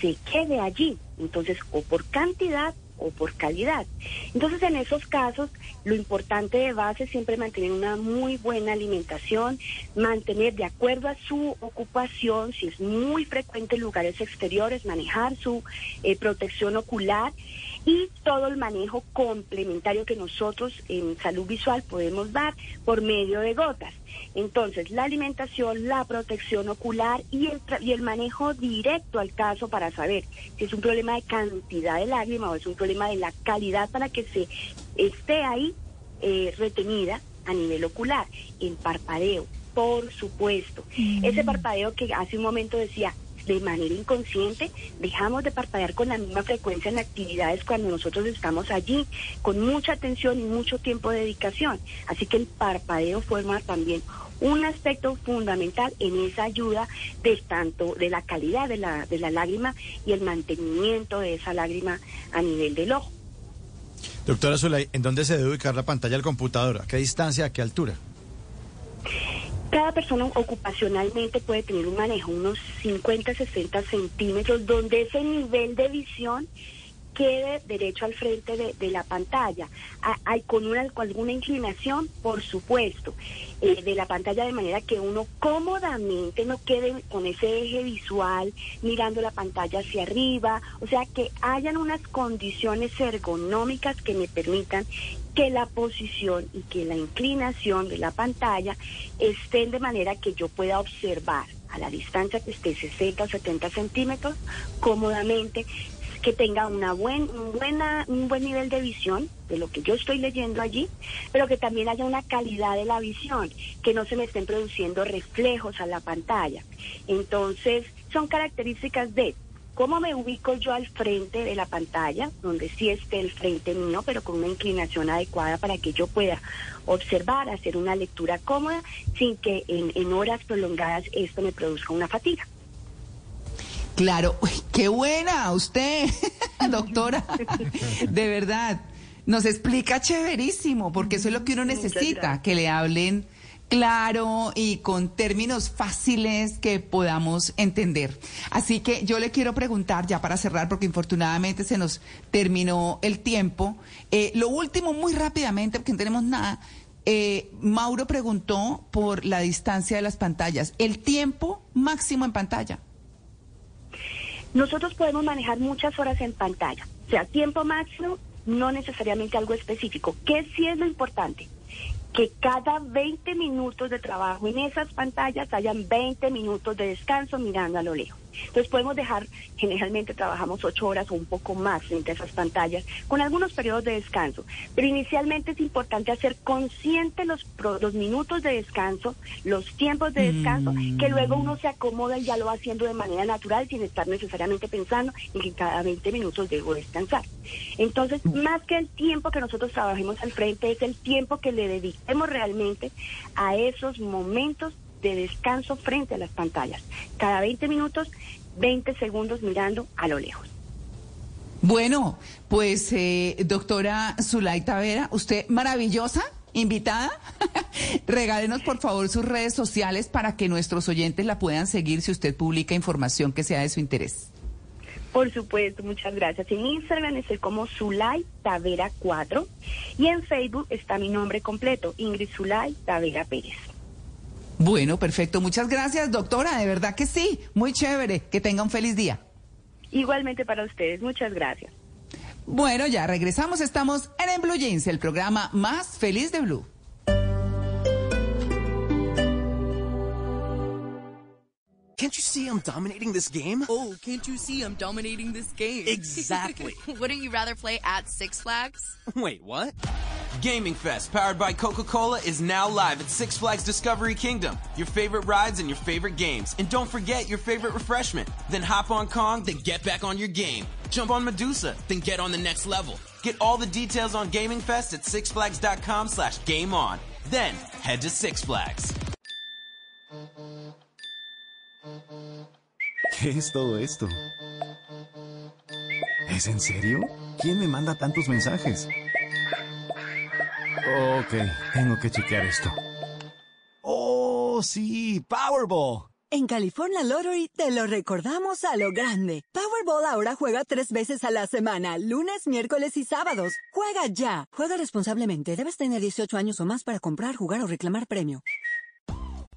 se quede allí. Entonces, o por cantidad o por calidad. Entonces, en esos casos, lo importante de base es siempre mantener una muy buena alimentación, mantener de acuerdo a su ocupación, si es muy frecuente en lugares exteriores, manejar su eh, protección ocular y todo el manejo complementario que nosotros en salud visual podemos dar por medio de gotas. Entonces, la alimentación, la protección ocular y el, y el manejo directo al caso para saber si es un problema de cantidad de lágrima o es un problema de la calidad para que se esté ahí eh, retenida a nivel ocular. El parpadeo, por supuesto. Mm. Ese parpadeo que hace un momento decía, de manera inconsciente, dejamos de parpadear con la misma frecuencia en actividades cuando nosotros estamos allí, con mucha atención y mucho tiempo de dedicación. Así que el parpadeo forma también un aspecto fundamental en esa ayuda de tanto de la calidad de la, de la lágrima y el mantenimiento de esa lágrima a nivel del ojo. Doctora Zulay, ¿en dónde se debe ubicar la pantalla del computador? ¿A qué distancia? ¿A qué altura? Cada persona ocupacionalmente puede tener un manejo unos 50, 60 centímetros, donde ese nivel de visión quede derecho al frente de, la pantalla. Hay con, una, con alguna inclinación, por supuesto, eh, de la pantalla de manera que uno cómodamente no quede con ese eje visual mirando la pantalla hacia arriba, o sea, que hayan unas condiciones ergonómicas que me permitan que la posición y que la inclinación de la pantalla estén de manera que yo pueda observar a la distancia que esté 60 o 70 centímetros cómodamente que tenga una buen, buena, un buen nivel de visión de lo que yo estoy leyendo allí, pero que también haya una calidad de la visión, que no se me estén produciendo reflejos a la pantalla. Entonces, son características de cómo me ubico yo al frente de la pantalla, donde sí esté el frente mío, pero con una inclinación adecuada para que yo pueda observar, hacer una lectura cómoda, sin que en, en horas prolongadas esto me produzca una fatiga. Claro, qué buena usted, doctora. De verdad, nos explica chéverísimo, porque eso es lo que uno necesita, que le hablen claro y con términos fáciles que podamos entender. Así que yo le quiero preguntar, ya para cerrar, porque infortunadamente se nos terminó el tiempo, eh, lo último muy rápidamente, porque no tenemos nada. Eh, Mauro preguntó por la distancia de las pantallas, el tiempo máximo en pantalla. Nosotros podemos manejar muchas horas en pantalla, o sea, tiempo máximo, no necesariamente algo específico. ¿Qué sí es lo importante? Que cada 20 minutos de trabajo en esas pantallas hayan 20 minutos de descanso mirando a lo lejos. Entonces podemos dejar, generalmente trabajamos ocho horas o un poco más frente a esas pantallas, con algunos periodos de descanso. Pero inicialmente es importante hacer consciente los, minutos de descanso, los tiempos de descanso, que luego uno se acomoda y ya lo va haciendo de manera natural sin estar necesariamente pensando en que cada 20 minutos debo descansar. Entonces, más que el tiempo que nosotros trabajemos al frente, es el tiempo que le dediquemos realmente a esos momentos de descanso frente a las pantallas. Cada 20 minutos, 20 segundos mirando a lo lejos. Bueno, pues eh, doctora Zulaita Vera, usted maravillosa, invitada. Regálenos por favor sus redes sociales para que nuestros oyentes la puedan seguir si usted publica información que sea de su interés. Por supuesto, muchas gracias. En Instagram estoy como Zulay Tavera 4 y en Facebook está mi nombre completo, Ingrid Zulay Tavera Pérez. Bueno, perfecto. Muchas gracias, doctora. De verdad que sí. Muy chévere. Que tenga un feliz día. Igualmente para ustedes. Muchas gracias. Bueno, ya regresamos. Estamos en, en Blue Jeans, el programa más feliz de Blue. Can't you see I'm dominating this game? Oh, can't you see I'm dominating this game? Exactly. Wouldn't you rather play at Six Flags? Wait, what? Gaming Fest, powered by Coca Cola, is now live at Six Flags Discovery Kingdom. Your favorite rides and your favorite games. And don't forget your favorite refreshment. Then hop on Kong, then get back on your game. Jump on Medusa, then get on the next level. Get all the details on Gaming Fest at sixflags.com slash game on. Then head to Six Flags. ¿Qué es todo esto? ¿Es en serio? ¿Quién me manda tantos mensajes? Ok, tengo que chequear esto. ¡Oh, sí! ¡Powerball! En California Lottery te lo recordamos a lo grande. Powerball ahora juega tres veces a la semana, lunes, miércoles y sábados. Juega ya. Juega responsablemente. Debes tener 18 años o más para comprar, jugar o reclamar premio.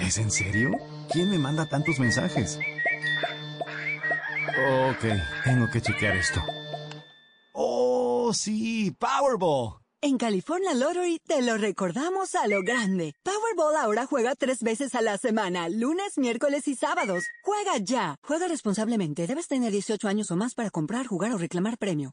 ¿Es en serio? ¿Quién me manda tantos mensajes? Ok, tengo que chequear esto. Oh, sí, Powerball. En California Lottery te lo recordamos a lo grande. Powerball ahora juega tres veces a la semana, lunes, miércoles y sábados. Juega ya. Juega responsablemente. Debes tener 18 años o más para comprar, jugar o reclamar premio.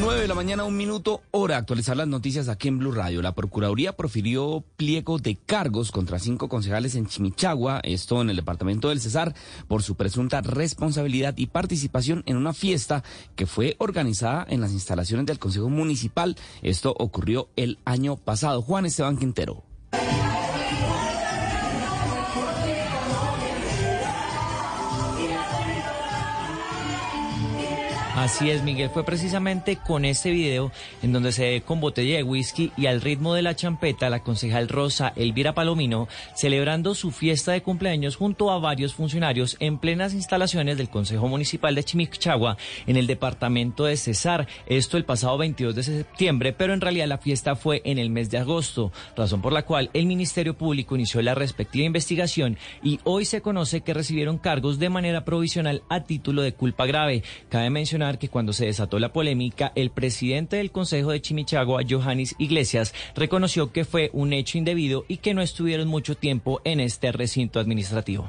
9 de la mañana, un minuto, hora actualizar las noticias aquí en Blue Radio. La Procuraduría profirió pliego de cargos contra cinco concejales en Chimichagua, esto en el departamento del Cesar, por su presunta responsabilidad y participación en una fiesta que fue organizada en las instalaciones del Consejo Municipal. Esto ocurrió el año pasado. Juan Esteban Quintero. Así es, Miguel. Fue precisamente con este video en donde se ve con botella de whisky y al ritmo de la champeta la concejal Rosa Elvira Palomino celebrando su fiesta de cumpleaños junto a varios funcionarios en plenas instalaciones del Consejo Municipal de Chimichagua en el departamento de Cesar. Esto el pasado 22 de septiembre, pero en realidad la fiesta fue en el mes de agosto, razón por la cual el Ministerio Público inició la respectiva investigación y hoy se conoce que recibieron cargos de manera provisional a título de culpa grave. Cabe mencionar que cuando se desató la polémica, el presidente del Consejo de Chimichagua, Johannes Iglesias, reconoció que fue un hecho indebido y que no estuvieron mucho tiempo en este recinto administrativo.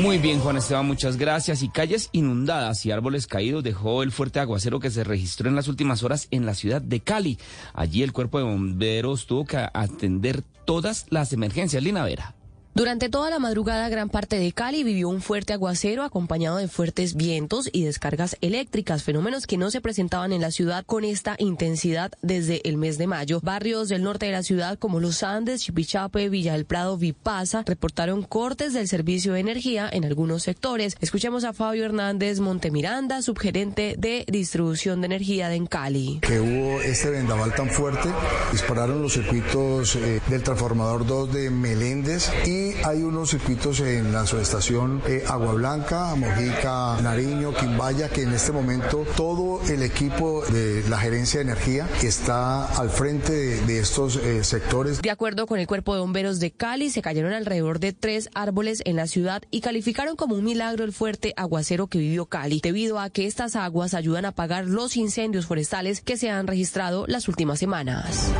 Muy bien, Juan Esteban, muchas gracias. Y calles inundadas y árboles caídos dejó el fuerte aguacero que se registró en las últimas horas en la ciudad de Cali. Allí el cuerpo de bomberos tuvo que atender todas las emergencias. Lina Vera. Durante toda la madrugada, gran parte de Cali vivió un fuerte aguacero acompañado de fuertes vientos y descargas eléctricas, fenómenos que no se presentaban en la ciudad con esta intensidad desde el mes de mayo. Barrios del norte de la ciudad como Los Andes, Chipichape, Villa del Prado, Vipasa reportaron cortes del servicio de energía en algunos sectores. Escuchemos a Fabio Hernández Montemiranda, subgerente de distribución de energía de Cali. Que hubo este vendaval tan fuerte, dispararon los circuitos eh, del transformador 2 de Meléndez y hay unos circuitos en la subestación eh, Agua Blanca, Mojica, Nariño, Quimbaya, que en este momento todo el equipo de la gerencia de energía está al frente de, de estos eh, sectores. De acuerdo con el Cuerpo de Bomberos de Cali, se cayeron alrededor de tres árboles en la ciudad y calificaron como un milagro el fuerte aguacero que vivió Cali, debido a que estas aguas ayudan a apagar los incendios forestales que se han registrado las últimas semanas.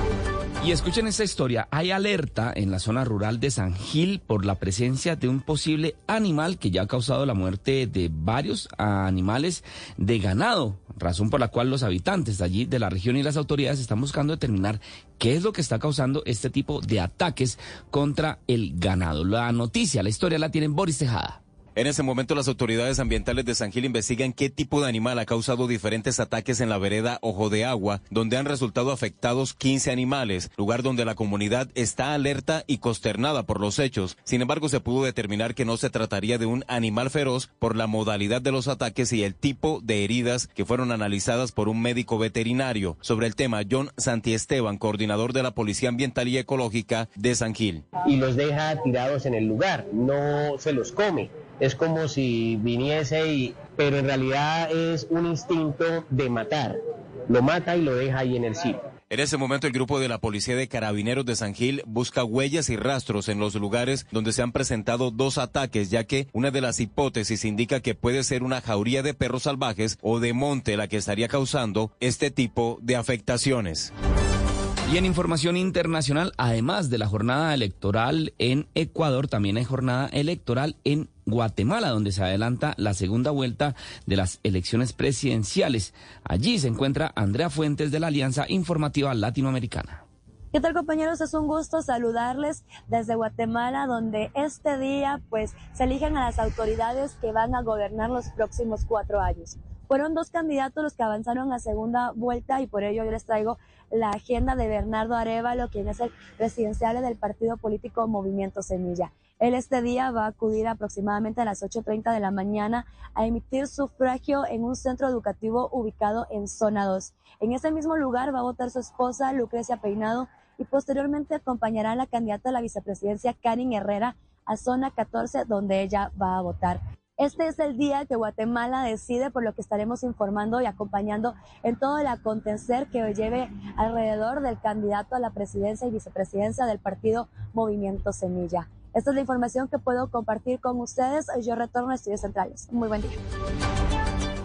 Y escuchen esta historia. Hay alerta en la zona rural de San Gil por la presencia de un posible animal que ya ha causado la muerte de varios animales de ganado, razón por la cual los habitantes de allí de la región y las autoridades están buscando determinar qué es lo que está causando este tipo de ataques contra el ganado. La noticia, la historia la tienen Boris Tejada. En ese momento las autoridades ambientales de San Gil investigan qué tipo de animal ha causado diferentes ataques en la vereda Ojo de Agua, donde han resultado afectados 15 animales, lugar donde la comunidad está alerta y consternada por los hechos. Sin embargo, se pudo determinar que no se trataría de un animal feroz por la modalidad de los ataques y el tipo de heridas que fueron analizadas por un médico veterinario. Sobre el tema, John Santiesteban, coordinador de la Policía Ambiental y Ecológica de San Gil. Y los deja tirados en el lugar, no se los come es como si viniese y, pero en realidad es un instinto de matar. Lo mata y lo deja ahí en el sitio. En ese momento el grupo de la Policía de Carabineros de San Gil busca huellas y rastros en los lugares donde se han presentado dos ataques, ya que una de las hipótesis indica que puede ser una jauría de perros salvajes o de monte la que estaría causando este tipo de afectaciones. Y en información internacional, además de la jornada electoral en Ecuador, también hay jornada electoral en Guatemala, donde se adelanta la segunda vuelta de las elecciones presidenciales. Allí se encuentra Andrea Fuentes de la Alianza Informativa Latinoamericana. ¿Qué tal compañeros? Es un gusto saludarles desde Guatemala, donde este día pues se eligen a las autoridades que van a gobernar los próximos cuatro años. Fueron dos candidatos los que avanzaron a segunda vuelta y por ello yo les traigo la agenda de Bernardo Arevalo, quien es el presidencial del partido político Movimiento Semilla. Él este día va a acudir aproximadamente a las 8.30 de la mañana a emitir sufragio en un centro educativo ubicado en zona 2. En ese mismo lugar va a votar su esposa Lucrecia Peinado y posteriormente acompañará a la candidata a la vicepresidencia Karin Herrera a zona 14 donde ella va a votar. Este es el día que Guatemala decide, por lo que estaremos informando y acompañando en todo el acontecer que lleve alrededor del candidato a la presidencia y vicepresidencia del partido Movimiento Semilla. Esta es la información que puedo compartir con ustedes. Yo retorno a Estudios Centrales. Muy buen día.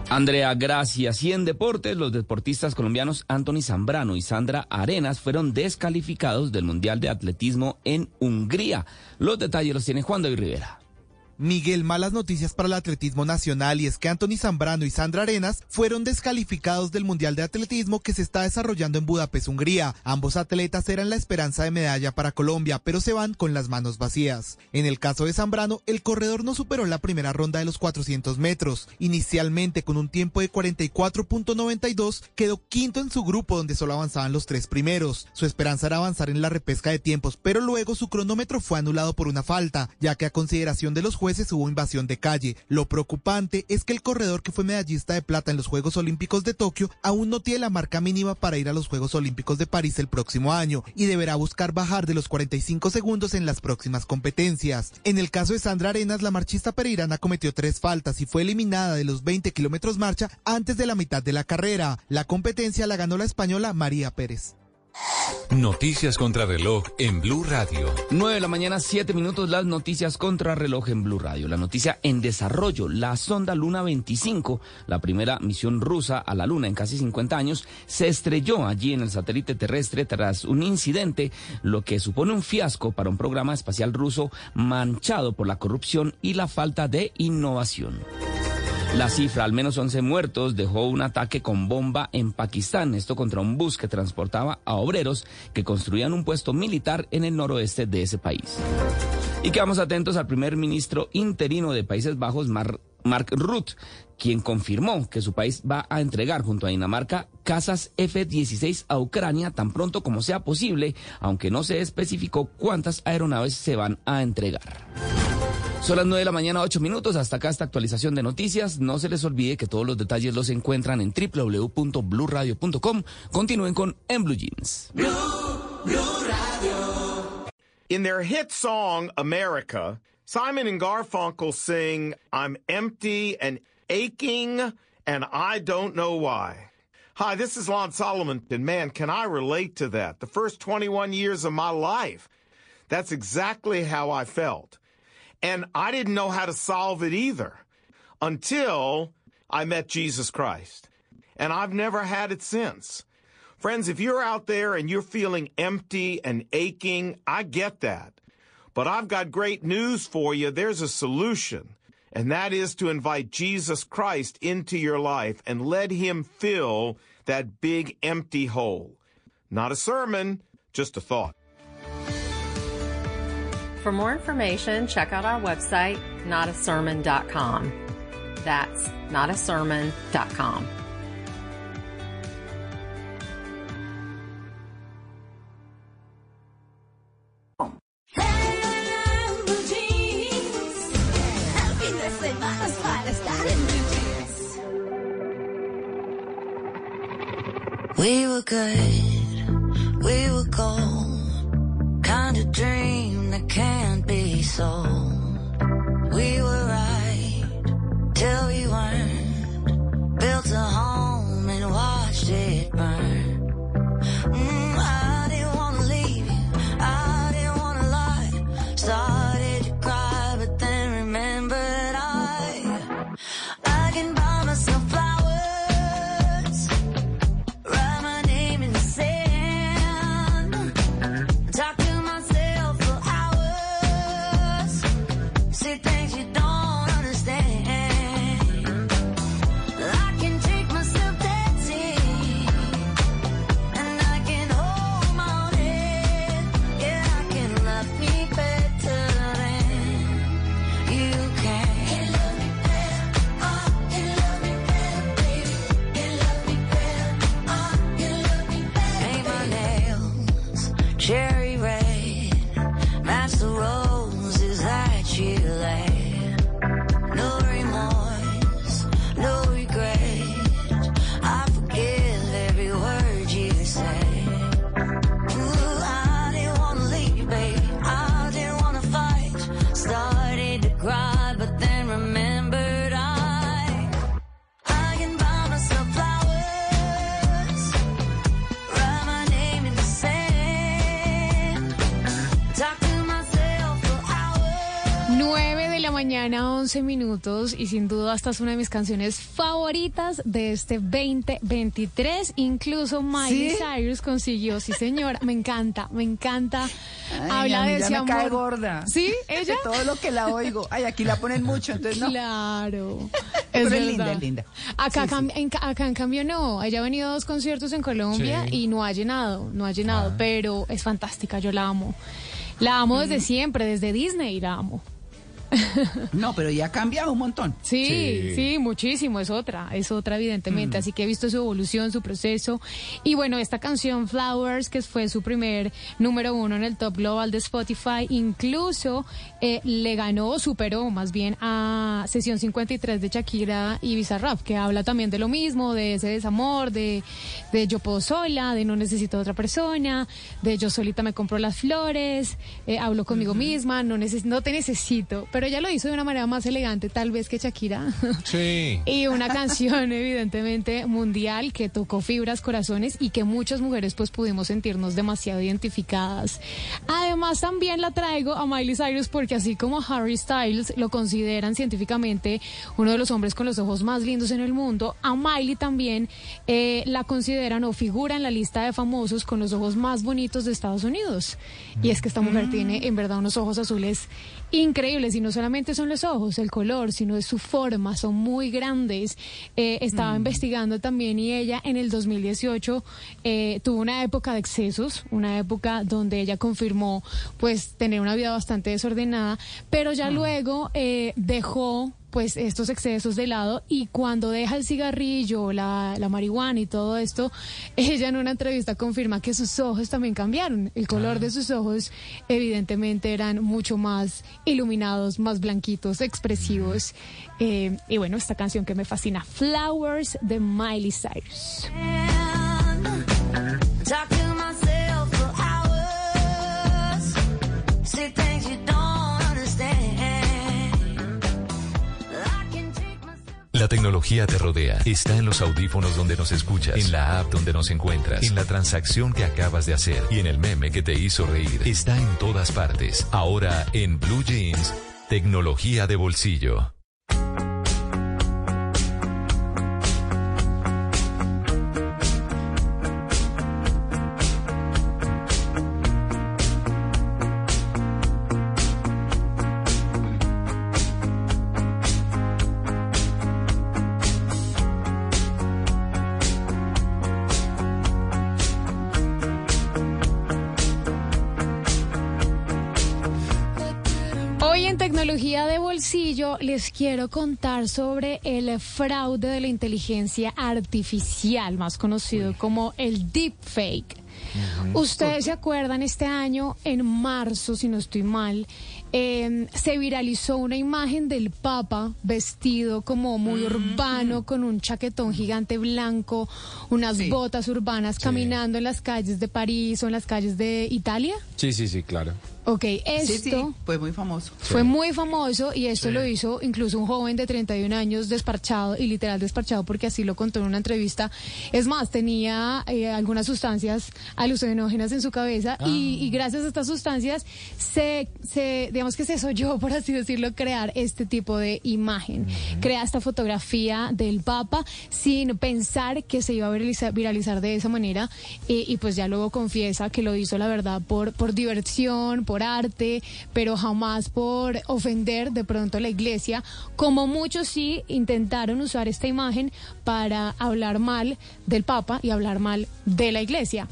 Andrea, gracias. Y en deportes, los deportistas colombianos Anthony Zambrano y Sandra Arenas fueron descalificados del Mundial de Atletismo en Hungría. Los detalles los tiene Juan David Rivera. Miguel, malas noticias para el atletismo nacional y es que Anthony Zambrano y Sandra Arenas fueron descalificados del Mundial de Atletismo que se está desarrollando en Budapest, Hungría. Ambos atletas eran la esperanza de medalla para Colombia, pero se van con las manos vacías. En el caso de Zambrano, el corredor no superó la primera ronda de los 400 metros. Inicialmente con un tiempo de 44.92, quedó quinto en su grupo donde solo avanzaban los tres primeros. Su esperanza era avanzar en la repesca de tiempos, pero luego su cronómetro fue anulado por una falta, ya que a consideración de los jueces hubo invasión de calle. Lo preocupante es que el corredor que fue medallista de plata en los Juegos Olímpicos de Tokio aún no tiene la marca mínima para ir a los Juegos Olímpicos de París el próximo año y deberá buscar bajar de los 45 segundos en las próximas competencias. En el caso de Sandra Arenas, la marchista pereirana cometió tres faltas y fue eliminada de los 20 kilómetros marcha antes de la mitad de la carrera. La competencia la ganó la española María Pérez. Noticias contra reloj en Blue Radio. 9 de la mañana, 7 minutos, las noticias contra reloj en Blue Radio. La noticia en desarrollo, la sonda Luna 25, la primera misión rusa a la Luna en casi 50 años, se estrelló allí en el satélite terrestre tras un incidente, lo que supone un fiasco para un programa espacial ruso manchado por la corrupción y la falta de innovación. La cifra, al menos 11 muertos, dejó un ataque con bomba en Pakistán, esto contra un bus que transportaba a obreros que construían un puesto militar en el noroeste de ese país. Y quedamos atentos al primer ministro interino de Países Bajos, Mark Rutte, quien confirmó que su país va a entregar junto a Dinamarca casas F-16 a Ucrania tan pronto como sea posible, aunque no se especificó cuántas aeronaves se van a entregar. Son las 9 de la mañana, 8 minutos. Hasta acá esta actualización de noticias. No se les olvide que todos los detalles los encuentran en www.bluradio.com. Continúen con En Blue Jeans. In their hit song, America, Simon and Garfunkel sing, I'm empty and aching, and I don't know why. Hi, this is Lon Solomon, and man, can I relate to that? The first 21 years of my life, that's exactly how I felt. And I didn't know how to solve it either until I met Jesus Christ. And I've never had it since. Friends, if you're out there and you're feeling empty and aching, I get that. But I've got great news for you. There's a solution. And that is to invite Jesus Christ into your life and let him fill that big empty hole. Not a sermon, just a thought. For more information, check out our website, notasermon.com. That's notasermon.com. We were good, we were soul. Mañana, 11 minutos y sin duda esta es una de mis canciones favoritas de este 2023. Incluso Miley ¿Sí? Cyrus consiguió, sí señora, me encanta, me encanta. Ay, Habla a mí de ya ese me amor. cae gorda. ¿Sí? ¿Ella? De todo lo que la oigo. Ay, aquí la ponen mucho, entonces no. Claro. Pero Es es linda, es linda. Acá, Sí, sí. cam- En, acá en cambio no. Ella ha venido a dos conciertos en Colombia Sí. y no ha llenado, no ha llenado, Ah. pero es fantástica, yo la amo. La amo desde Mm. siempre, desde Disney la amo. No, pero ya ha cambiado un montón. Sí, sí, muchísimo, es otra, es otra evidentemente, Mm. así que he visto su evolución, su proceso y bueno, esta canción Flowers, que fue su primer número uno en el top global de Spotify, incluso eh, le ganó, superó más bien a Sesión 53 de Shakira y Bizarrap, que habla también de lo mismo, de ese desamor, de, de yo puedo sola, de no necesito a otra persona, de yo solita me compro las flores, eh, hablo conmigo misma, no, neces no te necesito, pero ella lo hizo de una manera más elegante tal vez que Shakira. Sí. Y una canción evidentemente mundial que tocó fibras, corazones y que muchas mujeres pues pudimos sentirnos demasiado identificadas. Además también la traigo a Miley Cyrus porque así como Harry Styles lo consideran científicamente uno de los hombres con los ojos más lindos en el mundo, a Miley también eh, la consideran o figura en la lista de famosos con los ojos más bonitos de Estados Unidos. Y es que esta mujer tiene en verdad unos ojos azules increíbles y no solamente son los ojos, el color, sino es su forma, son muy grandes. Eh, estaba investigando también y ella en el 2018 eh, tuvo una época de excesos, una época donde ella confirmó pues tener una vida bastante desordenada, pero ya luego eh, dejó pues estos excesos de lado y cuando deja el cigarrillo, la, la marihuana y todo esto, ella en una entrevista confirma que sus ojos también cambiaron. El color de sus ojos evidentemente eran mucho más iluminados, más blanquitos, expresivos. Eh, y bueno, esta canción que me fascina, Flowers de Miley Cyrus. La tecnología te rodea. Está en los audífonos donde nos escuchas, en la app donde nos encuentras, en la transacción que acabas de hacer y en el meme que te hizo reír. Está en todas partes. Ahora en Blue Jeans, tecnología de bolsillo. Quiero contar sobre el fraude de la inteligencia artificial, más conocido como el deepfake. Ustedes se acuerdan este año, en marzo, si no estoy mal, eh, se viralizó una imagen del Papa vestido como muy urbano, con un chaquetón gigante blanco, unas Sí. botas urbanas, caminando en las calles de París o en las calles de Italia. Sí, sí, sí, claro. Ok, esto... Sí, sí, fue muy famoso. Fue muy famoso y esto lo hizo incluso un joven de 31 años desparchado y literal desparchado porque así lo contó en una entrevista. Es más, tenía eh, algunas sustancias alucinógenas en su cabeza y, y gracias a estas sustancias se, se, digamos que se soñó, por así decirlo, crear este tipo de imagen. Crea esta fotografía del Papa sin pensar que se iba a viralizar, viralizar de esa manera y, y pues ya luego confiesa que lo hizo la verdad por, por diversión, por arte, pero jamás por ofender de pronto la iglesia, como muchos sí intentaron usar esta imagen para hablar mal del Papa y hablar mal de la iglesia.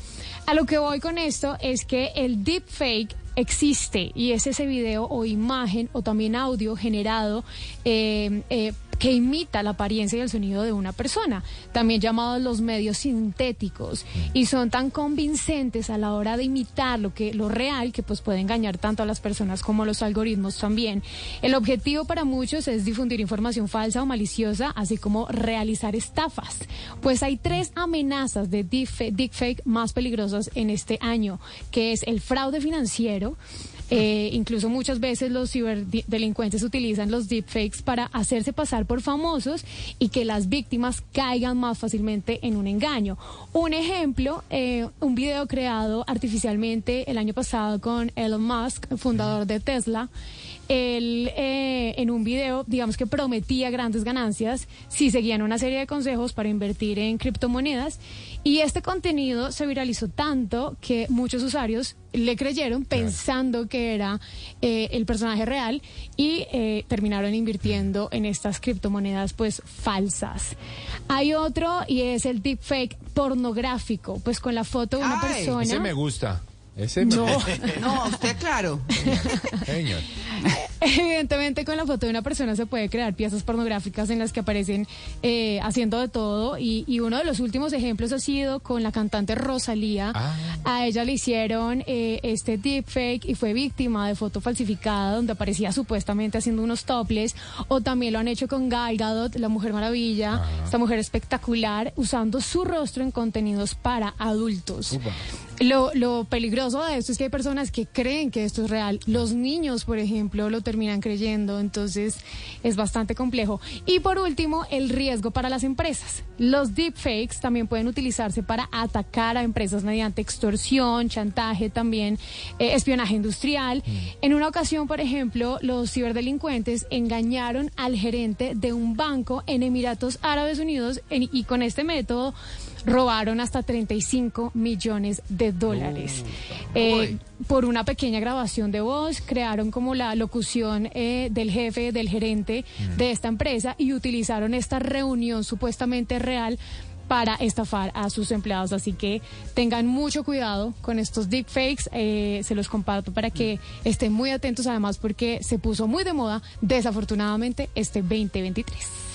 A lo que voy con esto es que el deepfake existe y es ese video o imagen o también audio generado eh, eh, que imita la apariencia y el sonido de una persona, también llamados los medios sintéticos, y son tan convincentes a la hora de imitar lo que lo real que pues puede engañar tanto a las personas como a los algoritmos también. El objetivo para muchos es difundir información falsa o maliciosa, así como realizar estafas. Pues hay tres amenazas de deepfa- deepfake más peligrosas en este año, que es el fraude financiero, Eh, incluso muchas veces los ciberdelincuentes utilizan los deepfakes para hacerse pasar por famosos y que las víctimas caigan más fácilmente en un engaño. Un ejemplo, eh, un video creado artificialmente el año pasado con Elon Musk, fundador de Tesla él eh, en un video, digamos que prometía grandes ganancias si seguían una serie de consejos para invertir en criptomonedas. Y este contenido se viralizó tanto que muchos usuarios le creyeron pensando que era eh, el personaje real y eh, terminaron invirtiendo en estas criptomonedas pues falsas. Hay otro y es el deepfake pornográfico, pues con la foto de una persona. Ese me gusta. Ese No. No, usted claro. Señor. Evidentemente con la foto de una persona se puede crear piezas pornográficas en las que aparecen eh, haciendo de todo y, y uno de los últimos ejemplos ha sido con la cantante Rosalía. A ella le hicieron eh, este deepfake y fue víctima de foto falsificada donde aparecía supuestamente haciendo unos topless o también lo han hecho con Gal Gadot, la Mujer Maravilla, esta mujer espectacular usando su rostro en contenidos para adultos. Lo, lo peligroso de esto es que hay personas que creen que esto es real. Los niños, por ejemplo, lo terminan creyendo, entonces es bastante complejo. Y por último, el riesgo para las empresas. Los deepfakes también pueden utilizarse para atacar a empresas mediante extorsión, chantaje también, eh, espionaje industrial. En una ocasión, por ejemplo, los ciberdelincuentes engañaron al gerente de un banco en Emiratos Árabes Unidos en- y con este método robaron hasta 35 millones de dólares. Eh, por una pequeña grabación de voz, crearon como la locución eh, del jefe, del gerente de esta empresa y utilizaron esta reunión supuestamente real para estafar a sus empleados. Así que tengan mucho cuidado con estos deepfakes. Eh, se los comparto para que estén muy atentos, además, porque se puso muy de moda, desafortunadamente, este 2023.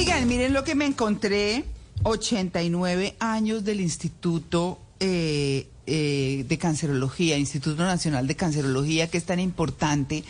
Oigan, miren lo que me encontré. 89 años del Instituto eh, eh, de Cancerología, Instituto Nacional de Cancerología, que es tan importante.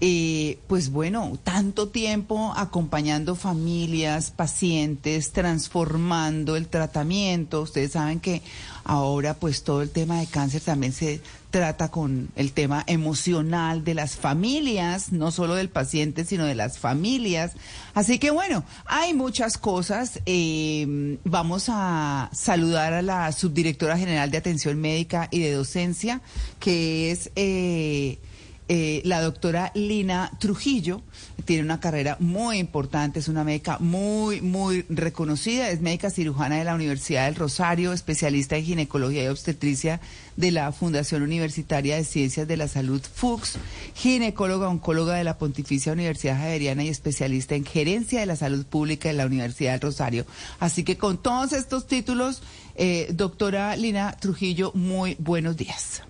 Eh, pues bueno, tanto tiempo acompañando familias, pacientes, transformando el tratamiento. Ustedes saben que ahora pues todo el tema de cáncer también se trata con el tema emocional de las familias, no solo del paciente, sino de las familias. Así que bueno, hay muchas cosas. Eh, vamos a saludar a la subdirectora general de Atención Médica y de Docencia, que es... eh, eh, la doctora Lina Trujillo tiene una carrera muy importante, es una médica muy, muy reconocida, es médica cirujana de la Universidad del Rosario, especialista en ginecología y obstetricia de la Fundación Universitaria de Ciencias de la Salud FUCS, ginecóloga, oncóloga de la Pontificia Universidad Javeriana y especialista en gerencia de la salud pública de la Universidad del Rosario. Así que con todos estos títulos, eh, doctora Lina Trujillo, muy buenos días.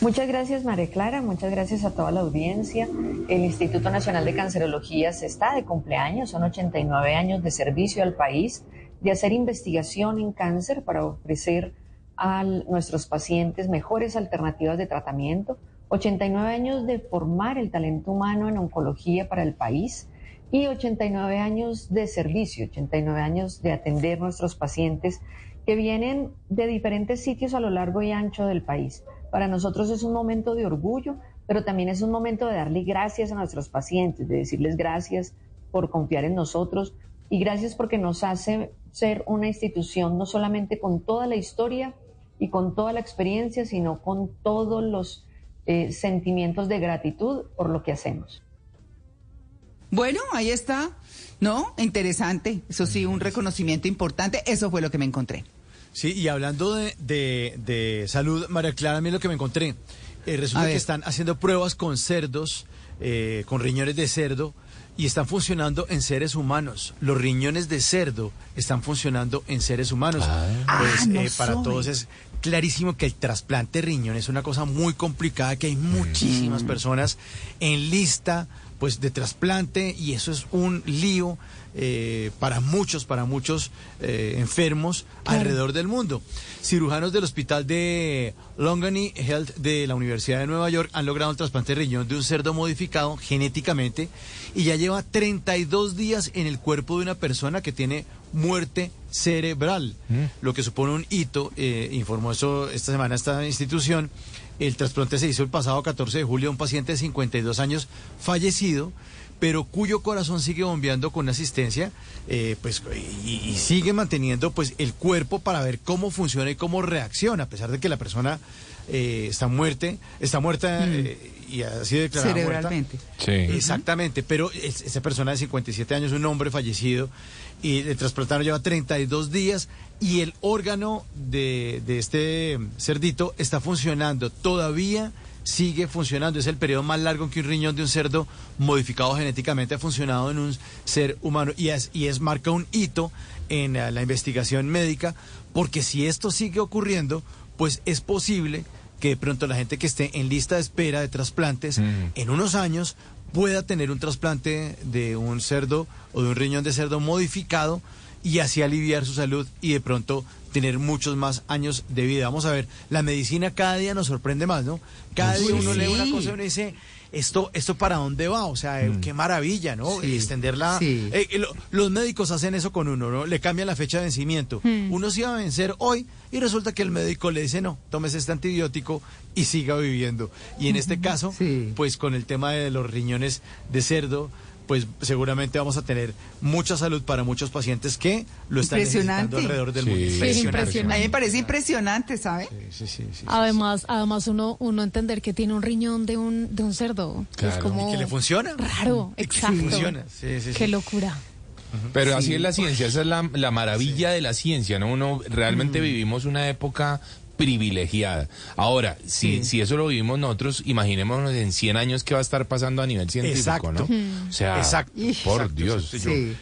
Muchas gracias, María Clara. Muchas gracias a toda la audiencia. El Instituto Nacional de Cancerología se está de cumpleaños. Son 89 años de servicio al país, de hacer investigación en cáncer para ofrecer a nuestros pacientes mejores alternativas de tratamiento. 89 años de formar el talento humano en oncología para el país y 89 años de servicio, 89 años de atender nuestros pacientes que vienen de diferentes sitios a lo largo y ancho del país. Para nosotros es un momento de orgullo, pero también es un momento de darle gracias a nuestros pacientes, de decirles gracias por confiar en nosotros y gracias porque nos hace ser una institución no solamente con toda la historia y con toda la experiencia, sino con todos los eh, sentimientos de gratitud por lo que hacemos. Bueno, ahí está, ¿no? Interesante. Eso sí, un reconocimiento importante. Eso fue lo que me encontré. Sí, y hablando de, de- de salud, María Clara, a mí lo que me encontré, eh, resulta que están haciendo pruebas con cerdos, eh, con riñones de cerdo, y están funcionando en seres humanos. Los riñones de cerdo están funcionando en seres humanos. Pues Ah, no eh, para todos es clarísimo que el trasplante de riñón es una cosa muy complicada, que hay muchísimas Mm. personas en lista pues de trasplante y eso es un lío eh, para muchos, para muchos eh, enfermos alrededor del mundo. Cirujanos del hospital de Longany Health de la Universidad de Nueva York han logrado el trasplante de riñón de un cerdo modificado genéticamente y ya lleva 32 días en el cuerpo de una persona que tiene muerte cerebral, lo que supone un hito, eh, informó eso esta semana esta institución. El trasplante se hizo el pasado 14 de julio a un paciente de 52 años fallecido pero cuyo corazón sigue bombeando con asistencia, eh, pues, y, y sigue manteniendo pues el cuerpo para ver cómo funciona y cómo reacciona, a pesar de que la persona eh, está muerte, está muerta eh, y ha sido declarada Cerebralmente. muerta. Sí. Exactamente, pero es- esa persona de 57 años, un hombre fallecido, y el trasplantado lleva 32 días y el órgano de, de este cerdito está funcionando todavía sigue funcionando. Es el periodo más largo en que un riñón de un cerdo modificado genéticamente ha funcionado en un ser humano y es, y es marca un hito en eh, la investigación médica, porque si esto sigue ocurriendo, pues es posible que de pronto la gente que esté en lista de espera de trasplantes en unos años pueda tener un trasplante de un cerdo o de un riñón de cerdo modificado y así aliviar su salud y de pronto tener muchos más años de vida. Vamos a ver, la medicina cada día nos sorprende más, ¿no? Cada Sí. día uno lee una cosa y uno dice, esto, esto para dónde va, o sea, eh, qué maravilla, ¿no? Sí. Extenderla. Sí. Eh, lo- los médicos hacen eso con uno, ¿no? Le cambian la fecha de vencimiento. Hmm. Uno se iba a vencer hoy y resulta que el médico le dice, no, tómese este antibiótico y siga viviendo. Y en este caso, pues con el tema de los riñones de cerdo, pues seguramente vamos a tener mucha salud para muchos pacientes que lo están necesitando Impresionante. alrededor del Sí. mundo. Sí, impresionante. A mí me parece impresionante, ¿sabe? Sí, sí, sí. Además, además uno, uno entender que tiene un riñón de un, de un cerdo. Es como Y que le funciona. raro, Y que exacto. funciona. Sí, sí, sí. Qué locura. Pero Sí. así es la ciencia, esa es la, la maravilla de la ciencia, ¿no? Uno realmente Mm. vivimos una época privilegiada. Ahora, si, Sí. si eso lo vivimos nosotros, imaginémonos en 100 años qué va a estar pasando a nivel científico, Exacto. ¿no? O sea, Exacto. por Exacto, Dios. sí,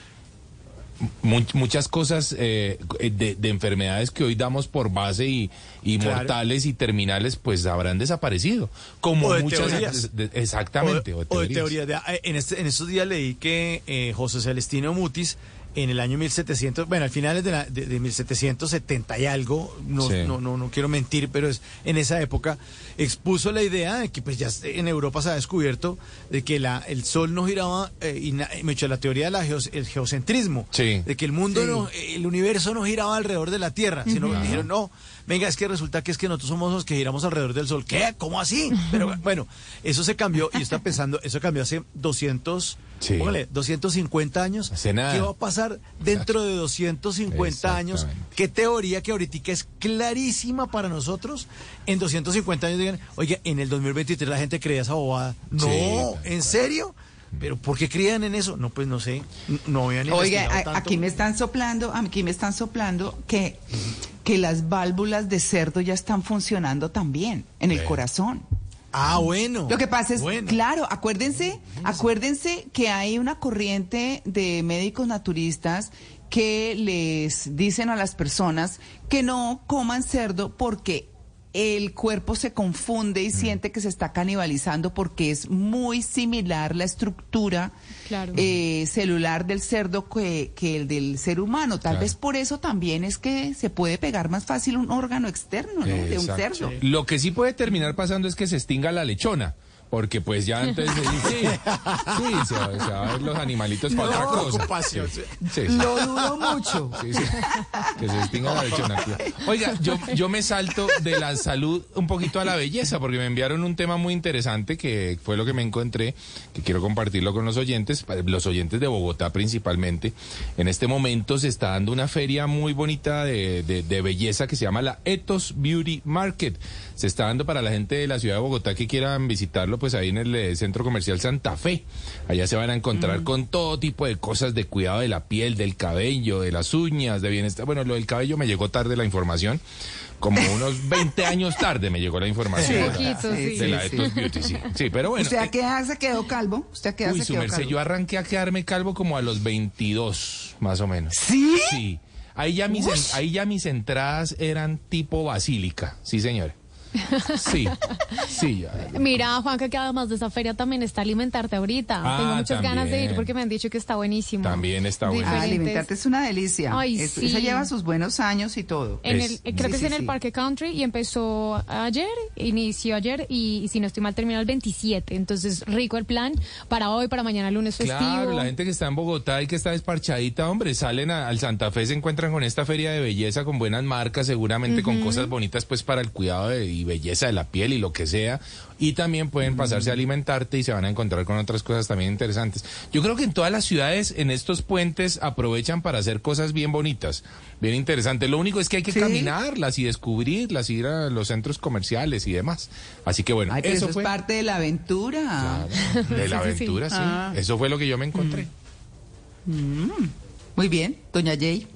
muchas cosas eh, de, de enfermedades que hoy damos por base y, y Claro. mortales y terminales, pues habrán desaparecido. Como O de muchas. teorías. de- exactamente. O, de teorías. teoría. de- eh, en, este- en estos días leí que eh, José Celestino Mutis, en el año 1700, bueno, al final de, la- de, de 1770 y algo, no, Sí. no, no, no quiero mentir, pero es en esa época, expuso la idea de que pues ya en Europa se ha descubierto de que la, el sol no giraba, eh, y na- me echó la teoría del geocentrismo, Sí. de que el mundo, Sí. no, el universo no giraba alrededor de la Tierra, sino Ujú. dijeron, no, venga, es que resulta que es que nosotros somos los que giramos alrededor del Sol. ¿Qué? ¿Cómo así? Pero bueno, eso se cambió y está pensando, eso cambió hace 200, Sí. póngale, 250 años. Hace nada. ¿Qué va a pasar dentro de 250 años? ¿Qué teoría que ahorita es clarísima para nosotros? En 250 años digan, oye, en el 2023 la gente creía esa bobada. No, Sí, ¿en serio? ¿Pero por qué creían en eso? No, pues no sé. No habían Oiga, a- tanto. aquí me están soplando, aquí me están soplando que, que las válvulas de cerdo ya están funcionando también en el corazón. Ah, bueno. Lo que pasa es, Bueno. claro, acuérdense, acuérdense que hay una corriente de médicos naturistas que les dicen a las personas que no coman cerdo porque el cuerpo se confunde y siente que se está canibalizando porque es muy similar la estructura Claro. eh, celular del cerdo que, que el del ser humano. Tal Claro. vez por eso también es que se puede pegar más fácil un órgano externo, ¿no? De un cerdo. Lo que sí puede terminar pasando es que se extinga la lechona. Porque pues ya entonces sí, sí, sí, se, va, se va a ver los animalitos para No, otra cosa. Sí, sí. Lo dudo mucho. Sí, sí. Que se extinga la lechona. Oiga, yo, yo me salto de la salud un poquito a la belleza, porque me enviaron un tema muy interesante que fue lo que me encontré, que quiero compartirlo con los oyentes, para los oyentes de Bogotá principalmente. En este momento se está dando una feria muy bonita de, de- de belleza que se llama la Ethos Beauty Market. Se está dando para la gente de la ciudad de Bogotá que quieran visitarlo, pues ahí en el eh, Centro Comercial Santa Fe. Allá se van a encontrar con todo tipo de cosas de cuidado de la piel, del cabello, de las uñas, de bienestar. Bueno, lo del cabello me llegó tarde la información. Como unos 20 años tarde me llegó la información. Sí, poquito, sí. de la Sí, sí. Ethos Beauty, sí. Sí, pero bueno. ¿Usted a eh, qué edad se quedó calvo? ¿Usted a qué edad Uy, se su quedó merced, calvo? yo arranqué a quedarme calvo como a los 22, más o menos. ¿Sí? Sí. Ahí ya mis, en- ahí ya mis entradas eran tipo basílica, sí señor. Sí, sí. ya. Mira, Juanca, que además de esa feria también está alimentarte ahorita. Ah, Tengo muchas ganas de ir también. porque me han dicho que está buenísimo. También está bueno. Ah, alimentarte es una delicia. Ay, Es- sí. Esa lleva sus buenos años y todo. En Es- el, creo Sí, que es sí, en el. Parque Country y empezó ayer, inició ayer y, y si no estoy mal terminó el 27. Entonces, rico el plan para hoy, para mañana lunes festivo. Claro, la gente que está en Bogotá y que está desparchadita, hombre, salen a- al Santa Fe, se encuentran con esta feria de belleza con buenas marcas, seguramente con Ujú. cosas bonitas pues para el cuidado de- y belleza de la piel y lo que sea. Y también pueden pasarse a alimentarte y se van a encontrar con otras cosas también interesantes. Yo creo que en todas las ciudades, en estos puentes, aprovechan para hacer cosas bien bonitas, bien interesantes. Lo único es que hay que Sí. caminarlas y descubrirlas, ir a los centros comerciales y demás. Así que bueno, Ay, pero eso, eso fue es parte de la aventura. de la Sí, sí, sí. aventura, sí. Ah. Eso fue lo que yo me encontré. Mm. Muy bien, doña Jay.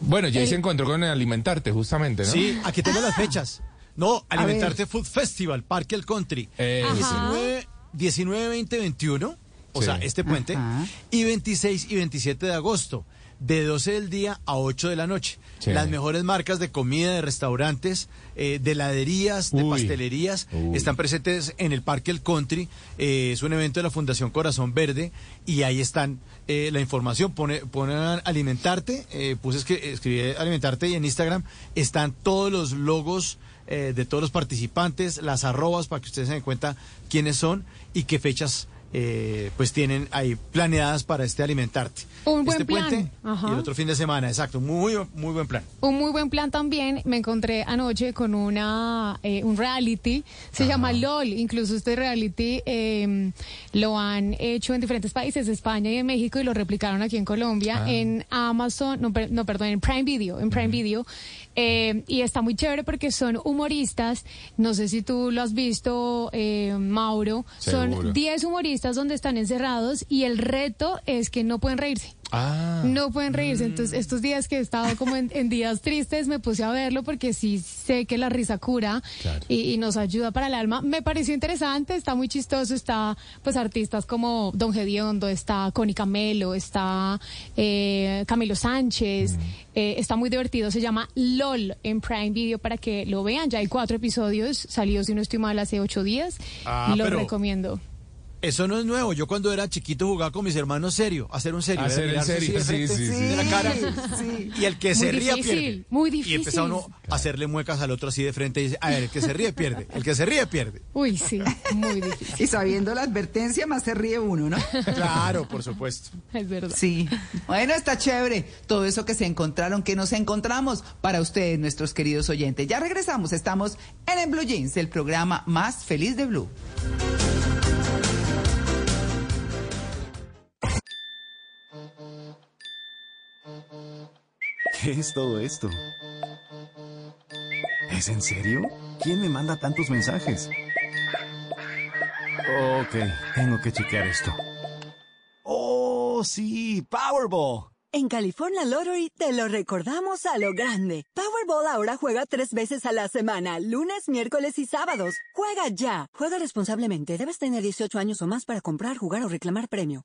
Bueno, Jay se encontró con el alimentarte, justamente, ¿no? Sí, aquí tengo las fechas. No, A Alimentarte Food Festival, Parque El Country. Ajá. 19, 19, 20, 21, o Sí. sea, este puente, Ajá. y 26 y 27 de agosto, de 12 del día a 8 de la noche. Sí. Las mejores marcas de comida, de restaurantes, eh, de heladerías, de Uy. pastelerías, Uy. están presentes en el Parque El Country. Eh, es un evento de la Fundación Corazón Verde y ahí están eh, la información. Pone, ponen alimentarte, eh, puse que escribí alimentarte y en Instagram están todos los logos eh, de todos los participantes, las arrobas para que ustedes se den cuenta quiénes son y qué fechas eh, pues tienen ahí planeadas para este alimentarte. Un buen este plan. puente Ajá. y el otro fin de semana, exacto, muy muy buen plan. Un muy buen plan también. Me encontré anoche con una eh, un reality. Se llama LOL. Incluso este reality eh, lo han hecho en diferentes países, España y en México, y lo replicaron aquí en Colombia, Ah. en Amazon, no, per- no, perdón, en Prime Video, en Prime Video. Eh, y está muy chévere porque son humoristas. No sé si tú lo has visto, eh, Mauro. Seguro. Son 10 humoristas donde están encerrados y el reto es que no pueden reírse. Ah. No pueden reírse. Entonces, estos días que he estado como en, en días tristes, me puse a verlo porque sí sé que la risa cura Claro. y, y nos ayuda para el alma. Me pareció interesante, está muy chistoso. Está, pues, artistas como Don Gediondo, está Connie Camelo, está eh, Camilo Sánchez. Mm. eh, está muy divertido. Se llama LOL en Prime Video para que lo vean. Ya hay cuatro episodios. Salió, si no estoy mal, hace ocho días. Ah, lo recomiendo. Eso no es nuevo. Yo cuando era chiquito jugaba con mis hermanos serio, hacer un serio. Hacer el serio, sí, sí, sí. de la cara. Sí. Y el que se Muy ría difícil, pierde. muy Y difícil. empieza uno a hacerle muecas al otro así de frente y dice, a ver, el que se ríe pierde. El que se ríe pierde. Uy, sí, muy difícil. Y sabiendo la advertencia, más se ríe uno, ¿no? Claro, por supuesto. Es verdad. Sí. Bueno, está chévere. Todo eso que se encontraron, que nos encontramos para ustedes, nuestros queridos oyentes. Ya regresamos. Estamos en el Blue Jeans, el programa más feliz de Blue. ¿Qué es todo esto? ¿Es en serio? ¿Quién me manda tantos mensajes? Ok, tengo que chequear esto. ¡Oh, sí! ¡Powerball! En California Lottery te lo recordamos a lo grande. Powerball ahora juega tres veces a la semana, lunes, miércoles y sábados. Juega ya. Juega responsablemente. Debes tener 18 años o más para comprar, jugar o reclamar premio.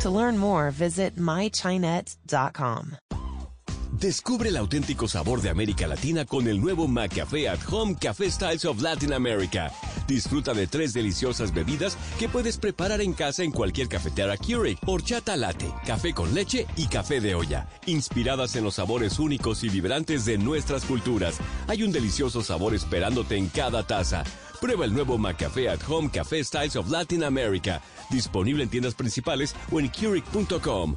To learn more, visit mychinet.com. Descubre el auténtico sabor de América Latina con el nuevo McCafé at Home Café Styles of Latin America. Disfruta de tres deliciosas bebidas que puedes preparar en casa en cualquier cafetera Keurig, horchata latte, café con leche y café de olla, inspiradas en los sabores únicos y vibrantes de nuestras culturas. Hay un delicioso sabor esperándote en cada taza. Prueba el nuevo McCafé at Home Café Styles of Latin America, disponible en tiendas principales o en Keurig.com.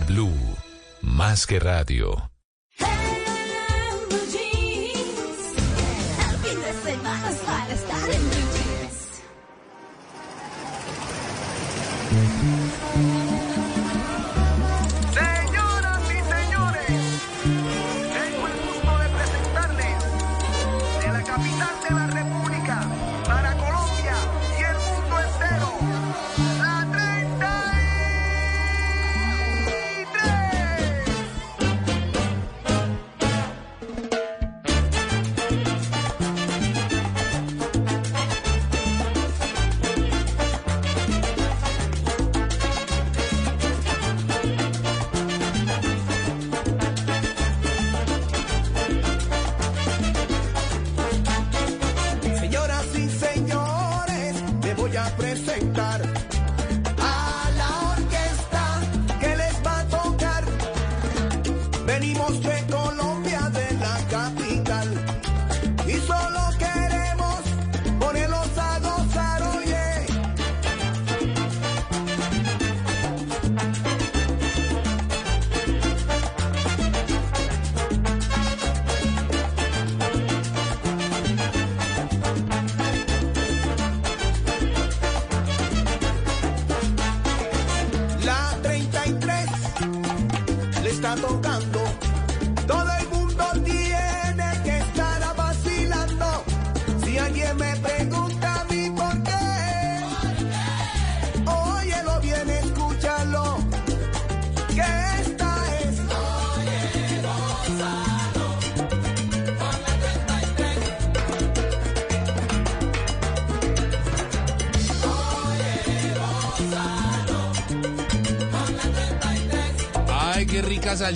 Blue, más que radio.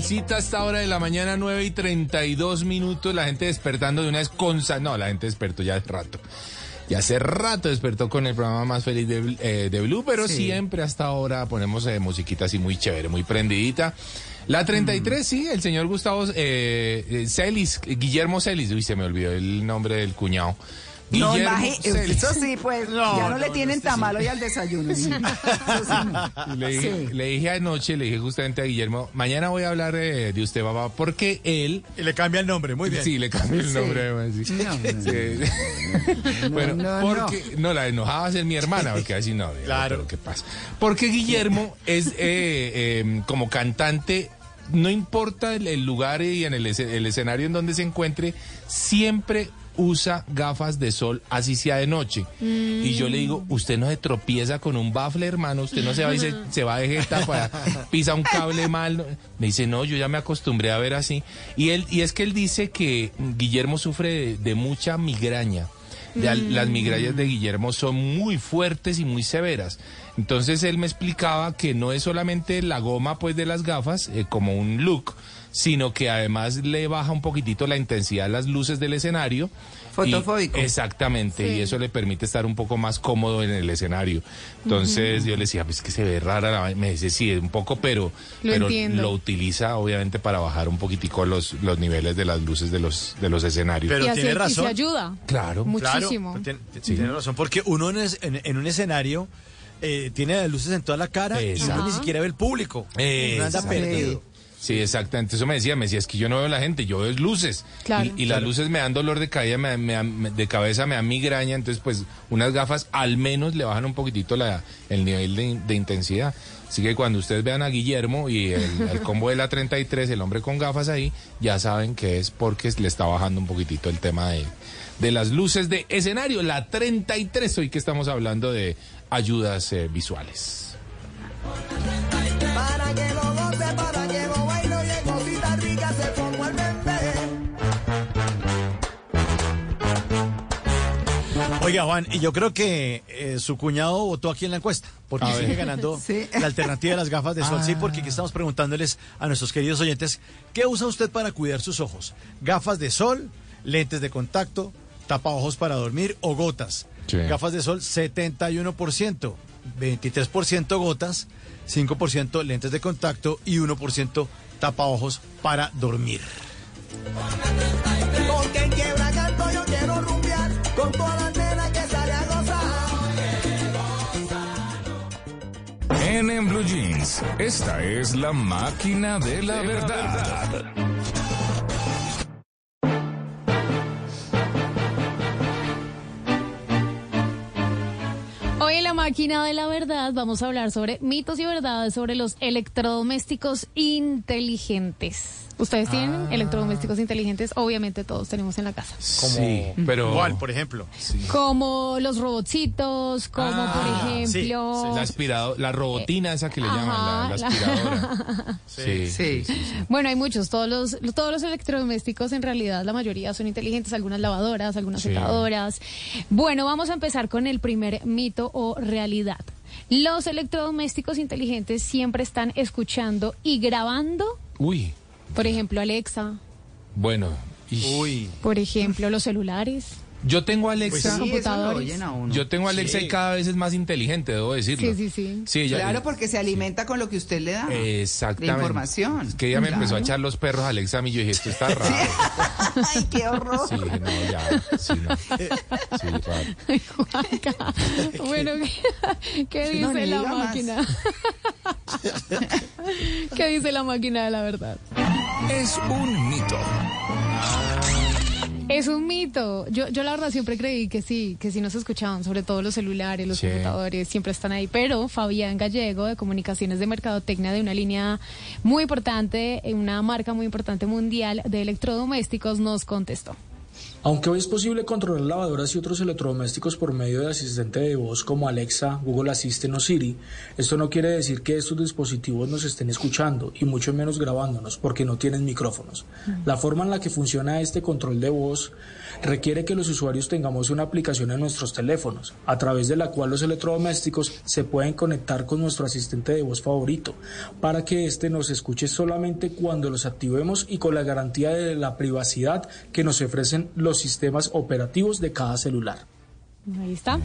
Rica salsita a esta hora de la mañana, 9 y 32 minutos. La gente despertando de una vez con... sa- No, la gente despertó ya hace rato. Ya hace rato despertó con el programa más feliz de, eh, de Blue, pero Sí. siempre hasta ahora ponemos eh, musiquita así muy chévere, muy prendidita. La 33, sí, el señor Gustavo eh, eh, Celis, Guillermo Celis. Uy, se me olvidó el nombre del cuñado. No, imagi- Celis. eso sí, pues No, ya no, no, le tienen este sí. tamal hoy al desayuno. sí. Eso sí. Le dije, Sí. le dije anoche, le dije justamente a Guillermo, mañana voy a hablar eh, de usted, papá, porque él... Y le cambia el nombre, muy bien. Sí, le cambia el Sí. nombre. además, sí. No, no, Sí. bueno, no, porque... No. la enojada va a ser mi hermana, porque así no. Claro. Pero ¿qué pasa? Porque Guillermo es eh, eh, como cantante... No importa el, el lugar y en el escenario en donde se encuentre, siempre usa gafas de sol, así sea de noche. Y yo le digo, usted no se tropieza con un bafle, hermano, usted no se va y se, se va de jeta para pisa un cable mal. no". Me dice, no, yo ya me acostumbré a ver así. Y él, y es que él dice que Guillermo sufre de, de mucha migraña. De al- Mm. Las migrañas de Guillermo son muy fuertes y muy severas. Entonces él me explicaba que no es solamente la goma pues de las gafas eh, como un look, sino que además le baja un poquitito la intensidad de las luces del escenario. Fotofóbico. Y- exactamente, y eso le permite estar un poco más cómodo en el escenario. Entonces yo le decía, pues que se ve rara la vaina". Me dice, sí, un poco, pero Lo pero entiendo. lo utiliza obviamente para bajar un poquitico los, los niveles de las luces de los, de los escenarios. Pero y, tiene y razón. se ayuda. Claro. Muchísimo. Claro, tiene, tiene razón, porque uno en, es- en- en un escenario eh, tiene las luces en toda la cara y uno ni siquiera ve el público. Uno anda perdido. Sí, exactamente. Eso me decía, me decía, es que yo no veo la gente, yo veo luces. Claro. Y, y las Claro. luces me dan dolor de cabeza, me, me de cabeza, me dan migraña, entonces pues unas gafas al menos le bajan un poquitito la, el nivel de, de intensidad. Así que cuando ustedes vean a Guillermo y el, el combo de la 33, el hombre con gafas ahí, ya saben que es porque le está bajando un poquitito el tema de, de las luces de escenario. La 33, hoy que estamos hablando de ayudas eh, visuales. Oiga, Juan, y yo creo que eh, su cuñado votó aquí en la encuesta, porque sigue ganando Sí. la alternativa de las gafas de sol. Sí, porque aquí estamos preguntándoles a nuestros queridos oyentes, ¿qué usa usted para cuidar sus ojos? ¿Gafas de sol, lentes de contacto, tapaojos para dormir o gotas? Sí. Gafas de sol, 71%, 23% gotas, 5% lentes de contacto y 1% tapaojos para dormir. Porque en quiebra canto yo quiero rumbear con todas las en Blue Jeans, esta es la máquina de la verdad. Hoy en la máquina de la verdad vamos a hablar sobre mitos y verdades sobre los electrodomésticos inteligentes. ¿Ustedes tienen electrodomésticos inteligentes? Obviamente todos tenemos en la casa. Sí, pero... ¿Cuál, por ejemplo? Como los robotcitos, como Ah, por ejemplo... La aspiradora, la robotina esa que le llaman, la, la Ajá, la- aspiradora. Sí, sí, sí. Bueno, hay muchos. Todos los, todos los electrodomésticos, en realidad, la mayoría son inteligentes. Algunas lavadoras, algunas Sí. secadoras. Bueno, vamos a empezar con el primer mito o realidad. Los electrodomésticos inteligentes siempre están escuchando y grabando. Uy, Por ejemplo, Alexa. bueno. Uy. Por ejemplo, los celulares. Yo tengo Alexa. Los computadores. Yo tengo Alexa y cada vez es más inteligente, debo decirlo. Sí, sí, sí. Sí, ella- Claro, porque se alimenta con lo que usted le da. Exactamente. De información. Es que ella me Claro. empezó a echar los perros a Alexa y yo dije, esto está raro. Ay, qué horror. Sí, no, ya, sí, no. Sí, raro. Bueno, ¿qué, dice la máquina? ¿Qué dice la máquina de la verdad? Es un mito. Es un mito. Yo, yo la verdad siempre creí que sí, que sí nos escuchaban, sobre todo los celulares, los Sí. computadores, siempre están ahí. Pero Fabián Gallego, de Comunicaciones de Mercadotecnia, de una línea muy importante, una marca muy importante mundial de electrodomésticos, nos contestó. Aunque hoy es posible controlar lavadoras y otros electrodomésticos por medio de asistente de voz como Alexa, Google Assistant o Siri, esto no quiere decir que estos dispositivos nos estén escuchando y mucho menos grabándonos porque no tienen micrófonos. La forma en la que funciona este control de voz requiere que los usuarios tengamos una aplicación en nuestros teléfonos, a través de la cual los electrodomésticos se pueden conectar con nuestro asistente de voz favorito, para que éste nos escuche solamente cuando los activemos y con la garantía de la privacidad que nos ofrecen los sistemas operativos de cada celular. Ahí está.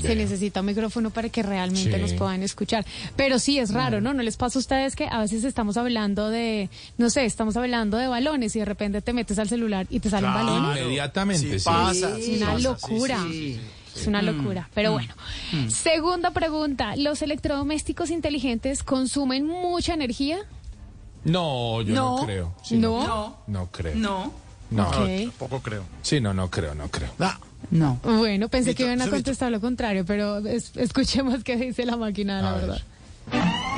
Se bien. necesita un micrófono para que realmente Sí. nos puedan escuchar. Pero sí es raro, ¿no? ¿No les pasa a ustedes que a veces estamos hablando de, no sé, estamos hablando de balones y de repente te metes al celular y te salen Claro. balones? Inmediatamente, sí. pasa, Es sí una pasa, locura. sí, sí, Es una Mm. locura. Pero bueno. Segunda pregunta. ¿Los electrodomésticos inteligentes consumen mucha energía? No, yo no, No. creo. No. No, no creo. No. No, Ok. Tampoco creo. Sí, no, no creo, no creo. No. Bueno, pensé que iban a contestar lo contrario, pero es- escuchemos qué dice la máquina, la A ver. verdad.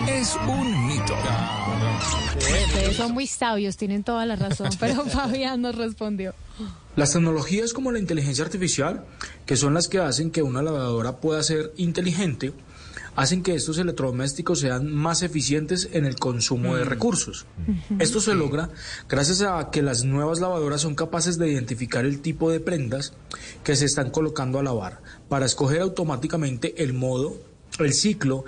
Es un mito. Ustedes son muy sabios, tienen toda la razón, pero Fabián nos respondió. Las tecnologías como la inteligencia artificial, que son las que hacen que una lavadora pueda ser inteligente, hacen que estos electrodomésticos sean más eficientes en el consumo de recursos. Esto se logra gracias a que las nuevas lavadoras son capaces de identificar el tipo de prendas que se están colocando a lavar para escoger automáticamente el modo, el ciclo,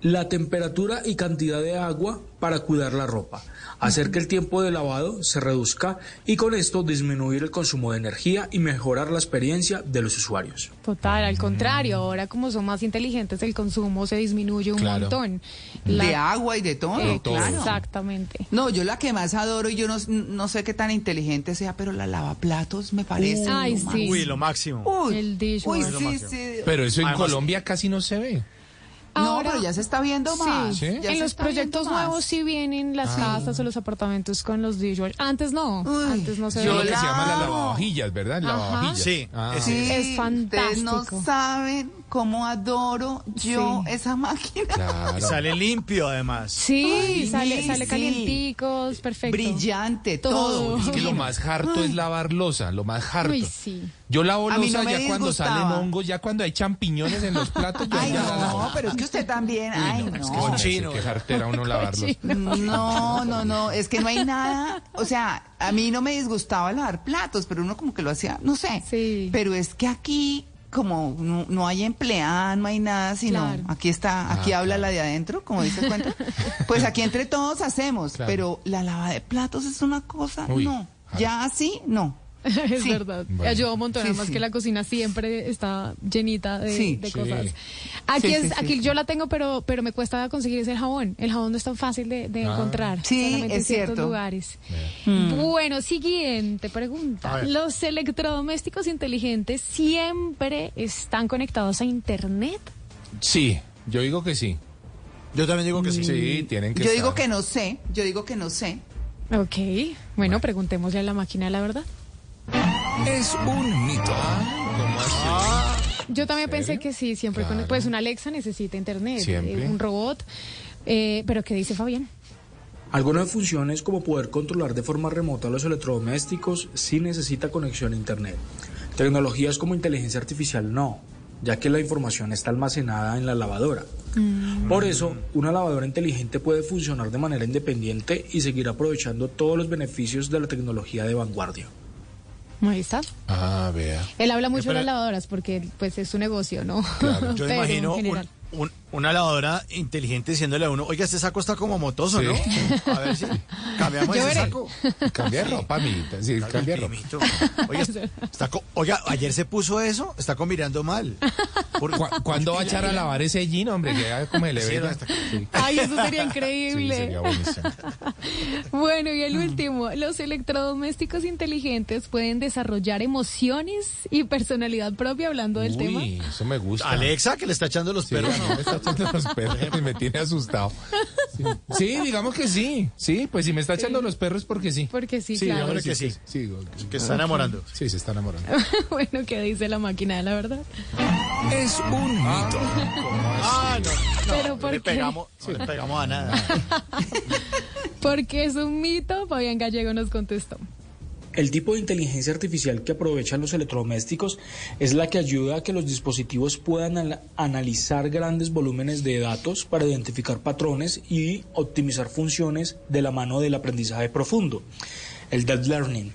la temperatura y cantidad de agua para cuidar la ropa, hacer que el tiempo de lavado se reduzca y con esto disminuir el consumo de energía y mejorar la experiencia de los usuarios. Total, al contrario, ahora como son más inteligentes, el consumo se disminuye un Claro. montón. De agua y de todo. Eh, claro. Exactamente. No, yo la que más adoro y yo no, no sé qué tan inteligente sea, pero la lavaplatos me parece. Ay, lo sí. Uy, lo máximo. Uy, El dishwasher. uy, sí, sí. Pero eso en Además- Colombia casi no se ve. No, Ahora- pero ya se está viendo más. Sí. En los proyectos nuevos sí vienen las casas o los apartamentos con los dishwashers. Antes no, antes no se Yo lo veía. que se llama la lavavajillas, ¿verdad? Lavavajillas. Sí, Ah. es- Sí, Es Ustedes fantástico. no saben cómo adoro yo Sí. esa máquina. Claro. Sale limpio además. Sí, Ay, sale, sí, sale sí. calienticos, perfecto. Brillante, Todo. todo. Es que lo más harto es lavar losa, lo más harto. Uy, sí. Yo lavo losa no ya cuando disgustaba. salen hongos, ya cuando hay champiñones en los platos. yo Ay, ya la no, pero es que usted también. Ay, Es que no. me parece que jartera uno lavarlos. No, no, no, es que no hay nada, o sea, a mí no me disgustaba lavar platos, pero uno como que lo hacía, no sé. Sí. Pero es que aquí como no, no hay empleada, no hay nada, sino Claro. aquí está, aquí Ah, habla claro. la de adentro, como dice el cuento. Pues aquí entre todos hacemos, Claro. pero la lava de platos es una cosa, Uy, no, ya así, no. Es Sí. verdad. Bueno. Ayuda un montón, Sí, además sí. que la cocina siempre está llenita de, Sí. de Sí. cosas. Aquí Sí, es, aquí sí. yo la tengo, pero, pero me cuesta conseguir ese jabón. El jabón no es tan fácil de, de Ah. encontrar. Sí, solamente en es ciertos cierto. lugares. Mm. Bueno, siguiente pregunta. ¿Los electrodomésticos inteligentes siempre están conectados a Internet? Sí, yo digo que sí. Yo también digo que sí. Sí, tienen que Yo digo que no sé, yo digo que no sé. Ok. Bueno, preguntémosle a la máquina la verdad. Es un mito. ¿Cómo así? Yo también pensé que sí, siempre con, Claro. pues una Alexa necesita internet, Siempre. eh, un robot. Eh, pero ¿qué dice Fabián? Algunas funciones como poder controlar de forma remota los electrodomésticos sí necesita conexión a Internet. Tecnologías como inteligencia artificial no, ya que la información está almacenada en la lavadora. Por eso, una lavadora inteligente puede funcionar de manera independiente y seguir aprovechando todos los beneficios de la tecnología de vanguardia. Ahí está. Ah, vea. Él habla mucho de Espera. las lavadoras porque pues es su negocio, ¿no? Claro, yo Pero, en imagino un- una lavadora inteligente diciéndole a uno, oiga, este saco está como motoso, Sí. ¿no? A ver si cambiamos ese saco. Cambia ropa, amiguita. Sí, cambia ropa. Oiga, está co- oiga, ayer se puso eso, está combinando mal. Por- ¿Cu- ¿Cuándo va a echar a lavar ese jean, hombre? Que ya como se le Sí, no, Sí. Ay, eso sería Sí, increíble. sería. Bueno, y el último, los electrodomésticos inteligentes pueden desarrollar emociones y personalidad propia hablando del tema. Uy, eso me gusta. Alexa, que le está echando los Sí, perros. está echando los perros y me tiene asustado. Sí. Sí, digamos que sí. Sí, pues si me está echando los perros porque sí. Porque sí, Sí, claro. que sí. Sí, Que está enamorando. sí, se está enamorando. bueno, ¿qué dice la máquina de la verdad? Es un mito. Ah, no, no, Pero no ¿por le qué? pegamos, no le pegamos a nada. Porque es un mito, Fabián Gallego nos contestó. El tipo de inteligencia artificial que aprovechan los electrodomésticos es la que ayuda a que los dispositivos puedan analizar grandes volúmenes de datos para identificar patrones y optimizar funciones de la mano del aprendizaje profundo, el deep learning,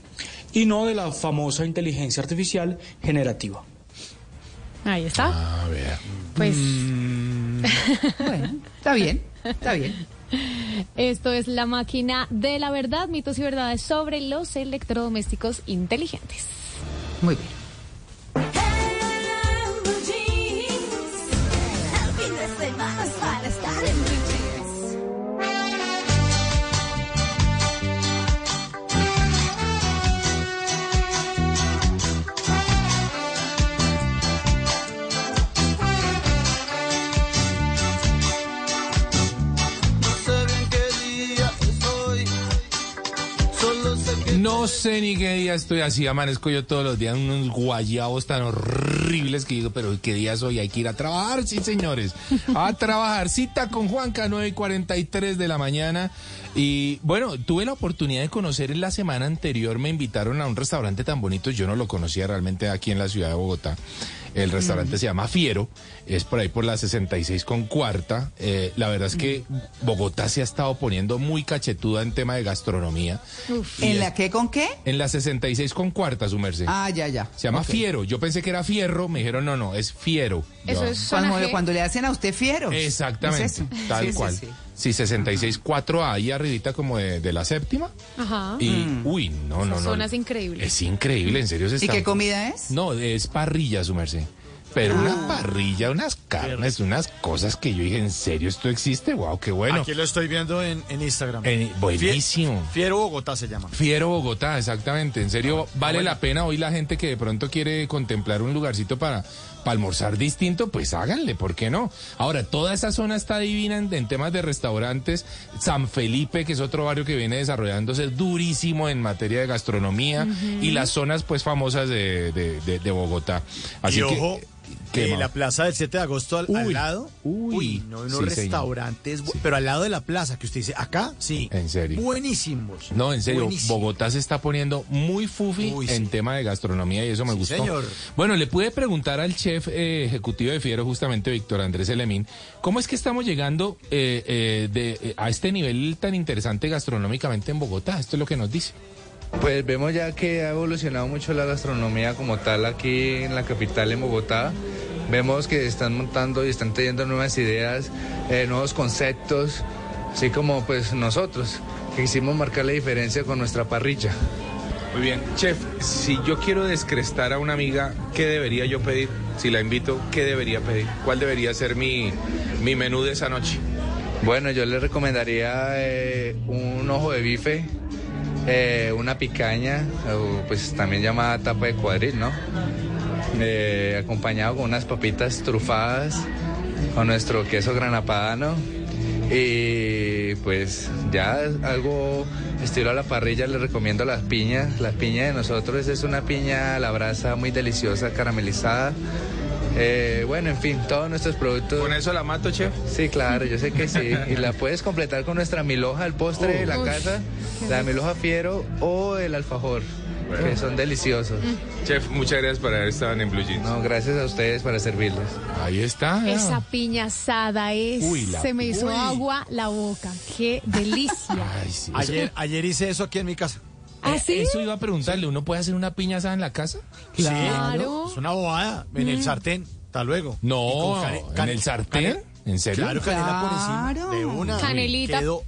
y no de la famosa inteligencia artificial generativa. Ahí está. A ver. Pues Bueno, está bien, está bien. Esto es la máquina de la verdad, mitos y verdades sobre los electrodomésticos inteligentes. Muy bien. No sé ni qué día estoy así, amanezco yo todos los días unos guayabos tan horribles que digo, pero ¿qué día soy? Hay que ir a trabajar, sí señores, a trabajar, cita con Juanca, 9 y 43 de la mañana. Y bueno, tuve la oportunidad de conocer en la semana anterior, me invitaron a un restaurante tan bonito, yo no lo conocía realmente aquí en la ciudad de Bogotá. El restaurante se llama Fiero, es por ahí por la 66 con cuarta. Eh, la verdad es que Bogotá se ha estado poniendo muy cachetuda en tema de gastronomía. ¿En es- la qué con qué? en la 66 con cuarta, su merced. Ah, ya, ya. Se llama. Fiero. Yo pensé que era Fierro, me dijeron no, no, es Fiero. Eso es Cuando, cuando le hacen a usted fiero. Exactamente, tal Sí, sí, cual. sí. Sí, 66 4A ahí arribita como de, de la séptima. Ajá. Y, uy, no, no, no. Zonas increíbles. Es increíble, en serio se ¿Y está... qué comida es? No, es parrilla, su merced. Pero Ah. una parrilla, unas carnes, unas cosas que yo dije, ¿en serio esto existe? Wow, qué bueno. Aquí lo estoy viendo en, en Instagram. Buenísimo. Fie- Fiero Bogotá se llama. Fiero Bogotá, exactamente. En serio, vale bueno. la pena hoy la gente que de pronto quiere contemplar un lugarcito para, para almorzar distinto, pues háganle, ¿por qué no? Ahora, toda esa zona está divina en, en temas de restaurantes. San Felipe, que es otro barrio que viene desarrollándose durísimo en materia de gastronomía y las zonas pues famosas de, de- de- de Bogotá. Así y que, ojo, ¿qué eh, la plaza del 7 de agosto al, lado. uy, no, unos sí, restaurantes, pero al lado de la plaza, que usted dice, acá, sí. En serio. Buenísimos. No, en serio. Bogotá se está poniendo muy fufi Uy, en sí. tema de gastronomía y eso me gustó. señor. Bueno, le pude preguntar al chef eh, ejecutivo de Fiero, justamente Víctor Andrés Elemín, ¿cómo es que estamos llegando eh, eh, de, eh, a este nivel tan interesante gastronómicamente en Bogotá? Esto es lo que nos dice. Pues vemos ya que ha evolucionado mucho la gastronomía como tal aquí en la capital, en Bogotá. Vemos que están montando y están teniendo nuevas ideas, eh, nuevos conceptos, así como pues nosotros, que quisimos marcar la diferencia con nuestra parrilla. Muy bien. Chef, si yo quiero descrestar a una amiga, ¿qué debería yo pedir? Si la invito, ¿qué debería pedir? ¿Cuál debería ser mi, mi menú de esa noche? Bueno, yo le recomendaría eh, un ojo de bife, eh, una picaña, pues también llamada tapa de cuadril, ¿no? Eh, acompañado con unas papitas trufadas, con nuestro queso granapadano y pues ya algo estilo a la parrilla le recomiendo las piñas. La piña de nosotros es una piña a la brasa muy deliciosa, caramelizada. Eh, bueno, en fin, todos nuestros productos. ¿Con eso la mato, chef? Sí, claro, yo sé que sí. Y la puedes completar con nuestra miloja, el postre de la Uy. casa, la miloja fiero o el alfajor, que son deliciosos. Chef, muchas gracias por haber estado en Blue Jeans. No, gracias a ustedes para servirles. Ahí está. Esa piña asada es. Uy, la- se me hizo uy. agua la boca. Qué delicia. Ayer, ayer hice eso aquí en mi casa. ¿Ah, sí? Eso iba a preguntarle, ¿uno puede hacer una piña asada en la casa? Claro. Es una bobada. En el Mm. sartén. Hasta luego. No, ¿en el sartén? ¿En serio? Claro, canela por encima. De una. Canelita. Quedó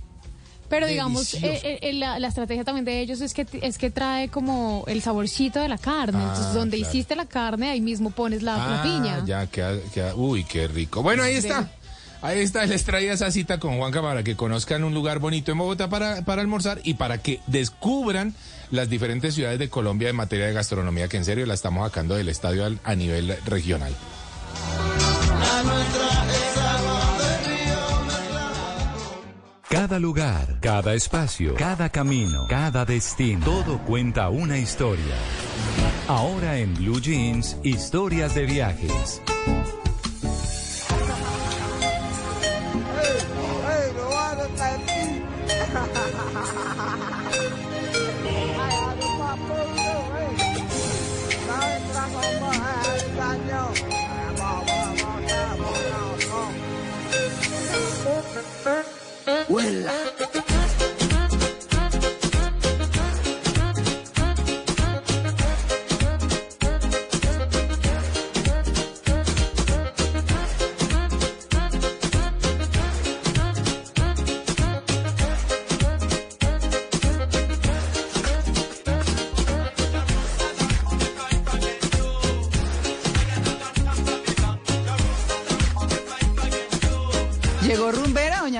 Pero digamos, eh, eh, la, la estrategia también de ellos es que, es que trae como el saborcito de la carne. Ah, Entonces, donde claro. hiciste la carne, ahí mismo pones la, la Ah, piña. Ya, queda, queda- uy, qué rico. Bueno, ahí está. Ahí está, les traía esa cita con Juanca para que conozcan un lugar bonito en Bogotá para, para almorzar y para que descubran las diferentes ciudades de Colombia en materia de gastronomía, que en serio la estamos sacando del estadio a nivel regional. Cada lugar, cada espacio, cada camino, cada destino, todo cuenta una historia. Ahora en Blue Jeans, historias de viajes. Huela.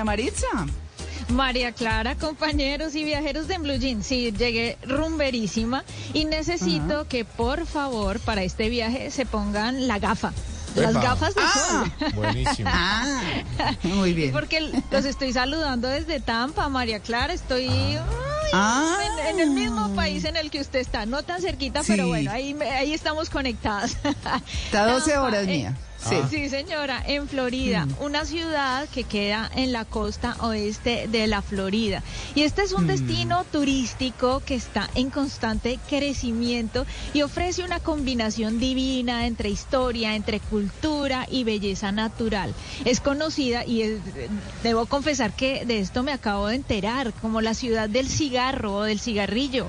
Doña Maritza? María Clara, compañeros y viajeros de Blue Jeans, sí, llegué rumberísima y necesito que por favor para este viaje se pongan la gafa. Las Epa. gafas de Ah. sol. Buenísimo. Ah, muy bien. Porque los estoy saludando desde Tampa, María Clara. Estoy ay, Ah. en, en el mismo país en el que usted está. No tan cerquita, Sí. pero bueno, ahí, me- ahí estamos conectadas. Está a 12 Tampa, horas eh, mía. Sí. Sí. señora, en Florida, una ciudad que queda en la costa oeste de la Florida. Y este es un Mm. destino turístico que está en constante crecimiento y ofrece una combinación divina entre historia, entre cultura y belleza natural. Es conocida y es- debo confesar que de esto me acabo de enterar, como la ciudad del cigarro o del cigarrillo.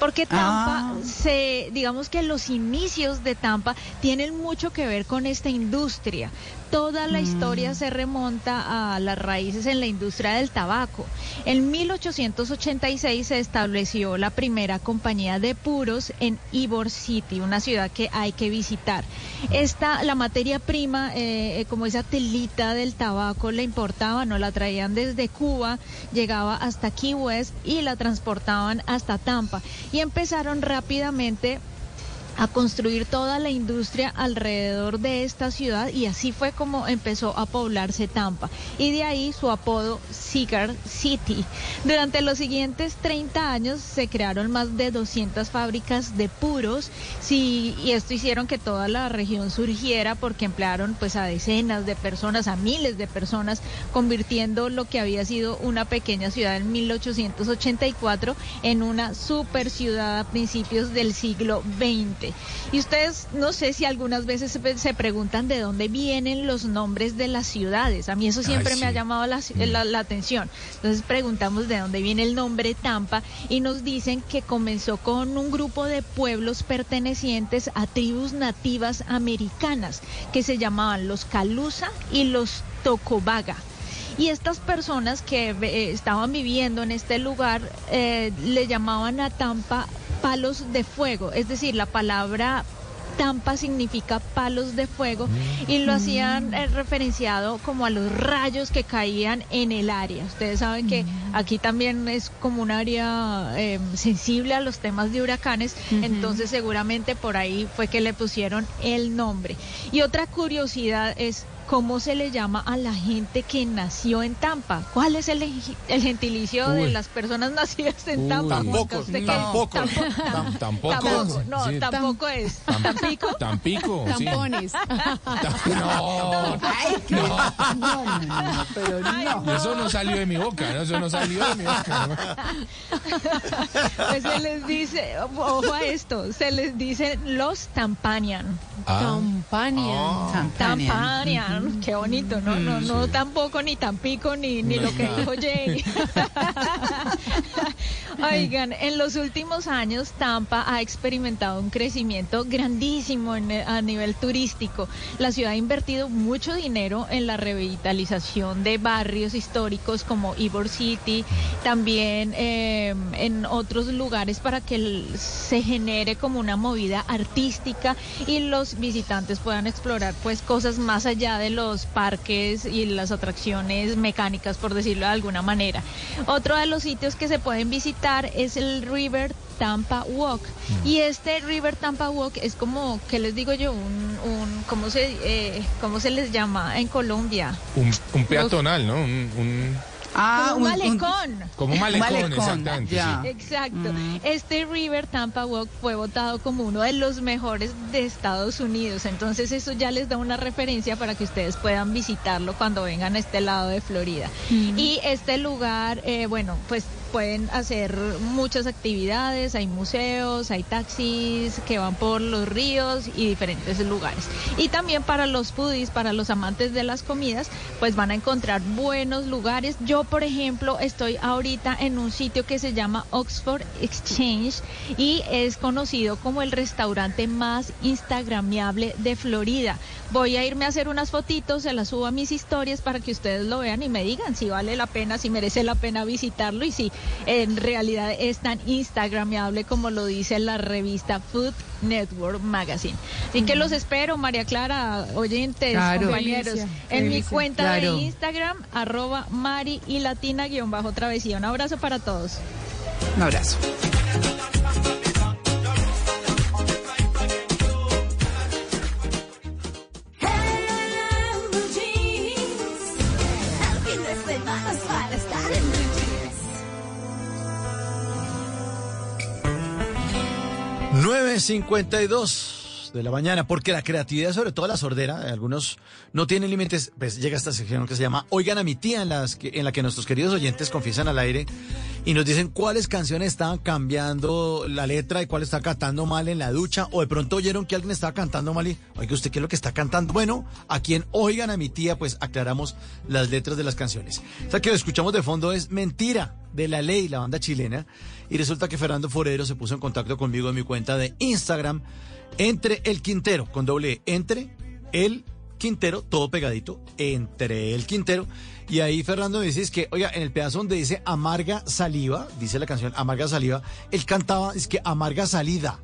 Porque Tampa, Ah. se, digamos que los inicios de Tampa tienen mucho que ver con esta industria. Toda la historia se remonta a las raíces en la industria del tabaco. En 1886 se estableció la primera compañía de puros en Ybor City, una ciudad que hay que visitar. Esta, la materia prima, eh, como esa telita del tabaco, la importaban o la traían desde Cuba, llegaba hasta Key West y la transportaban hasta Tampa. Y empezaron rápidamente a construir toda la industria alrededor de esta ciudad y así fue como empezó a poblarse Tampa y de ahí su apodo Cigar City. Durante los siguientes 30 años se crearon más de 200 fábricas de puros y esto hicieron que toda la región surgiera porque emplearon pues a decenas de personas, a miles de personas, convirtiendo lo que había sido una pequeña ciudad en 1884 en una super ciudad a principios del siglo XX. Gente. Y ustedes, no sé si algunas veces se, se preguntan de dónde vienen los nombres de las ciudades. A mí eso siempre Ay, me ha llamado la, la- la atención. Entonces preguntamos de dónde viene el nombre Tampa y nos dicen que comenzó con un grupo de pueblos pertenecientes a tribus nativas americanas que se llamaban los Calusa y los Tocobaga. Y estas personas que eh, estaban viviendo en este lugar eh, le llamaban a Tampa palos de fuego, es decir, la palabra Tampa significa palos de fuego y lo hacían eh, referenciado como a los rayos que caían en el área. Ustedes saben que aquí también es como un área eh, sensible a los temas de huracanes, entonces seguramente por ahí fue que le pusieron el nombre. Y otra curiosidad es cómo se le llama a la gente que nació en Tampa. ¿Cuál es el, el gentilicio de Uy. las personas nacidas en Tampa? Uy. Juanca? Tampoco, ¿Usted qué- tampoco. Tampoco, Tam- tampoco. tampoco, no, Sí. tampoco es. ¿Tampico? Tampico, sí. Tampones. No, Ay, qué- no, no, no, pero no. eso no salió de mi boca, ¿no? Eso no salió de mi boca. Pues se les dice, ojo a esto, se les dice los Tampanian. Ah. Tampanian. Tampanian, qué bonito, no, no, no tampoco ni Tampico ni, ni lo que dijo Jay. Oigan, en los últimos años Tampa ha experimentado un crecimiento grandísimo en- a nivel turístico. La ciudad ha invertido mucho dinero en la revitalización de barrios históricos como Ybor City, también eh, en otros lugares para que se genere como una movida artística y los visitantes puedan explorar pues cosas más allá de los parques y las atracciones mecánicas, por decirlo de alguna manera. Otro de los sitios que se pueden visitar es el River Tampa Walk. Y este River Tampa Walk es como, ¿qué les digo yo? Un, un ¿cómo, se, eh, ¿Cómo se les llama en Colombia? Un, un peatonal, ¿no? Un, un- Como un un- un- malecón. como un malecón, exactamente. sí. Exacto. Este River Tampa Walk fue votado como uno de los mejores de Estados Unidos. Entonces eso ya les da una referencia para que ustedes puedan visitarlo cuando vengan a este lado de Florida. Y este lugar, eh, bueno, pues pueden hacer muchas actividades, hay museos, hay taxis que van por los ríos y diferentes lugares. Y también para los foodies, para los amantes de las comidas, pues van a encontrar buenos lugares. Yo, por ejemplo, estoy ahorita en un sitio que se llama Oxford Exchange y es conocido como el restaurante más instagramiable de Florida. Voy a irme a hacer unas fotitos, se las subo a mis historias para que ustedes lo vean y me digan si vale la pena, si merece la pena visitarlo y si en realidad es tan instagramiable como lo dice la revista Food Network Magazine. Así que los espero, María Clara, oyentes, Claro. compañeros, Delicia, en mi cuenta Claro. de Instagram, arroba Mari y Latina guion bajo travesía. Un abrazo para todos. Un abrazo. 9.52 de la mañana, porque la creatividad, sobre todo la sordera, algunos no tienen límites, pues llega esta sección que se llama Oigan a mi tía, en, las que, en la que nuestros queridos oyentes confiesan al aire y nos dicen cuáles canciones estaban cambiando la letra y cuál está cantando mal en la ducha, o de pronto oyeron que alguien estaba cantando mal y, oiga, ¿usted qué es lo que está cantando? Bueno, aquí en Oigan a mi tía, pues aclaramos las letras de las canciones. O sea, que lo escuchamos de fondo es Mentira, de La Ley, la banda chilena, y resulta que Fernando Forero se puso en contacto conmigo en mi cuenta de Instagram, entre el Quintero, con doble E, entre el Quintero, todo pegadito, entre el Quintero. Y ahí Fernando me dice es que, oiga, en el pedazo donde dice amarga saliva, dice la canción amarga saliva, él cantaba, es que amarga salida.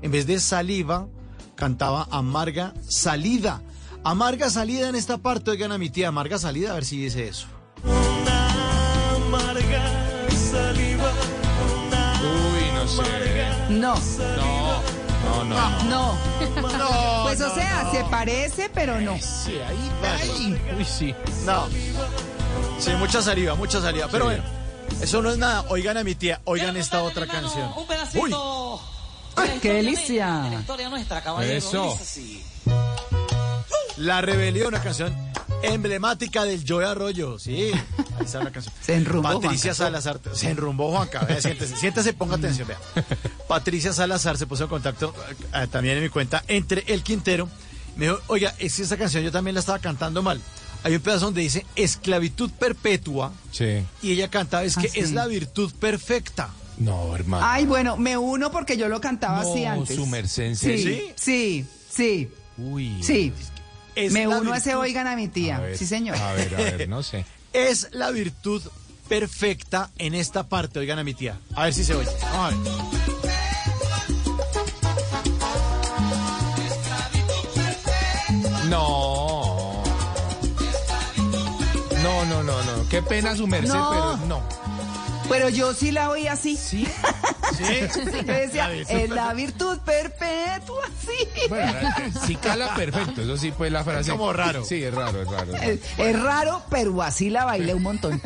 En vez de saliva, cantaba amarga salida. Amarga salida en esta parte, oigan a mi tía, amarga salida, a ver si dice eso. amarga saliva. Uy, no sé. No. No, no, no. No. No, Pues o sea, no. se parece, pero no. Sí, ahí, ahí. Uy, sí. No. Sí, mucha saliva, mucha saliva. Pero bueno, eso no es nada. Oigan a mi tía, oigan esta otra canción. Uy, ¡Ay, qué delicia! Eso. La Rebelión, una canción emblemática del Joe Arroyo. Sí, ahí está la canción. Se enrumbó, Patricia Juanca. Salazar. Se enrumbó, Juanca. Vea, siéntese, siéntese, ponga atención, vea. Patricia Salazar se puso en contacto eh, también en mi cuenta entre el Quintero. Me dijo, oiga, es que esa canción yo también la estaba cantando mal. Hay un pedazo donde dice esclavitud perpetua Sí. y ella cantaba es Ah, que sí. es la virtud perfecta. No, hermano. Ay, bueno, me uno porque yo lo cantaba así No, antes. su merced, ¿en Sí, sí, sí. Uy. Sí. Es me la uno a ese virtud- oigan a mi tía. A ver, sí, señor. A ver, a ver, no sé. Es la virtud perfecta en esta parte, oigan a mi tía. A ver si se oye. Vamos a ver. No. No, no, no, no. Qué pena su merced, No. pero no. Pero yo sí la oí así. Sí. Sí. Yo decía, es la virtud perpetua, sí. Bueno, sí cala perfecto, eso sí, pues la frase. como raro. Sí, es raro, es raro. Es, es raro, pero así la bailé un montón.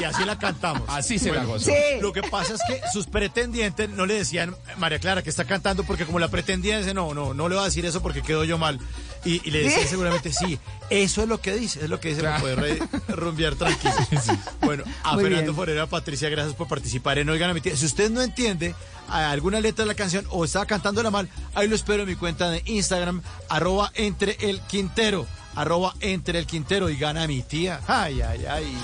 Y así la cantamos. Así se la gozó. Sí. Lo que pasa es que sus pretendientes no le decían, María Clara, que está cantando, porque como la pretendía, dice, no, no, no le va a decir eso porque quedo yo mal. Y, y le decía ¿Sí? seguramente, sí, eso es lo que dice, es lo que dice, Claro. para poder re- rumbear tranquilo. Bueno, a Muy Fernando bien. Forero, a Patricia, gracias por participar en Oigan a mi tía. Si usted no entiende a alguna letra de la canción o está cantándola mal, ahí lo espero en mi cuenta de Instagram, arroba entre el Quintero, arroba entre el Quintero y gana mi tía. Ay, ay, ay.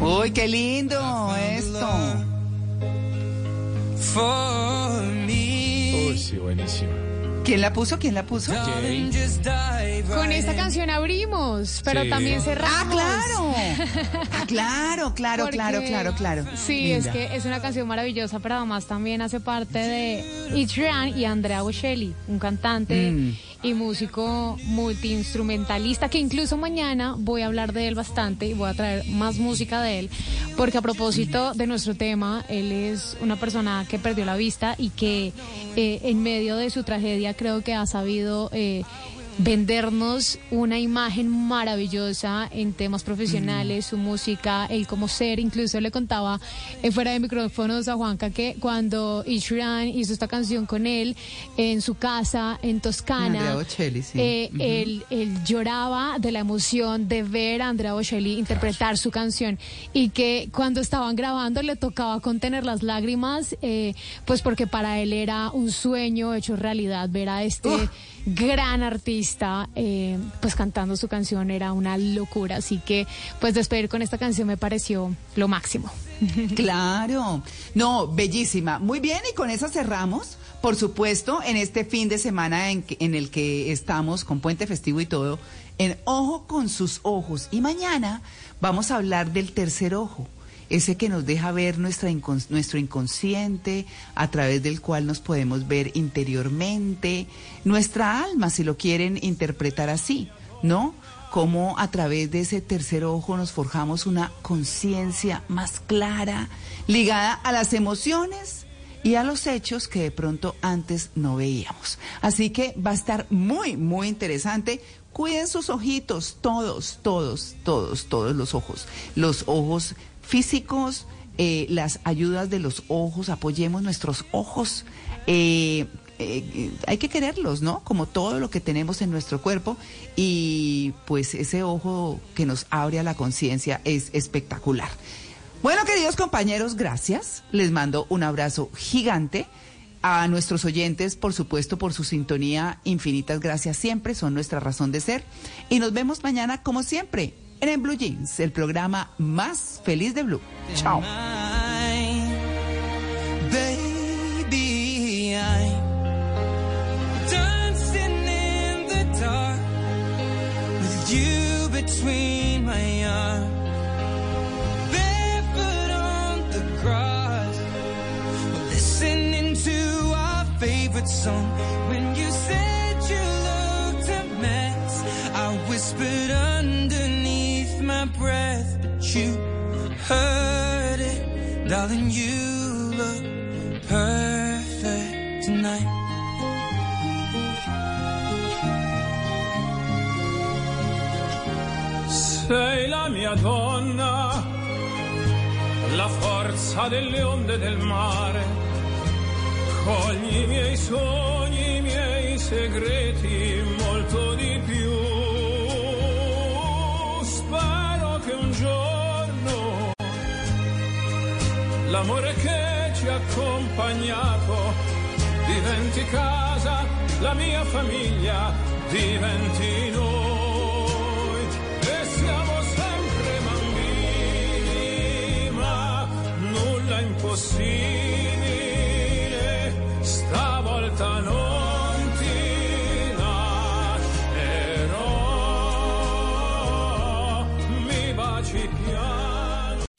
Uy, qué lindo esto. Uy, sí, buenísimo. ¿Quién la puso? ¿Quién la puso? Jay. Con esta canción abrimos, pero Sí. también cerramos. Ah, claro. Ah, claro, claro, Porque- claro, claro, claro. Sí, es que es una canción maravillosa, pero además también hace parte de Adrian y Andrea Bocelli, un cantante Mm. Y músico multiinstrumentalista, que incluso mañana voy a hablar de él bastante y voy a traer más música de él, porque a propósito de nuestro tema, él es una persona que perdió la vista y que eh, en medio de su tragedia creo que ha sabido... eh, vendernos una imagen maravillosa en temas profesionales, su música, el cómo ser. Incluso le contaba eh, fuera de micrófonos a Juanca que cuando Ishran hizo esta canción con él en su casa en Andrea Toscana, Bocelli, sí. eh, él, él lloraba de la emoción de ver a Andrea Bocelli interpretar su canción y que cuando estaban grabando le tocaba contener las lágrimas, eh, pues porque para él era un sueño hecho realidad ver a este gran artista eh, pues cantando su canción era una locura, así que pues despedir con esta canción me pareció lo máximo. Claro. No, bellísima. Muy bien, y con esa cerramos. Por supuesto, en este fin de semana en, que- en el que estamos con puente festivo y todo, en Ojo con sus ojos. Y mañana vamos a hablar del tercer ojo, ese que nos deja ver nuestro inconsciente, a través del cual nos podemos ver interiormente, nuestra alma, si lo quieren interpretar así, ¿no? cómo a través de ese tercer ojo nos forjamos una conciencia más clara, ligada a las emociones y a los hechos que de pronto antes no veíamos. Así que va a estar muy, muy interesante. Cuiden sus ojitos, todos, todos, todos, todos los ojos. Los ojos físicos, eh, las ayudas de los ojos, apoyemos nuestros ojos. eh, eh, hay que quererlos, ¿no? Como todo lo que tenemos en nuestro cuerpo y pues ese ojo que nos abre a la conciencia es espectacular. Bueno, queridos compañeros, gracias. Les mando un abrazo gigante. A nuestros oyentes, por supuesto, por su sintonía, infinitas gracias siempre, son nuestra razón de ser. Y nos vemos mañana, como siempre, en En Blue Jeans, el programa más feliz de Blue. Chao. Baby, I'm dancing in the dark with you between my arms. Barefoot on the grass, listening to our favorite song. When you said you looked a mess, I whispered underneath my breath, but you heard it, darling. You look perfect tonight. Sei la mia donna, la forza delle onde del mare. Cogli i miei sogni, i miei segreti molto di più. L'amore che ci ha accompagnato diventi casa, la mia famiglia diventi noi. E siamo sempre bambini, ma nulla è impossibile,